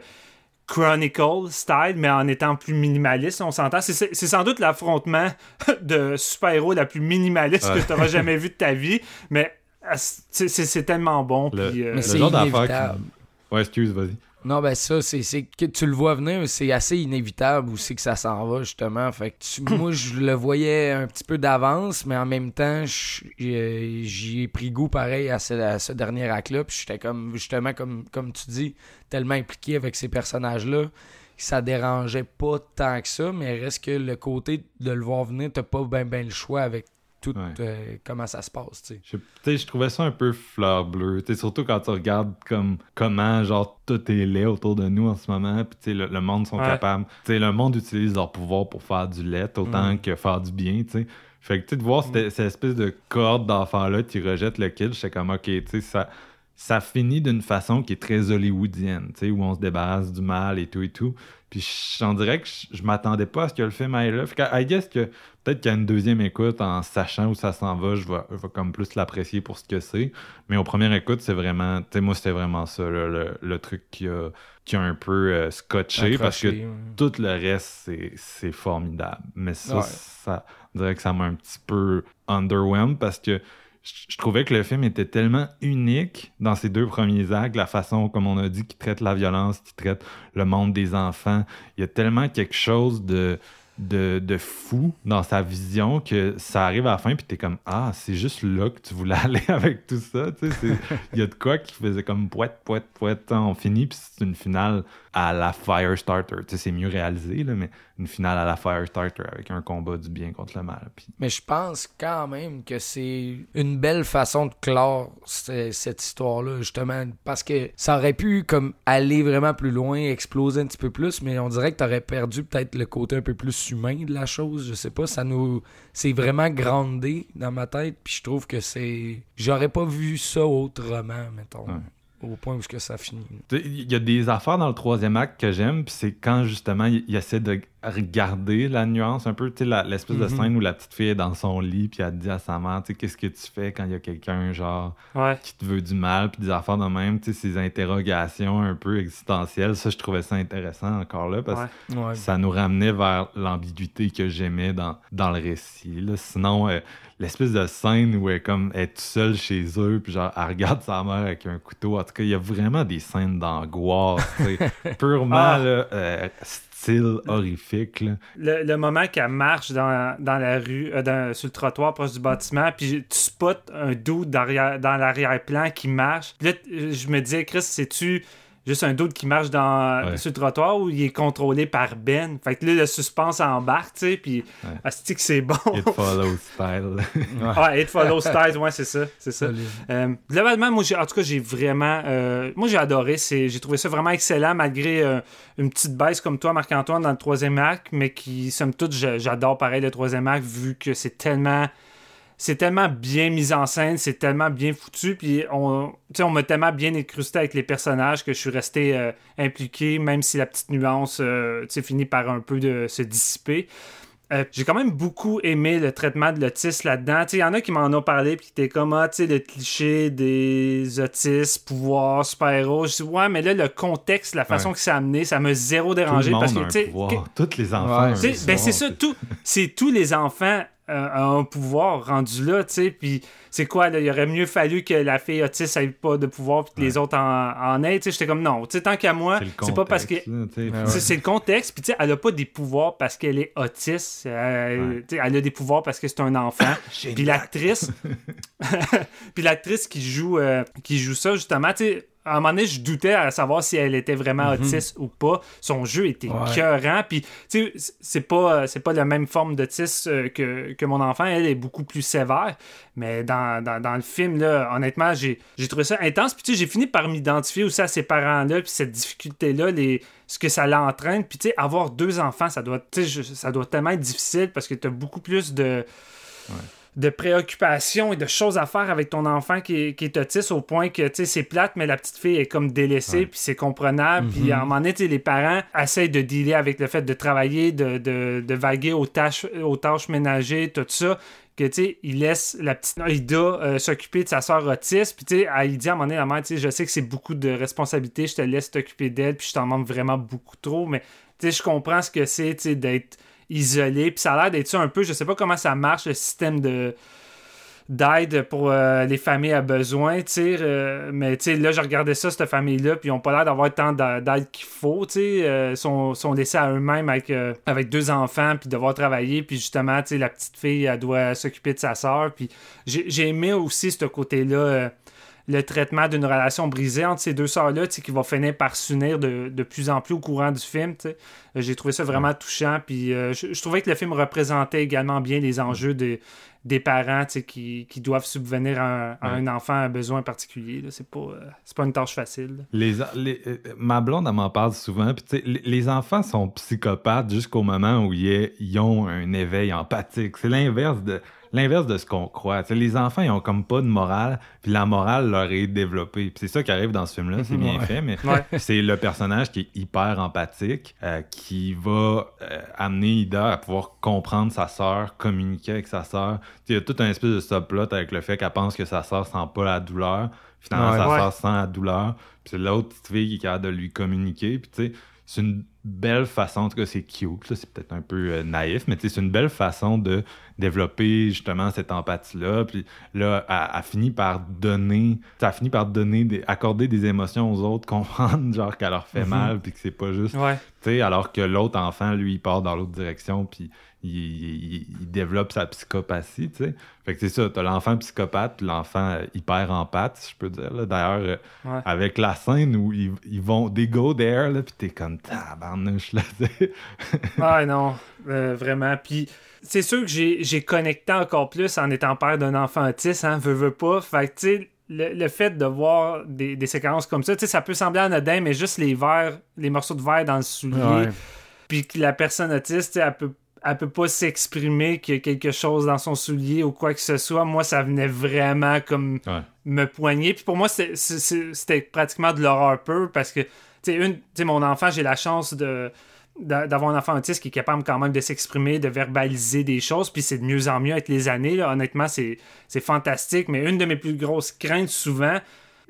Chronicle style, mais en étant plus minimaliste, on s'entend. C'est c'est sans doute l'affrontement de super-héros la plus minimaliste Ouais. que tu auras jamais vu de ta vie, mais ah, c'est c'est- c'est tellement bon. Le- puis, euh, Mais le c'est genre d'affaire inévitable. qui- Ouais, excuse, vas-y. Non, ben ça, c'est que tu le vois venir, c'est assez inévitable aussi que ça s'en va, justement. Fait que tu- moi, je le voyais un petit peu d'avance, mais en même temps, j'y ai pris goût pareil à ce, à ce dernier acte-là. Puis j'étais comme, justement, comme, comme tu dis, tellement impliqué avec ces personnages-là que ça dérangeait pas tant que ça, mais reste que le côté de le voir venir, t'as pas ben ben le choix avec tout Ouais. euh, comment ça se passe, tu sais. Je, trouvais ça un peu fleur bleue. Surtout quand tu regardes comme comment genre tout est laid autour de nous en ce moment. Puis le, le monde sont Ouais. capables. Le monde utilise leur pouvoir pour faire du lait autant que faire du bien. Tu sais. Fait que tu de voir cette, cette espèce de corde d'enfant-là qui rejette le kid, j'étais comme ok, tu sais, ça. Ça finit d'une façon qui est très hollywoodienne, tu sais, où on se débarrasse du mal et tout et tout. Puis j'en dirais que je, je m'attendais pas à ce que le film aille là. Fait que, I guess que peut-être qu'à une deuxième écoute, en sachant où ça s'en va, je vais, je vais comme plus l'apprécier pour ce que c'est. Mais au premier écoute, c'est vraiment, tu sais, moi, c'était vraiment ça, là, le, le truc qui a, qui a un peu euh, scotché parce que ouais. tout le reste, c'est, c'est formidable. Mais ça, Ouais. ça, on dirait que ça m'a un petit peu underwhelmed parce que je trouvais que le film était tellement unique dans ses deux premiers actes, la façon, comme on a dit, qu'il traite la violence, qu'il traite le monde des enfants. Il y a tellement quelque chose de, de, de fou dans sa vision que ça arrive à la fin, puis t'es comme Ah, c'est juste là que tu voulais aller avec tout ça. Il y a de quoi qui faisait comme poète, poète, poète, on finit, puis c'est une finale à la Firestarter. C'est mieux réalisé, là, mais une finale à la Firestarter avec un combat du bien contre le mal. Mais je pense quand même que c'est une belle façon de clore ce- cette histoire-là, justement, parce que ça aurait pu comme aller vraiment plus loin, exploser un petit peu plus, mais on dirait que t'aurais perdu peut-être le côté un peu plus humain de la chose. Je sais pas, ça nous, c'est vraiment grandé dans ma tête, puis je trouve que c'est, j'aurais pas vu ça autrement, mettons. Au point où que ça finit. Il y a des affaires dans le troisième acte que j'aime, puis c'est quand justement il, il essaie de regarder la nuance un peu, tu sais, l'espèce de Mhm. scène où la petite fille est dans son lit, puis elle dit à sa mère, tu sais, qu'est-ce que tu fais quand il y a quelqu'un, genre, Ouais. qui te veut du mal, puis des affaires de même, tu sais, ces interrogations un peu existentielles, ça, je trouvais ça intéressant encore là, parce Ouais. Ouais. que ça nous ramenait vers l'ambiguïté que j'aimais dans, dans le récit. là. Sinon, euh, l'espèce de scène où elle, est comme, elle est toute seule chez eux, puis genre, elle regarde sa mère avec un couteau. En tout cas, il y a vraiment des scènes d'angoisse, tu purement Ah. là, euh, style horrifique. là. Le, le moment qu'elle marche dans, dans la rue, euh, dans- sur le trottoir proche du bâtiment, puis tu spots un derrière- dans l'arrière-plan qui marche. Puis là, je me disais, Chris, c'est-tu juste un doute qui marche dans, Ouais. sur le trottoir ou il est contrôlé par Ben? Fait que là, le suspense embarque, tu sais, puis Ouais. que c'est bon? It follows style. Ah, It Follows Stars, ouais, c'est ça, c'est ça. Euh, globalement, moi, j'ai- en tout cas, j'ai vraiment. euh, moi, j'ai adoré. C'est, j'ai trouvé ça vraiment excellent, malgré euh, une petite baisse comme toi, Marc-Antoine, dans le troisième acte, mais qui, somme toute, j'adore pareil le troisième acte, vu que c'est tellement. C'est tellement bien mis en scène, c'est tellement bien foutu, puis on, tu sais, on m'a tellement bien incrusté avec les personnages que je suis resté euh, impliqué, même si la petite nuance euh, tu sais, finit par un peu de se dissiper. Euh, j'ai quand même beaucoup aimé le traitement de l'autisme là-dedans. Il y en a qui m'en ont parlé puis qui étaient comme ah, tu sais, le cliché des autistes, pouvoirs, super-héros. Je dis ouais, mais là, le contexte, la façon Ouais. que c'est amené, ça m'a zéro Tout le dérangé monde parce que tu sais, pouvoir. que- Tous les enfants Ouais, pouvoir. ben c'est ça, tout, c'est tous les enfants euh, un pouvoir rendu là, tu sais, puis c'est quoi, là, il aurait mieux fallu que la fille autiste ait pas de pouvoir puis que les autres en, en aient, tu sais, j'étais comme non, tu sais, tant qu'à moi, C'est pas parce que... Ouais, C'est- le contexte, puis tu sais, elle a pas des pouvoirs parce qu'elle est autiste, elle, Ouais. tu sais, elle a des pouvoirs parce que c'est un enfant. puis l'actrice, puis l'actrice qui joue, euh, qui joue ça justement, tu sais, à un moment donné, je doutais à savoir si elle était vraiment autiste ou pas. Son jeu était Ouais. puis tu sais, c'est pas, c'est pas la même forme d'autisme euh, que, que mon enfant. Elle est beaucoup plus sévère, mais dans, dans, dans le film là, honnêtement, j'ai, trouvé ça intense. Puis tu sais, j'ai fini par m'identifier aussi à ces parents-là, puis cette difficulté là, les ce que ça l'entraîne. Puis tu sais, avoir deux enfants, ça doit, je- ça doit tellement être difficile parce que tu as beaucoup plus de de préoccupations et de choses à faire avec ton enfant qui est, qui est autiste au point que, tu sais, c'est plate, mais la petite fille est comme délaissée, Ouais. puis c'est comprenable. Puis à un moment donné, tu sais, les parents essayent de dealer avec le fait de travailler, de, de, de vaguer aux tâches, aux tâches ménagères, tout ça. Que, tu sais, il laisse la petite Aïda euh, s'occuper de sa soeur autiste. Puis, tu sais, elle- il dit à un moment donné, la mère, tu sais, je sais que c'est beaucoup de responsabilités, je te laisse t'occuper d'elle, puis je t'en demande vraiment beaucoup trop. Mais, tu sais, je comprends ce que c'est, tu sais, d'être isolé. Puis ça a l'air d'être un peu, je sais pas comment ça marche, le système de d'aide pour euh, les familles à besoin, tu sais, euh, mais tu sais, là, je regardais ça, cette famille-là, puis ils ont pas l'air d'avoir tant d'a- d'aide qu'il faut, sais, euh, sont, sont laissés à eux-mêmes avec, avec deux enfants, puis devoir travailler, puis justement, tu sais, la petite fille, elle doit s'occuper de sa sœur, puis j'ai aimé aussi ce côté-là, le traitement d'une relation brisée entre ces deux sœurs-là, qui va finir par s'unir de, de plus en plus au courant du film. Euh, J'ai trouvé ça vraiment touchant, puis euh, je, je trouvais que le film représentait également bien les enjeux de, des parents, qui, qui doivent subvenir à un, à Ouais. un enfant à un besoin particulier. C'est pas, euh, c'est pas une tâche facile. Les, les- euh, ma blonde, elle m'en parle souvent. Puis, les enfants sont psychopathes jusqu'au moment où ils, ils ont un éveil empathique. C'est l'inverse de l'inverse de ce qu'on croit. Les enfants, ils ont comme pas de morale, puis la morale leur est développée. Puis c'est ça qui arrive dans ce film-là. C'est bien Ouais. fait, mais Ouais. c'est le personnage qui est hyper empathique, euh, qui va euh, amener Ida à pouvoir comprendre sa sœur, communiquer avec sa sœur. Il y a tout un espèce de subplot avec le fait qu'elle pense que sa sœur sent pas la douleur. Finalement, Ouais. sa sœur sent la douleur. Puis c'est l'autre petite fille qui est capable de lui communiquer. Puis tu sais, c'est une, belle façon, en tout cas c'est cute, là, c'est peut-être un peu euh, naïf, mais c'est une belle façon de développer justement cette empathie-là. Puis là, elle finit par donner, ça finit par donner, des, accorder des émotions aux autres, comprendre genre qu'elle leur fait mal, puis que c'est pas juste, Ouais. tu sais, alors que l'autre enfant, lui, il part dans l'autre direction, puis il, il- il développe sa psychopathie, tu sais. Fait que c'est ça, t'as l'enfant psychopathe, puis l'enfant euh, hyper empathe, si je peux dire. là. D'ailleurs, euh, Ouais. avec la scène où ils, ils vont, des go there, là, puis t'es comme tabarnouche, là. Ah non, euh, vraiment. Puis c'est sûr que j'ai j'ai connecté encore plus en étant père d'un enfant autiste, hein, veux, veux pas. Fait que, tu sais, le, le fait de voir des, des séquences comme ça, tu sais, ça peut sembler anodin, mais juste les verres, les morceaux de verre dans le soulier, Ouais. puis que la personne autiste, tu sais, elle peut, elle peut pas s'exprimer qu'il y a quelque chose dans son soulier ou quoi que ce soit. Moi, ça venait vraiment comme Ouais. me poigner. Puis pour moi, c'était- pratiquement de l'horreur pure parce que, tu sais, une- tu sais, mon enfant, j'ai la chance de d'avoir un enfant autiste qui est capable quand même de s'exprimer, de verbaliser des choses, puis c'est de mieux en mieux avec les années. là. Honnêtement, c'est fantastique, mais une de mes plus grosses craintes souvent,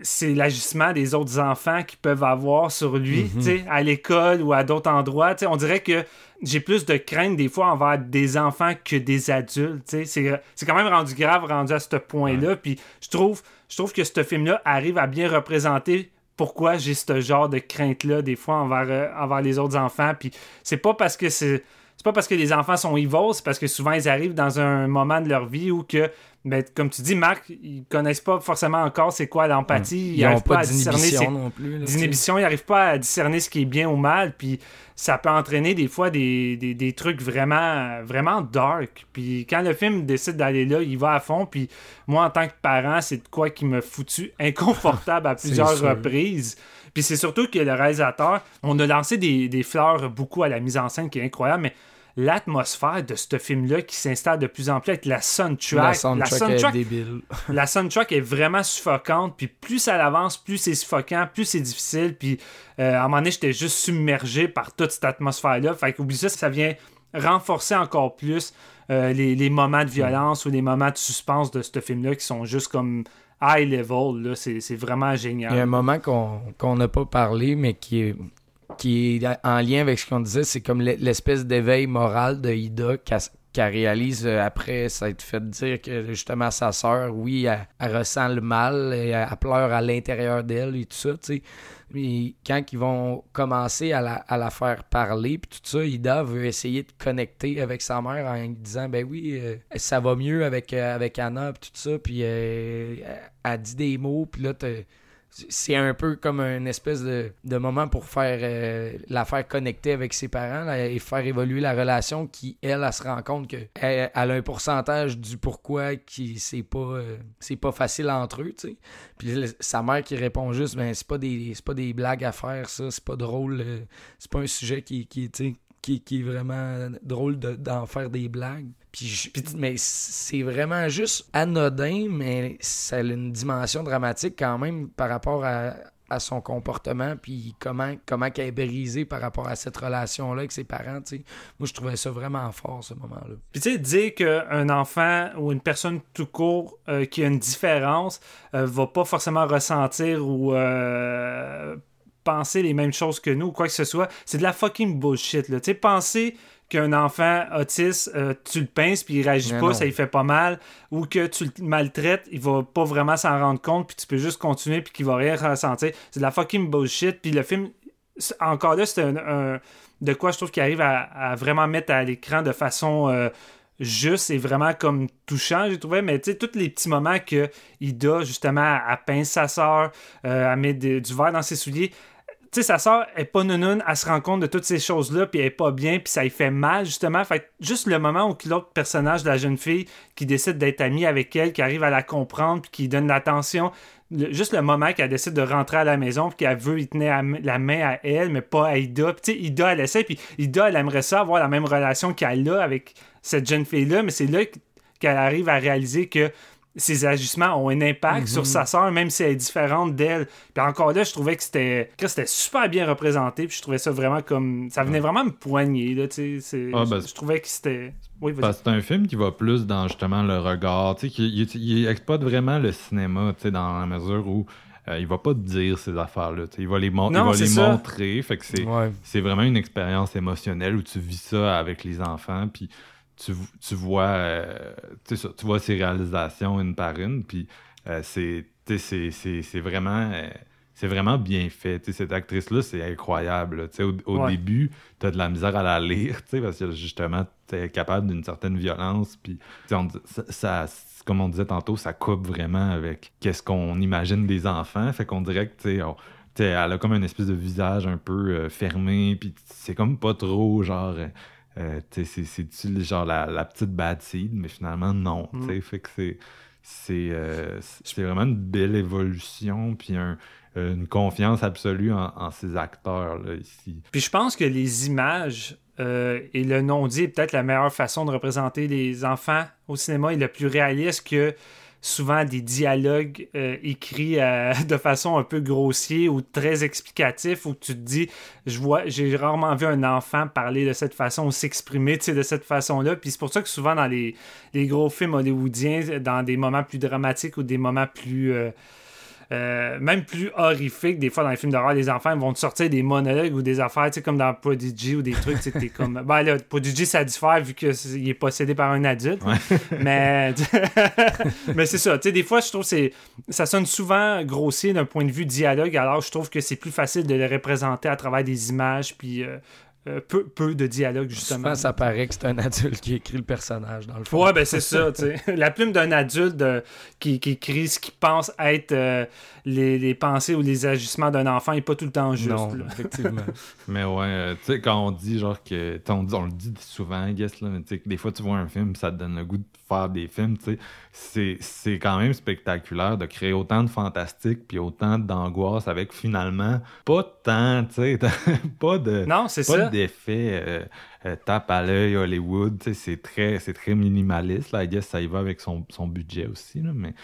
c'est l'agissement des autres enfants qui peuvent avoir sur lui, tu sais, à l'école ou à d'autres endroits. On dirait que j'ai plus de crainte des fois envers des enfants que des adultes. c'est quand même rendu grave, rendu à ce point-là. Puis je trouve, je trouve que ce film-là arrive à bien représenter pourquoi j'ai ce genre de crainte-là des fois envers, euh, envers les autres enfants. Puis c'est pas parce que c'est. C'est pas parce que les enfants sont evil, c'est parce que souvent ils arrivent dans un moment de leur vie où que, ben, comme tu dis, Marc, ils connaissent pas forcément encore c'est quoi l'empathie. Ils arrivent n'ont pas à discerner non plus. là, tu sais. d'inhibition, ils n'arrivent pas à discerner ce qui est bien ou mal, puis ça peut entraîner des fois des, des, des trucs vraiment, vraiment dark. Puis quand le film décide d'aller là, il va à fond, puis moi, en tant que parent, c'est de quoi qui me foutu inconfortable à plusieurs sûr. Puis c'est surtout que le réalisateur, on a lancé des, des fleurs beaucoup à la mise en scène qui est incroyable, mais l'atmosphère de ce film-là qui s'installe de plus en plus avec la soundtrack. La soundtrack, est soundtrack débile. la soundtrack est vraiment suffocante, puis plus ça avance, plus c'est suffocant, plus c'est difficile, puis euh, à un moment donné, j'étais juste submergé par toute cette atmosphère-là. Fait qu'oublie ça, ça vient renforcer encore plus euh, les, les moments de violence ou les moments de suspense de ce film-là qui sont juste comme high level. Là. C'est, c'est vraiment Il y a un génial. moment qu'on qu'on n'a pas parlé, mais qui est, qui est en lien avec ce qu'on disait, c'est comme l'e- l'espèce d'éveil moral de Ida qu'elle réalise euh, après s'être fait dire que justement sa sœur, oui, elle, ressent le mal, et elle, pleure à l'intérieur d'elle et tout ça, tu sais. Mais quand ils vont commencer à la, à la faire parler, puis tout ça, Ida veut essayer de connecter avec sa mère en lui disant Ben oui, euh, ça va mieux avec, euh, avec Anna, puis tout ça, puis elle, dit des mots, puis là, c'est un peu comme une espèce de, moment pour faire euh, la faire connecter avec ses parents et faire évoluer la relation qui elle, elle se rend compte que elle, elle a un pourcentage du pourquoi qui c'est pas euh, pas facile entre eux puis sa mère qui répond juste ben c'est pas des pas des blagues à faire ça c'est pas drôle euh, c'est pas un sujet qui qui qui, est vraiment drôle de- d'en faire des blagues. Puis, mais c'est vraiment juste anodin, mais ça a une dimension dramatique quand même par rapport à, son comportement, puis comment, comment est brisée par rapport à cette relation-là avec ses parents. tu sais. Moi, je trouvais ça vraiment fort, ce moment-là. Puis tu sais, dire qu'un enfant ou une personne tout court euh, qui a une différence euh, va pas forcément ressentir ou euh, penser les mêmes choses que nous ou quoi que ce soit, c'est de la fucking bullshit. Là. Tu sais, penser qu'un enfant autiste, euh, tu le pinces puis il réagit Mais pas, non. ça lui fait pas mal, ou que tu le maltraites, il va pas vraiment s'en rendre compte puis tu peux juste continuer puis qu'il va rien ressentir. C'est de la fucking bullshit. Puis le film, encore là, c'est un, un- de quoi je trouve qu'il arrive à, à vraiment mettre à l'écran de façon euh, juste et vraiment comme touchant, j'ai trouvé. Mais tu sais, tous les petits moments que Ida, justement, elle pince sa soeur, elle met de- du verre dans ses souliers. Tu sais, sa soeur est pas nounoune, elle se rend compte de toutes ces choses-là, puis elle est pas bien, puis ça lui fait mal, justement. Fait juste le moment où l'autre personnage de la jeune fille qui décide d'être amie avec elle, qui arrive à la comprendre, puis qui donne l'attention, juste le moment qu'elle décide de rentrer à la maison, puis qu'elle veut tenir la, la main à elle, mais pas à Ida. Puis tu sais, Ida, elle essaie, puis Ida, elle aimerait ça avoir la même relation qu'elle a avec cette jeune fille-là, mais c'est là qu'elle arrive à réaliser que ses agissements ont un impact sur sa sœur, même si elle est différente d'elle. Puis encore là, je trouvais que c'était que c'était super bien représenté, puis je trouvais ça vraiment comme... Ça venait vraiment me poigner, là, tu sais. c'est- Ah, ben, je, je trouvais que c'était... Oui, vas-y. Parce que c'est un film qui va plus dans justement le regard, tu sais, qui il, il exploite vraiment le cinéma, tu sais, dans la mesure où euh, il va pas te dire ces affaires-là. Il va les, il va les ça. montrer. Fait que c'est Ouais. c'est vraiment une expérience émotionnelle où tu vis ça avec les enfants, puis tu, tu vois, euh, tu vois ces réalisations une par une, puis euh, c'est, c'est, c'est, c'est vraiment, euh, c'est vraiment bien fait. Cette actrice-là, c'est incroyable. là. Tu sais, Au, au Ouais. début, tu as de la misère à la lire, parce que justement, tu es capable d'une certaine violence, puis ça, ça- comme on disait tantôt, ça coupe vraiment avec qu'est-ce qu'on imagine des enfants. Fait qu'on dirait que, tu elle a comme une espèce de visage un peu euh, fermé, puis c'est comme pas trop genre. Euh, c'est-tu genre la, la petite bad seed, mais finalement non. tu sais, Fait que c'est. C'est euh, vraiment une belle évolution, puis un- euh, une confiance absolue en, en ces acteurs-là ici. Puis je pense que les images euh, et le non-dit est peut-être la meilleure façon de représenter les enfants au cinéma et le plus réaliste que souvent des dialogues euh, écrits euh, de façon un peu grossier ou très explicatif où tu te dis je vois j'ai rarement vu un enfant parler de cette façon ou s'exprimer de cette façon-là. Puis c'est pour ça que souvent dans les, les gros films hollywoodiens dans des moments plus dramatiques ou des moments plus euh, même plus horrifiques, des fois dans les films d'horreur, les enfants vont te sortir des monologues ou des affaires, tu sais, comme dans Prodigy ou des trucs, tu sais, comme... Ben là, Prodigy, ça diffère vu qu'il est possédé par un adulte. Mais, mais c'est ça, tu sais, des fois, je trouve que c'est ça sonne souvent grossier d'un point de vue dialogue, alors je trouve que c'est plus facile de le représenter à travers des images, puis euh, euh, peu, peu de dialogue, justement. Souvent, ça paraît que c'est un adulte qui écrit le personnage, dans le fond. Ouais, ben c'est ça, tu sais. La plume d'un adulte qui, qui écrit ce qu'il pense être euh, les, les pensées ou les agissements d'un enfant n'est pas tout le temps juste. non, là. effectivement. Mais ouais, euh, tu sais, quand on dit genre que. On, dit- on le dit souvent, I guess, là, mais tu sais, des fois tu vois un film, ça te donne le goût de faire des films, tu sais. C'est- quand même spectaculaire de créer autant de fantastique puis autant d'angoisse avec finalement pas tant, tu sais, pas de. Non, pas d'effet euh, euh, tape à l'œil Hollywood, tu sais, c'est très, c'est très minimaliste, là, I guess, ça y va avec son, son budget aussi, là, mais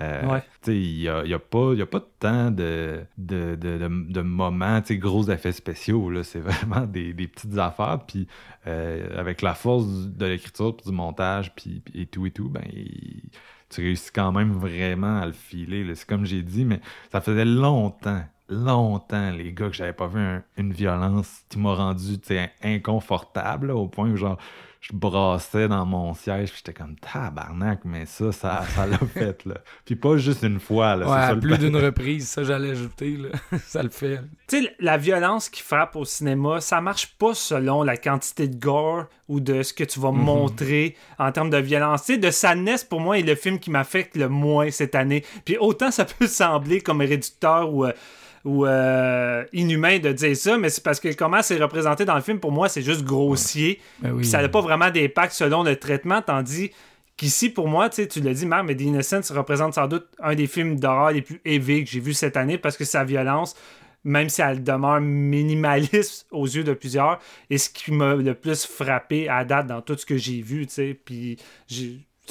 euh, Ouais. il n'y a, y a pas il y a pas tant de, de, de, de, de moments, gros effets spéciaux, c'est vraiment des, des petites affaires, puis euh, avec la force de l'écriture, du montage, puis, et tout et tout, ben, il- tu réussis quand même vraiment à le filer, c'est comme j'ai dit, mais ça faisait longtemps, longtemps, les gars, que j'avais pas vu un- une violence qui m'a rendu, inconfortable, là, au point où, genre, je brassais dans mon siège, puis j'étais comme tabarnak, mais ça, ça, ça l'a fait, là. Puis pas juste une fois, là. c'est Ouais, ça plus d'une reprise, ça j'allais ajouter, là. ça le fait. Tu sais, la violence qui frappe au cinéma, ça marche pas selon la quantité de gore ou de ce que tu Mhm. vas montrer en termes de violence. Tu sais, de Sadness, pour moi, est le film qui m'affecte le moins cette année. Puis autant ça peut sembler comme réducteur ou... euh, ou euh, inhumain de dire ça, mais c'est parce que comment c'est représenté dans le film, pour moi, c'est juste grossier. Ben oui. Ça n'a pas vraiment d'impact selon le traitement, tandis qu'ici, pour moi, tu l'as dit, Marc, mais The Innocents représente sans doute un des films d'horreur les plus élevés que j'ai vu cette année parce que sa violence, même si elle demeure minimaliste aux yeux de plusieurs, est ce qui m'a le plus frappé à date dans tout ce que j'ai vu, tu sais. Puis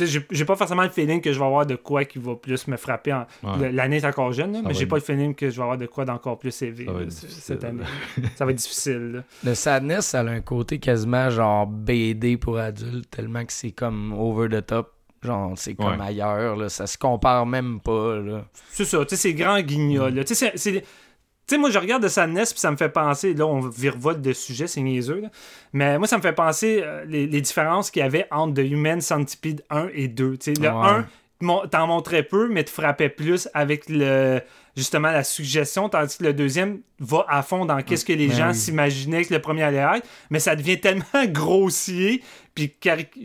j'ai. pas forcément le feeling que je vais avoir de quoi qui va plus me frapper. en- Ouais. L'année est encore jeune, là, mais j'ai être- pas le feeling que je vais avoir de quoi d'encore plus élevé Ça va là, être c- difficile, cette année. ça va être difficile. là. Le Sadness, ça a un côté quasiment genre BD pour adultes, tellement que c'est comme over the top. Genre, c'est comme Ouais. ailleurs, là. Ça se compare même pas, là. C'est ça, tu sais, c'est grand guignol. Tu sais, c'est. Tu sais, moi, je regarde de Sadness, puis ça me fait penser, là, on virevolte de sujet, c'est niaiseux, là. mais moi, ça me fait penser euh, les, les différences qu'il y avait entre The Human Centipede 1 et 2. Tu sais, le Ouais. 1, mon- t'en montrais peu, mais te frappait plus avec le justement la suggestion, tandis que le deuxième va à fond dans qu'est-ce que les Ben gens oui. s'imaginaient que le premier allait être, mais ça devient tellement grossier, puis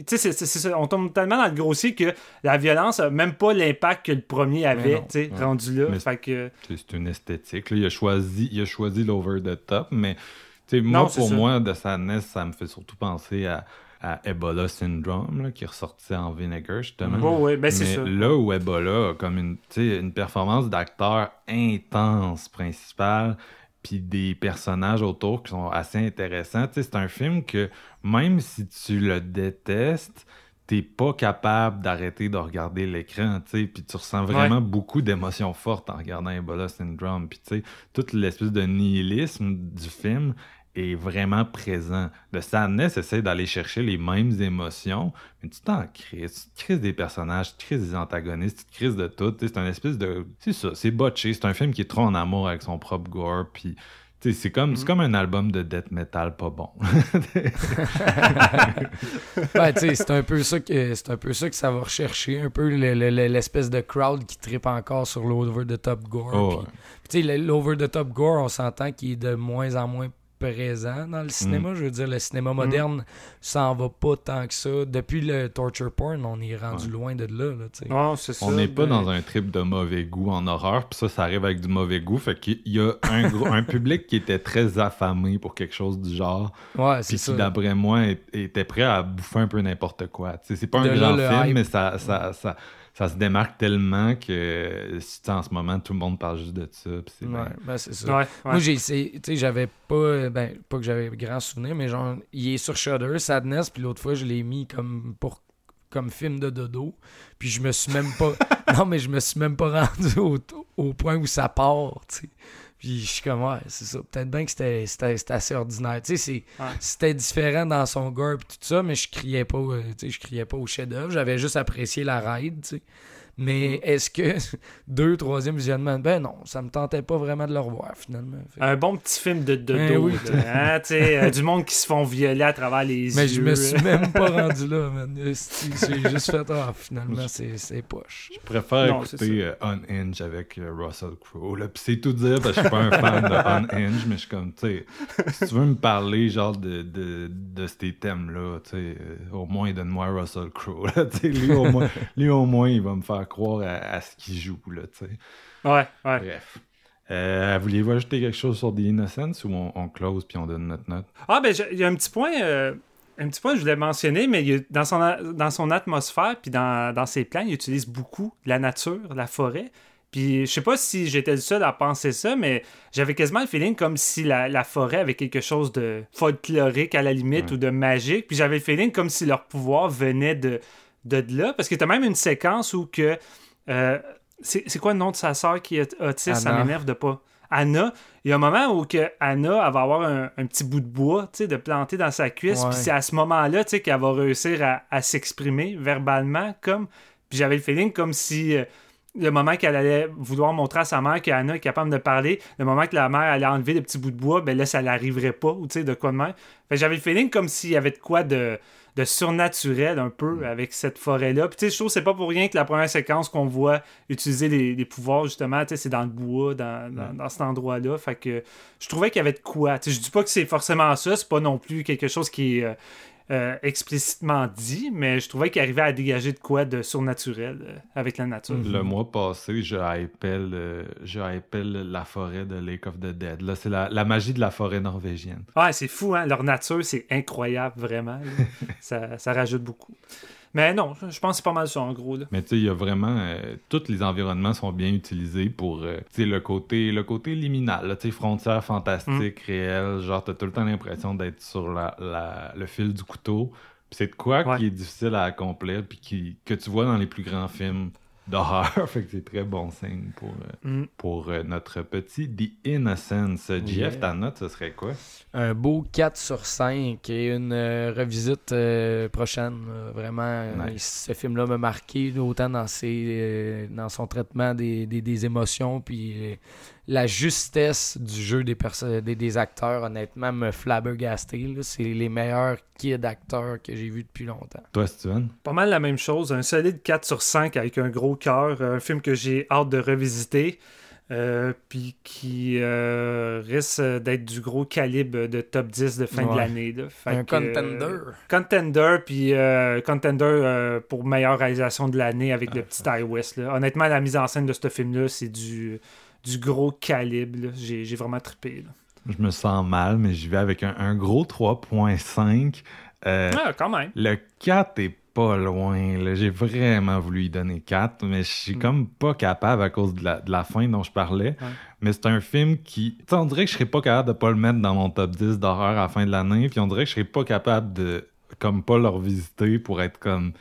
tu sais, on tombe tellement dans le grossier que la violence a même pas l'impact que le premier avait, tu sais, Ouais. rendu là. C'est une esthétique. là. Il a choisi, il a choisi l'over the top, mais tu sais, moi, Non, pour ça. moi, de Sadness, ça me fait surtout penser à, à Ebola Syndrome, là, qui est ressorti en Vinegar, justement. Ouais, ouais, ben c'est ça. là où Ebola a comme une, une performance d'acteur intense principale, puis des personnages autour qui sont assez intéressants. Tu sais, c'est un film que même si tu le détestes, t'es pas capable d'arrêter de regarder l'écran, tu sais, puis tu ressens vraiment beaucoup d'émotions fortes en regardant Ebola Syndrome, puis tu sais, toute l'espèce de nihilisme du film est vraiment présent. Le Sadness essaie d'aller chercher les mêmes émotions, mais tu t'en crises. Tu crises des personnages, tu crises des antagonistes, tu te crises de tout. C'est un espèce de. C'est ça, c'est botché. C'est un film qui est trop en amour avec son propre gore. Puis. C'est comme, c'est comme un album de death metal pas bon. Ouais, sais, c'est un peu ça que c'est un peu ça que ça va rechercher, un peu le- le- le- l'espèce de crowd qui tripe encore sur l'over the top gore. Oh, ouais. L'over the top gore, on s'entend qu'il est de moins en moins présent dans le cinéma. Mm. Je veux dire, le cinéma moderne s'en va pas tant que ça. Depuis le torture porn, on est rendu Ouais. loin de là. là c'est ça. On n'est pas ben, dans un trip de mauvais goût en horreur, puis ça, ça arrive avec du mauvais goût. Fait qu'il y a un, gros- un public qui était très affamé pour quelque chose du genre, Ouais, c'est puis ça. qui, d'après moi, était prêt à bouffer un peu n'importe quoi. C'est pas un De grand film, hype. mais ça, ça, ça, ça se démarque tellement que si, tu sais, en ce moment, tout le monde parle juste de ça. c'est Ouais, bien- ben, c'est ça. Ouais, ouais. Moi, j'ai essayé, tu sais, j'avais pas, euh, ben, pas que j'avais grand souvenir, mais genre, il est sur Shudder, Sadness, puis l'autre fois, je l'ai mis comme pour comme film de dodo, puis je me suis même pas, non, mais je me suis même pas rendu au, au point où ça part, tu sais. Puis je suis comme, ouais, c'est ça. Peut-être bien que c'était- assez ordinaire. Tu sais, Ouais. c'était différent dans son gore puis tout ça, mais je criais pas, euh, tu sais, je criais pas au chef-d'œuvre. J'avais juste apprécié la ride, tu sais. Mais est-ce que deux, troisième visionnement, ben non, ça me tentait pas vraiment de le revoir finalement. Fait Un bon petit film de dodo. Ben oui. hein, euh, du monde qui se font violer à travers les Mais yeux. je me suis même pas rendu là, man. J'ai juste fait, ah, finalement, c'est c'est poche. Je préfère Non, écouter euh, Unhinged avec euh, Russell Crowe. là. Puis c'est tout dire parce que je suis pas un fan de Unhinged, mais je suis comme, tu sais, si tu veux me parler genre de, de, de ces thèmes-là, tu sais, euh, au moins donne-moi Russell Crowe. Lui, au moins, lui, au moins, il va me faire croire à, à ce qu'il joue, là, tu sais. Ouais, ouais. Bref. Euh, Vouliez-vous ajouter quelque chose sur The Innocence ou on, on close puis on donne notre note? Ah, ben, il y a un petit point. euh, un petit point que je voulais mentionner, mais il dans, son, dans son atmosphère puis dans, dans ses plans, il utilise beaucoup la nature, la forêt. Puis je sais pas si j'étais le seul à penser ça, mais j'avais quasiment le feeling comme si la, la forêt avait quelque chose de folklorique à la limite Ouais. ou de magique. Puis j'avais le feeling comme si leur pouvoir venait de, de, là. Parce que t'as même une séquence où que. euh, c'est quoi le nom de sa sœur qui est autiste? Ça m'énerve de pas. Anna, il y a un moment où que Anna elle va avoir un, un petit bout de bois tu sais, de planter dans sa cuisse, puis c'est à ce moment-là tu sais, qu'elle va réussir à, à s'exprimer verbalement. comme Puis j'avais le feeling comme si euh, le moment qu'elle allait vouloir montrer à sa mère qu'Anna est capable de parler, le moment que la mère allait enlever le petit bout de bois, ben là, ça l'arriverait pas, ou tu sais, de quoi de même. Fait que j'avais le feeling comme s'il y avait de quoi de, de surnaturel un peu avec cette forêt-là. Puis tu sais, je trouve que c'est pas pour rien que la première séquence qu'on voit utiliser les, les pouvoirs, justement, tu sais, c'est dans le bois, dans, dans, dans cet endroit-là. Fait que je trouvais qu'il y avait de quoi. Tu sais, je dis pas que c'est forcément ça, c'est pas non plus quelque chose qui est euh, explicitement dit, mais je trouvais qu'il arrivait à dégager de quoi de surnaturel euh, avec la nature. Le mois passé, je hypais, le- je la forêt de Lake of the Dead. Là, c'est la, la magie de la forêt norvégienne. Ouais, c'est fou, hein? Leur nature, c'est incroyable, vraiment. ça rajoute beaucoup. Mais non, je pense que c'est pas mal ça, en gros. Là. Mais tu sais, il y a vraiment... euh, tous les environnements sont bien utilisés pour, euh, tu sais, le côté, le côté liminal, tu sais, frontières fantastiques, réelles. Genre, t'as tout le temps l'impression d'être sur la, la- le fil du couteau. Puis c'est de quoi Ouais. qui est difficile à accomplir, puis qui, que tu vois dans les plus grands films d'horreur. fait que c'est très bon signe pour, euh, Mm. pour euh, notre petit The Innocence. Jeff, Yeah. ta note, ce serait quoi? Un beau 4 sur 5 et une euh, revisite euh, prochaine. euh, vraiment, euh, Nice. ce film-là m'a marqué autant dans, ses, euh, dans son traitement des, des, des émotions puis euh, la justesse du jeu des, des, des acteurs, honnêtement, me flabbergasté. là. C'est les meilleurs kids acteurs que j'ai vus depuis longtemps. Toi, Steven? Pas mal la même chose. Un solide 4 sur 5 avec un gros cœur. Un film que j'ai hâte de revisiter. euh, puis qui euh, risque d'être du gros calibre de top 10 de fin de l'année. Un que, contender. euh, contender, puis euh, contender euh, pour meilleure réalisation de l'année avec le petit Ty West. là. Honnêtement, la mise en scène de ce film-là, c'est du, du gros calibre. J'ai vraiment trippé. là. Je me sens mal, mais j'y vais avec un, un gros 3.5. Euh, Ah, quand même. Le 4 est pas loin. J'ai vraiment voulu y donner 4, mais je suis comme pas capable à cause de la, de la fin dont je parlais. Mais c'est un film qui. Tu sais, on dirait que je serais pas capable de pas le mettre dans mon top 10 d'horreur à la fin de l'année. Puis on dirait que je serais pas capable de comme pas le revisiter pour être comme.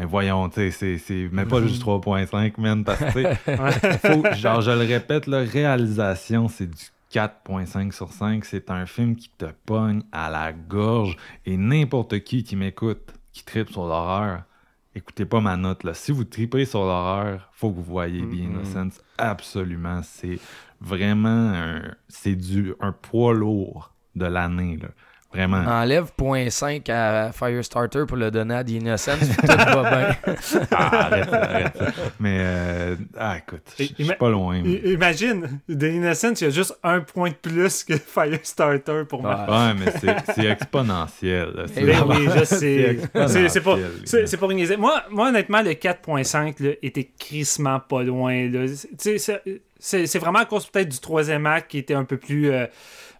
Ben voyons, tu sais, c'est- même pas juste 3.5, man, parce que genre, je le répète, la réalisation, c'est du 4.5 sur 5. C'est un film qui te pogne à la gorge et n'importe qui qui m'écoute, qui tripe sur l'horreur, écoutez pas ma note là. Si vous tripez sur l'horreur, faut que vous voyez The Innocence. Absolument, c'est vraiment un, c'est du un poids lourd de l'année là. Vraiment. Enlève 0.5 à Firestarter pour le donner à The Innocence, puis tout va bien. Ah, arrête, arrête. Mais ah, ah, écoute, je suis pas loin. mais- Imagine, The Innocence, il y a juste un point de plus que Firestarter pour moi. Ouais. Ouais, mais c'est- exponentiel. C'est Ben oui, je sais. C'est pas, c'est pas pour niaiser. Moi, moi, honnêtement, le 4.5 là, était crissement pas loin. là. Tu sais, c'est- C'est c'est vraiment à cause peut-être du troisième acte qui était un peu plus euh,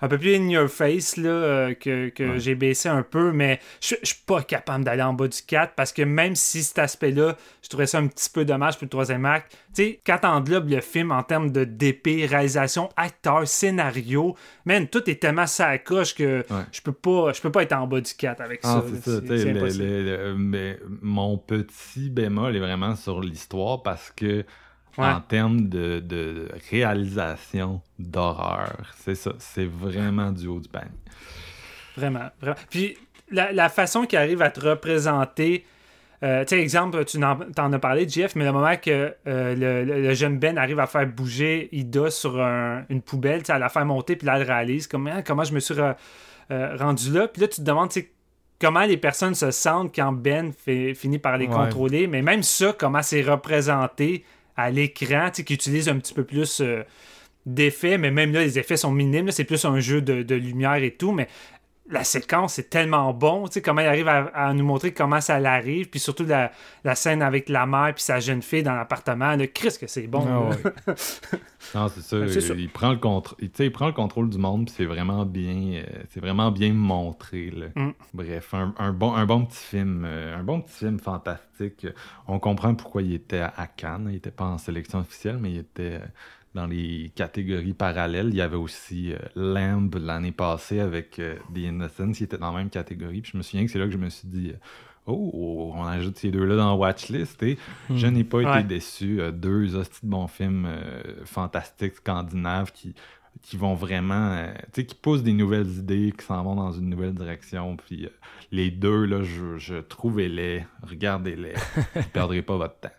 un peu plus in your face là, euh, que, que Ouais. j'ai baissé un peu, mais je suis pas capable d'aller en bas du 4 parce que même si cet aspect-là, je trouvais ça un petit peu dommage pour le troisième acte, tu sais, quand t'englobes le film en termes de DP, réalisation, acteur, scénario, man, tout est tellement ça à coche que Ouais. je peux pas je peux pas être en bas du 4 avec Ah, ça. ça. le- le- le- mais mon petit bémol est vraiment sur l'histoire parce que Ouais. en termes de, de réalisation d'horreur, c'est ça. C'est vraiment du haut du panier. Vraiment, vraiment. Puis la, la façon qu'il arrive à te représenter, euh, tu sais, exemple, tu t'en as parlé, Jeff, mais le moment que euh, le, le- le jeune Ben arrive à faire bouger Ida sur un- une poubelle, tu à la faire monter, puis là, elle réalise comment, comment je me suis re- euh, rendu là. Puis là, tu te demandes, tu comment les personnes se sentent quand Ben fait- finit par les Ouais. contrôler, mais même ça, comment c'est représenté à l'écran, qui utilise un petit peu plus euh, d'effets, mais même là, les effets sont minimes, c'est plus un jeu de lumière et tout, mais la séquence est tellement bon, tu sais, comment il arrive à, à nous montrer comment ça l'arrive, puis surtout la, la scène avec la mère puis sa jeune fille dans l'appartement, là, Chris que c'est bon. Ah ouais. Non, c'est ça. C'est ça. Il, prend le contrôle. Il, tu sais, il prend le contrôle du monde, puis c'est vraiment bien, euh, c'est vraiment bien montré. là. Mm. Bref, un, un bon, un bon petit film, euh, un bon petit film fantastique. On comprend pourquoi il était à, Cannes. Il n'était pas en sélection officielle, mais il était euh, dans les catégories parallèles. Il y avait aussi euh, Lamb l'année passée avec euh, The Innocence, qui était dans la même catégorie. Puis je me souviens que c'est là que je me suis dit. euh, Oh, on ajoute ces deux-là dans la watchlist et je n'ai pas été déçu. Euh, deux hosties de bons films fantastiques scandinaves qui, qui vont vraiment, tu sais, qui poussent des nouvelles idées, qui s'en vont dans une nouvelle direction. Puis les deux, là, je, je trouvais-les, regardez-les, vous perdrez pas votre temps.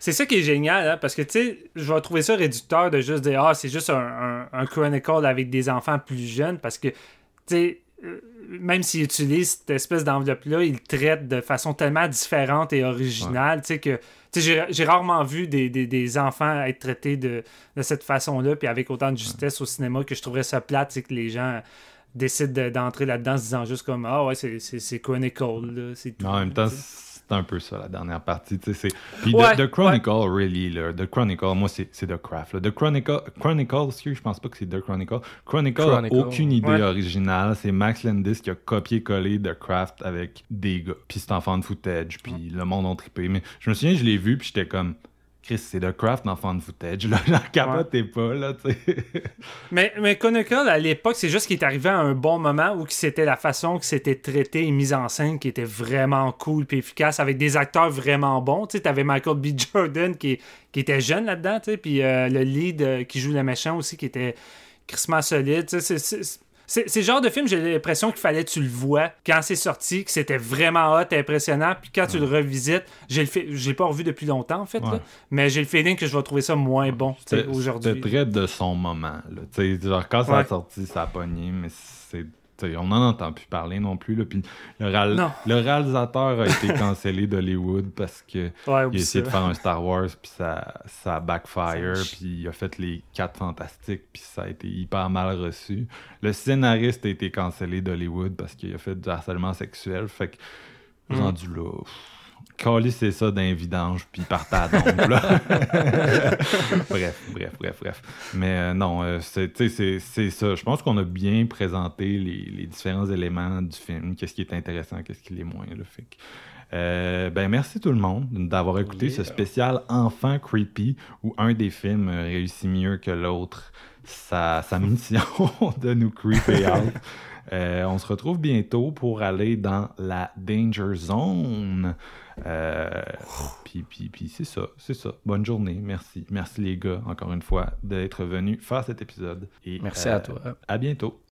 C'est ça qui est génial, hein, parce que, tu sais, je vais trouver ça réducteur de juste dire, ah, c'est juste un, un, un Chronicle avec des enfants plus jeunes, parce que, tu sais, euh, même s'il utilise cette espèce d'enveloppe-là, il traite de façon tellement différente et originale, tu sais, que, tu sais, j'ai- rarement vu des, des, des enfants être traités de, de cette façon-là, puis avec autant de justesse au cinéma que je trouverais ça plate, c'est que les gens décident de- d'entrer là-dedans en se disant juste comme, ah ouais, c'est- Chronicle, là, c'est tout. Mais en même temps. C'est un peu ça, la dernière partie. tu sais, c'est- Puis Ouais, the, The Chronicle, really, là, The Chronicle, moi, c'est c'est The Craft. là. The Chronicle, Chronicle, excuse, je pense pas que c'est The Chronicle. Chronicle, a Chronicle, aucune idée ouais. originale. C'est Max Landis qui a copié-collé The Craft avec des gars. Puis c'est en fan footage, puis le monde a trippé. Mais je me souviens, je l'ai vu, puis j'étais comme... Chris, c'est The Craft en fan footage. Là, j'en capotez pas, là, tu. Mais, mais Chronicle, à l'époque, c'est juste qu'il est arrivé à un bon moment où c'était la façon que c'était traité et mis en scène qui était vraiment cool puis efficace avec des acteurs vraiment bons. Tu sais, t'avais Michael B. Jordan qui, qui était jeune là-dedans, tu puis euh, le lead euh, qui joue le méchant aussi qui était crissement solide. C'est- c'est le genre de film, j'ai l'impression qu'il fallait que tu le vois quand c'est sorti, que c'était vraiment hot, impressionnant, puis quand tu le revisites, j'ai le fait, j'ai pas revu depuis longtemps en fait, Ouais. là, mais j'ai le feeling que je vais trouver ça moins bon aujourd'hui. c'était très de son moment. Là. Genre, quand ça a sorti, ça a pogné, mais c'est. On n'en entend plus parler non plus. Là. Puis le, réal- Non. le réalisateur a été cancellé d'Hollywood parce que Ouais, il a essayé de faire un Star Wars, puis ça, ça a backfire, puis il a fait les quatre fantastiques, puis ça a été hyper mal reçu. Le scénariste a été cancellé d'Hollywood parce qu'il a fait du harcèlement sexuel. Fait que, Mm. rendu là, c'est ça d'un vidange, puis partait à dompe, là. bref, bref, bref, bref. Mais euh, non, euh, c'est ça. Je pense qu'on a bien présenté les, les différents éléments du film, qu'est-ce qui est intéressant, qu'est-ce qui l'est moins. Là, fait euh, ben merci tout le monde d'avoir écouté ce spécial Enfant Creepy où un des films réussit mieux que l'autre sa, sa mission de nous creeper out. Euh, on se retrouve bientôt pour aller dans la Danger Zone. Euh, puis, puis, puis c'est ça, c'est ça. Bonne journée, merci. Merci les gars, encore une fois, d'être venus faire cet épisode. Et, Merci euh, à toi. À bientôt.